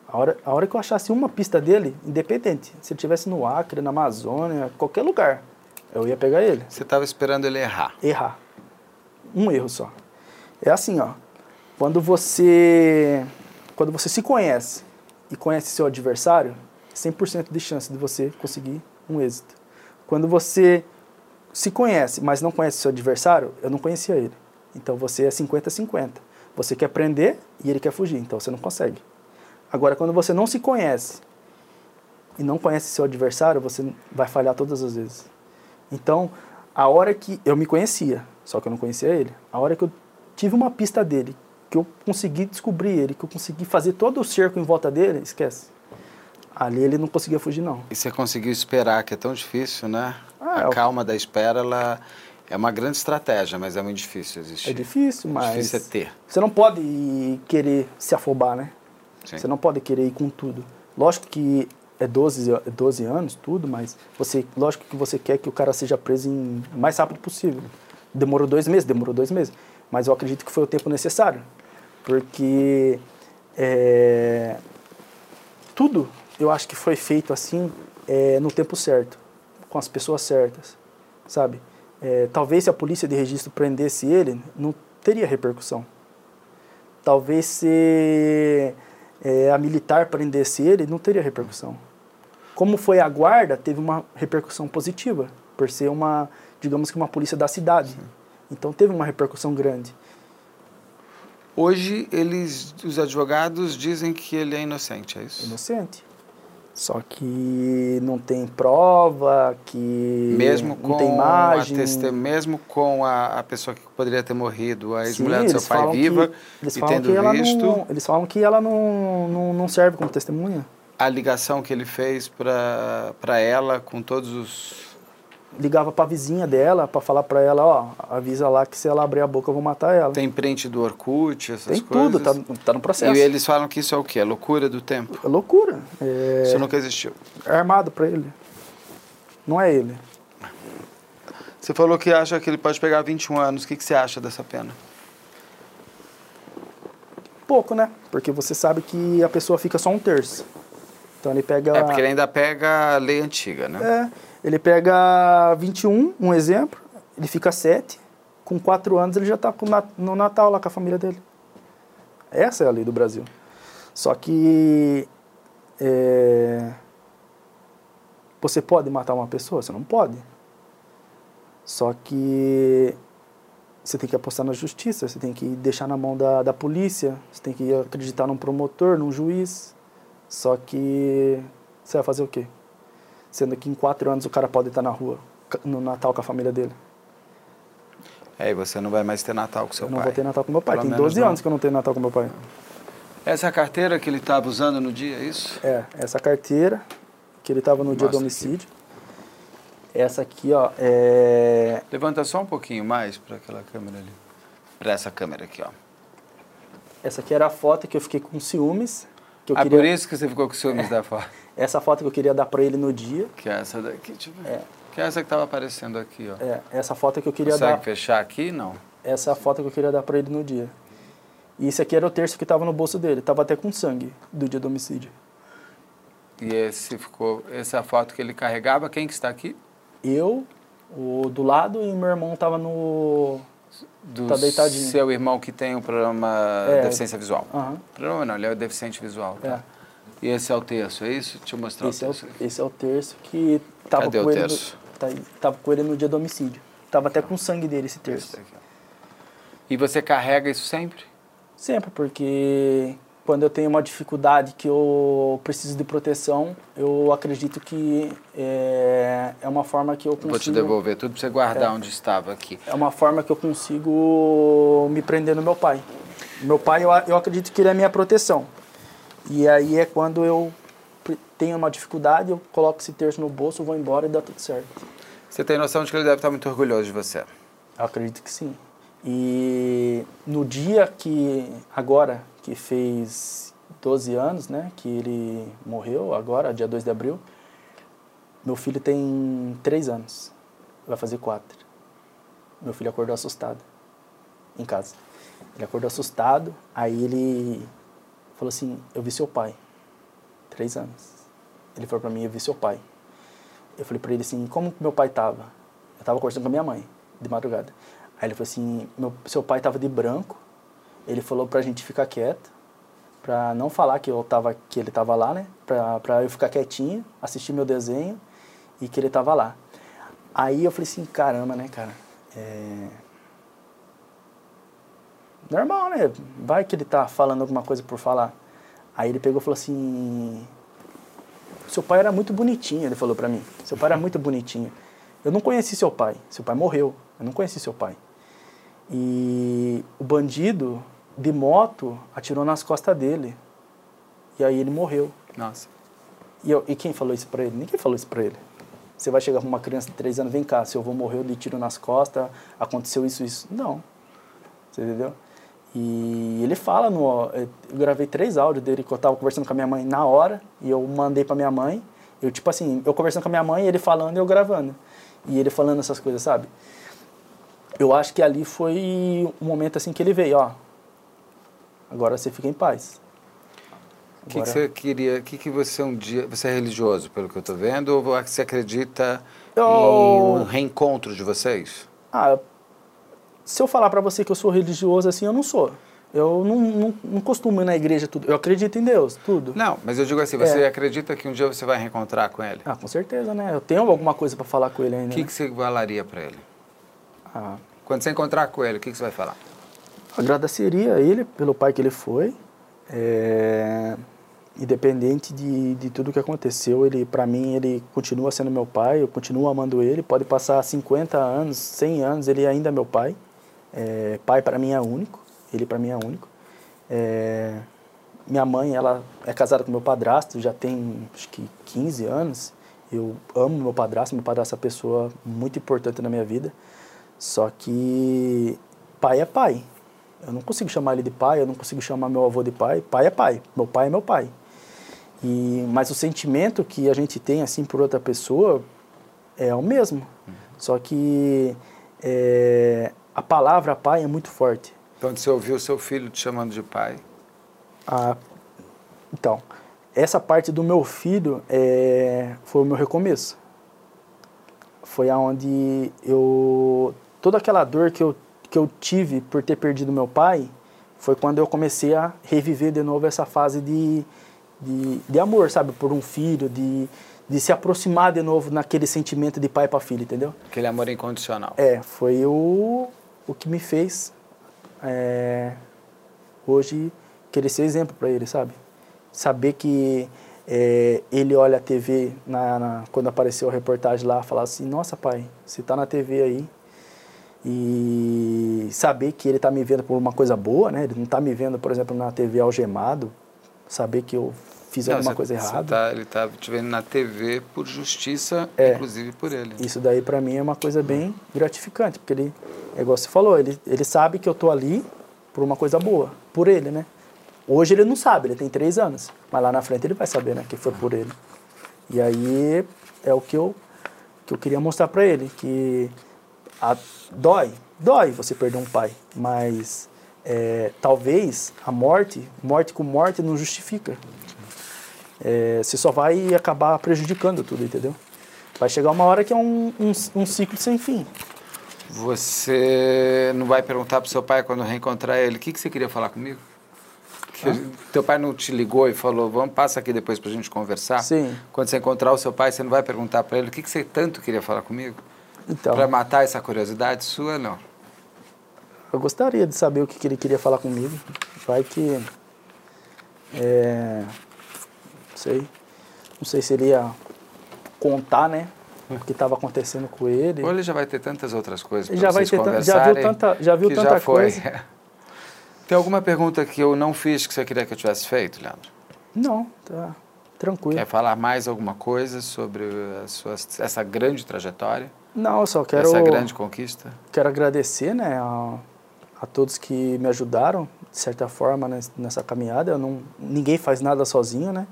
A hora, a hora que eu achasse uma pista dele, independente, se ele estivesse no Acre, na Amazônia, qualquer lugar, eu ia pegar ele. Você estava esperando ele errar? Errar. Um erro só. É assim, ó. Quando você quando você se conhece e conhece seu adversário, 100% de chance de você conseguir um êxito. Quando você se conhece, mas não conhece seu adversário, eu não conhecia ele. Então você é 50-50. Você quer prender e ele quer fugir, então você não consegue. Agora, quando você não se conhece e não conhece seu adversário, você vai falhar todas as vezes. Então, a hora que eu me conhecia, só que eu não conhecia ele, a hora que eu tive uma pista dele, que eu consegui descobrir ele, que eu consegui fazer todo o cerco em volta dele, esquece. Ali ele não conseguia fugir, não. E você conseguiu esperar, que é tão difícil, né? Ah, a calma da espera, ela é uma grande estratégia, mas é muito difícil existir. É difícil, mas. É difícil é ter. Você não pode querer se afobar, né? Você não pode querer ir com tudo. Lógico que é 12, 12 é anos, tudo, mas você, lógico que você quer que o cara seja preso em, mais rápido possível. Demorou dois meses, demorou dois meses. Mas eu acredito que foi o tempo necessário. Porque é, tudo eu acho que foi feito assim é, no tempo certo, com as pessoas certas, sabe? É, talvez se a polícia de registro prendesse ele, não teria repercussão. Talvez se é, a militar prendesse ele, não teria repercussão. Como foi a guarda, teve uma repercussão positiva, por ser uma, digamos que uma polícia da cidade. Sim. Então teve uma repercussão grande. Hoje eles, os advogados dizem que ele é inocente, é isso? Inocente. Só que não tem prova, que mesmo com não tem imagem. A mesmo com a, a pessoa que poderia ter morrido, a ex-mulher do seu pai viva, que, e tendo visto... Não, eles falam que ela não, não, não serve como testemunha. A ligação que ele fez para ela com todos os ligava para a vizinha dela para falar para ela, ó, avisa lá que se ela abrir a boca eu vou matar ela. Tem print do Orkut, essas Tem coisas? Tem tudo, tá, tá no processo. E eles falam que isso é o quê? É loucura do tempo? É loucura. É... Isso nunca existiu? É armado para ele. Não é ele. Você falou que acha que ele pode pegar 21 anos. O que, que você acha dessa pena? Pouco, né? Porque você sabe que a pessoa fica só um terço. Então ele pega... É, porque ele ainda pega a lei antiga, né? É. Ele pega 21, um exemplo, ele fica 7, com 4 anos ele já está no Natal lá com a família dele. Essa é a lei do Brasil. Só que é, você pode matar uma pessoa? Você não pode. Só que você tem que apostar na justiça, você tem que deixar na mão da, da polícia, você tem que acreditar num promotor, num juiz. Só que você vai fazer o quê? Sendo que em quatro anos o cara pode estar na rua no Natal com a família dele. É, e você não vai mais ter Natal com seu eu pai. Não vou ter Natal com meu pai. Pelo Tem 12 não. anos que eu não tenho Natal com meu pai. Essa é a carteira que ele estava usando no dia, é isso? É, essa carteira que ele estava no Mostra dia do homicídio. Aqui. Essa aqui, ó, é... Levanta só um pouquinho mais para aquela câmera ali. Para essa câmera aqui, ó. Essa aqui era a foto que eu fiquei com ciúmes. Que eu ah, queria... por isso que você ficou com ciúmes é. da foto. Essa foto que eu queria dar para ele no dia. Que é essa daqui, deixa eu ver. É. Que é essa que estava aparecendo aqui, ó. É, essa foto que eu queria Consegue dar. fechar aqui? Não. Essa é a foto que eu queria dar para ele no dia. E esse aqui era o terço que estava no bolso dele. Tava até com sangue do dia do homicídio. E esse ficou, essa é a foto que ele carregava, quem que está aqui? Eu, o do lado e meu irmão estava no do tá deitadinho. seu irmão que tem o problema é. deficiência visual. Uhum. Problema não, ele é o deficiente visual, tá? É. E esse é o terço, é isso? Deixa eu mostrar esse o terço. É o, esse é o terço que tava Cadê com o ele? No, tá, tava com ele no dia do homicídio. Tava até com sangue dele esse terço. Esse e você carrega isso sempre? Sempre, porque quando eu tenho uma dificuldade que eu preciso de proteção, eu acredito que é, é uma forma que eu consigo... Vou te devolver tudo para você guardar é, onde estava aqui. É uma forma que eu consigo me prender no meu pai. Meu pai, eu, eu acredito que ele é minha proteção. E aí é quando eu tenho uma dificuldade, eu coloco esse terço no bolso, vou embora e dá tudo certo. Você tem noção de que ele deve estar muito orgulhoso de você? Eu acredito que sim. E no dia que, agora, que fez 12 anos, né, que ele morreu, agora, dia 2 de abril, meu filho tem 3 anos, vai fazer 4. Meu filho acordou assustado em casa. Ele acordou assustado, aí ele falou assim, eu vi seu pai, 3 anos. Ele falou para mim, eu vi seu pai. Eu falei para ele assim, como meu pai tava? Eu tava conversando com a minha mãe, de madrugada. Aí ele falou assim, meu, seu pai tava de branco, ele falou pra gente ficar quieto, pra não falar que, eu tava, que ele tava lá, né? Pra, pra eu ficar quietinho, assistir meu desenho e que ele tava lá. Aí eu falei assim, caramba, né, cara? É... Normal, né? Vai que ele tá falando alguma coisa por falar. Aí ele pegou e falou assim, seu pai era muito bonitinho, ele falou para mim. Seu pai era muito bonitinho. Eu não conheci seu pai. Seu pai morreu. Eu não conheci seu pai. E o bandido de moto atirou nas costas dele. E aí ele morreu. Nossa. E, eu, e quem falou isso para ele? Ninguém falou isso para ele. Você vai chegar com uma criança de 3 anos, vem cá, seu avô morreu de tiro nas costas, aconteceu isso, isso. Não. Você entendeu? E ele fala no. Eu gravei três áudios dele que eu tava conversando com a minha mãe na hora, e eu mandei pra minha mãe. Eu, tipo assim, eu conversando com a minha mãe, ele falando e eu gravando. E ele falando essas coisas, sabe? Eu acho que ali foi um momento assim que ele veio, ó. Agora você fica em paz. O que, que, você queria? O que, que você um dia. Você é religioso, pelo que eu estou vendo, ou você acredita eu... em um reencontro de vocês? Ah, se eu falar para você que eu sou religioso assim, eu não sou. Eu não, não, não, costumo ir na igreja tudo. Eu acredito em Deus, tudo. Não, mas eu digo assim, você é. acredita que um dia você vai reencontrar com ele? Ah, com certeza, né? Eu tenho alguma coisa para falar com ele ainda. O que, né? que você falaria para ele? Ah. Quando você encontrar com ele, o que, que você vai falar? Agradeceria a ele pelo pai que ele foi. É... Independente de, de tudo que aconteceu, ele para mim ele continua sendo meu pai, eu continuo amando ele. Pode passar 50 anos, 100 anos, ele ainda é meu pai. É, pai para mim é único, ele para mim é único. É, minha mãe, ela é casada com meu padrasto, já tem acho que 15 anos. Eu amo meu padrasto, meu padrasto é uma pessoa muito importante na minha vida. Só que pai é pai. Eu não consigo chamar ele de pai, eu não consigo chamar meu avô de pai. Pai é pai, meu pai é meu pai. E mas o sentimento que a gente tem assim por outra pessoa é o mesmo. Uhum. Só que é, a palavra pai é muito forte. Quando você ouviu seu filho te chamando de pai? Ah, então, essa parte do meu filho é, foi o meu recomeço. Foi aonde eu toda aquela dor que eu que eu tive por ter perdido meu pai foi quando eu comecei a reviver de novo essa fase de, de, de amor, sabe, por um filho, de, de se aproximar de novo naquele sentimento de pai para filho, entendeu? Aquele amor incondicional. É, foi o, o que me fez é, hoje querer ser exemplo para ele, sabe? Saber que é, ele olha a TV na, na, quando apareceu a reportagem lá, falar assim, nossa pai, você está na TV aí e saber que ele está me vendo por uma coisa boa, né? Ele não está me vendo, por exemplo, na TV algemado, saber que eu fiz não, alguma você, coisa errada. Tá, ele está te vendo na TV por justiça, é, inclusive por ele. Isso daí para mim é uma coisa bem gratificante, porque ele, é igual você falou, ele, ele sabe que eu tô ali por uma coisa boa, por ele, né? Hoje ele não sabe, ele tem três anos, mas lá na frente ele vai saber, né, que foi por ele. E aí é o que eu, que eu queria mostrar para ele, que a, dói, dói você perder um pai, mas é, talvez a morte, morte com morte não justifica. É, você só vai acabar prejudicando tudo, entendeu? Vai chegar uma hora que é um, um, um ciclo sem fim. Você não vai perguntar para seu pai quando reencontrar ele, o que, que você queria falar comigo? Que ah? Teu pai não te ligou e falou, vamos, passa aqui depois para a gente conversar? Sim. Quando você encontrar o seu pai, você não vai perguntar para ele, o que, que você tanto queria falar comigo? Então. Para matar essa curiosidade sua, não? Eu gostaria de saber o que, ele queria falar comigo. Vai que É, não sei. Não sei se ele ia contar, né? O que estava acontecendo com ele. Ou ele já vai ter tantas outras coisas para vai vocês ter já viu tanta, já viu tanta já coisa. Tem alguma pergunta que eu não fiz que você queria que eu tivesse feito, Leandro? Não, tá tranquilo. Quer falar mais alguma coisa sobre sua, essa grande trajetória? Não, eu só quero... Essa grande conquista? Quero agradecer, né, a, a todos que me ajudaram, de certa forma, nessa caminhada. Eu não, ninguém faz nada sozinho, né?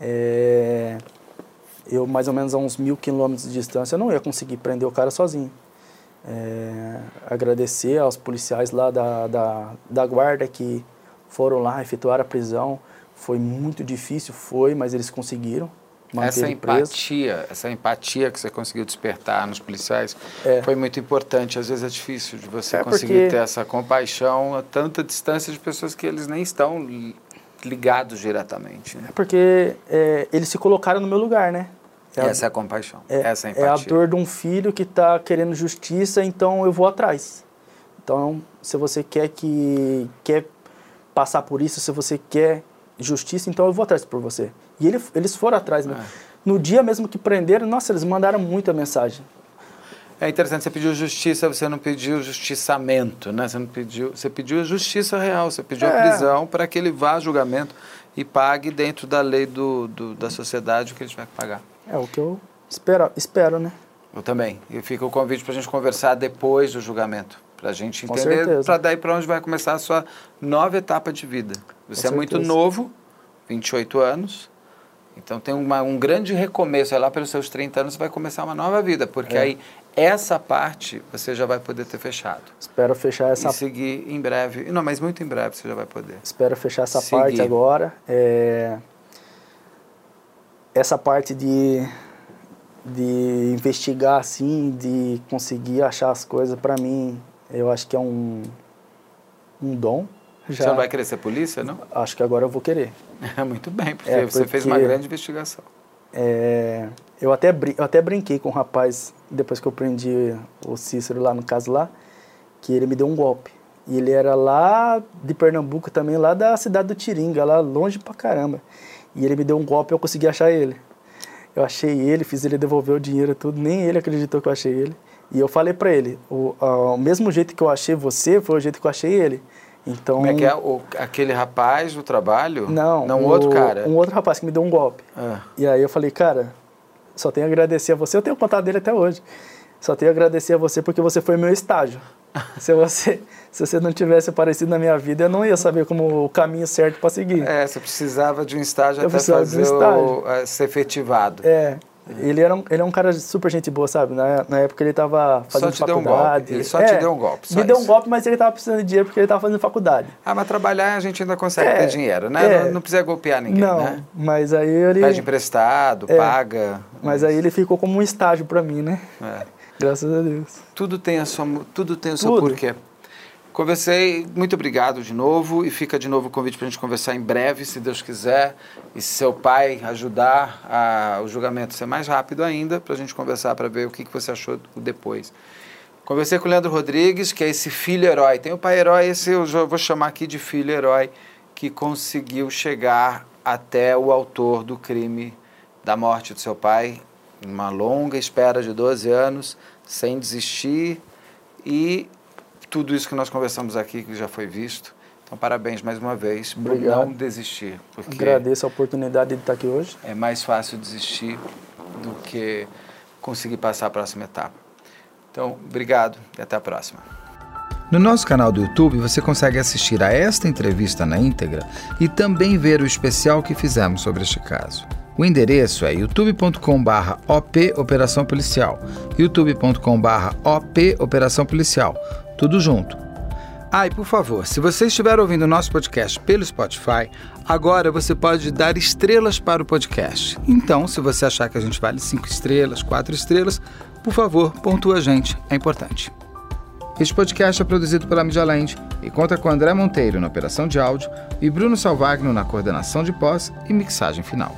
É, eu, mais ou menos a uns mil quilômetros de distância, não ia conseguir prender o cara sozinho. É, agradecer aos policiais lá da, da, da guarda que foram lá, efetuaram a prisão. Foi muito difícil, foi, mas eles conseguiram. Essa empatia, essa empatia que você conseguiu despertar nos policiais é. foi muito importante. Às vezes é difícil de você é conseguir porque... ter essa compaixão a tanta distância de pessoas que eles nem estão ligados diretamente. Né? É porque é, eles se colocaram no meu lugar, né? É essa é a compaixão, é, essa é a empatia. É a dor de um filho que está querendo justiça, então eu vou atrás. Então, se você quer que quer passar por isso, se você quer justiça, então eu vou atrás por você. E ele, eles foram atrás. Né? No dia mesmo que prenderam, nossa, eles mandaram muita mensagem. É interessante, você pediu justiça, você não pediu justiçamento, né? Você não pediu, você pediu a justiça real, você pediu é. a prisão para que ele vá a julgamento e pague dentro da lei do, do, da sociedade o que ele tiver que pagar. É o que eu espero, espero né? Eu também. E fica o convite para a gente conversar depois do julgamento, para a gente entender, para daí para onde vai começar a sua nova etapa de vida. Você Com é muito novo, 28 anos, então tem uma, um grande recomeço. É lá pelos seus 30 anos você vai começar uma nova vida, porque é. aí essa parte você já vai poder ter fechado. Espero fechar essa... E seguir em breve. Não, mas muito em breve você já vai poder. Espero fechar essa seguir. parte agora. É... Essa parte de, de investigar, assim, de conseguir achar as coisas, para mim, eu acho que é um, um dom. Já... Você não vai querer ser polícia, não? Acho que agora eu vou querer. muito bem, porque, é, porque você fez uma grande investigação. É, eu, até, eu até brinquei com o um rapaz, depois que eu prendi o Cícero lá no caso lá, que ele me deu um golpe. E ele era lá de Pernambuco também, lá da cidade do Tiringa, lá longe pra caramba. E ele me deu um golpe e eu consegui achar ele. Eu achei ele, fiz ele devolver o dinheiro e tudo, nem ele acreditou que eu achei ele. E eu falei para ele, o, o mesmo jeito que eu achei você, foi o jeito que eu achei ele. Então, Como é que é? O, aquele rapaz do trabalho? Não. Não, o, outro cara? Um outro rapaz que me deu um golpe. Ah. E aí eu falei, cara, só tenho a agradecer a você. Eu tenho contato dele até hoje. Só tenho a agradecer a você porque você foi meu estágio. se você se você não tivesse aparecido na minha vida, eu não ia saber como o caminho certo para seguir. É, você precisava de um estágio eu até fazer um estágio. O, ser efetivado. É. Ele, era um, ele é um cara super gente boa, sabe? Na, na época ele estava fazendo só te faculdade. Deu um golpe. Ele só é, te deu um golpe. me deu um golpe, mas ele estava precisando de dinheiro porque ele estava fazendo faculdade. Ah, mas trabalhar a gente ainda consegue é, ter dinheiro, né? É, não, não, precisa golpear ninguém, não, né? mas aí ele... Pede emprestado, é, paga. Mas aí ele ficou como um estágio para mim, né? É. Graças a Deus. Tudo tem, a sua, tudo tem o seu tudo. porquê. Conversei, muito obrigado de novo e fica de novo o convite para a gente conversar em breve, se Deus quiser, e se seu pai ajudar a, o julgamento ser mais rápido ainda, para a gente conversar para ver o que, que você achou depois. Conversei com o Leandro Rodrigues, que é esse filho herói. Tem o pai herói, esse eu vou chamar aqui de filho herói, que conseguiu chegar até o autor do crime da morte do seu pai, uma longa espera de 12 anos, sem desistir e tudo isso que nós conversamos aqui, que já foi visto. Então, parabéns mais uma vez por Obrigado. não desistir. Porque Agradeço a oportunidade de estar aqui hoje. É mais fácil desistir do que conseguir passar a próxima etapa. Então, obrigado e até a próxima. No nosso canal do YouTube você consegue assistir a esta entrevista na íntegra e também ver o especial que fizemos sobre este caso. O endereço é youtube.com/op Operação Policial, youtube.com/op Operação Policial tudo junto. Ah, e por favor, se você estiver ouvindo o nosso podcast pelo Spotify, agora você pode dar estrelas para o podcast. Então, se você achar que a gente vale cinco estrelas, quatro estrelas, por favor, pontua a gente, é importante. Este podcast é produzido pela Media Land e conta com André Monteiro na operação de áudio e Bruno Salvagno na coordenação de pós e mixagem final.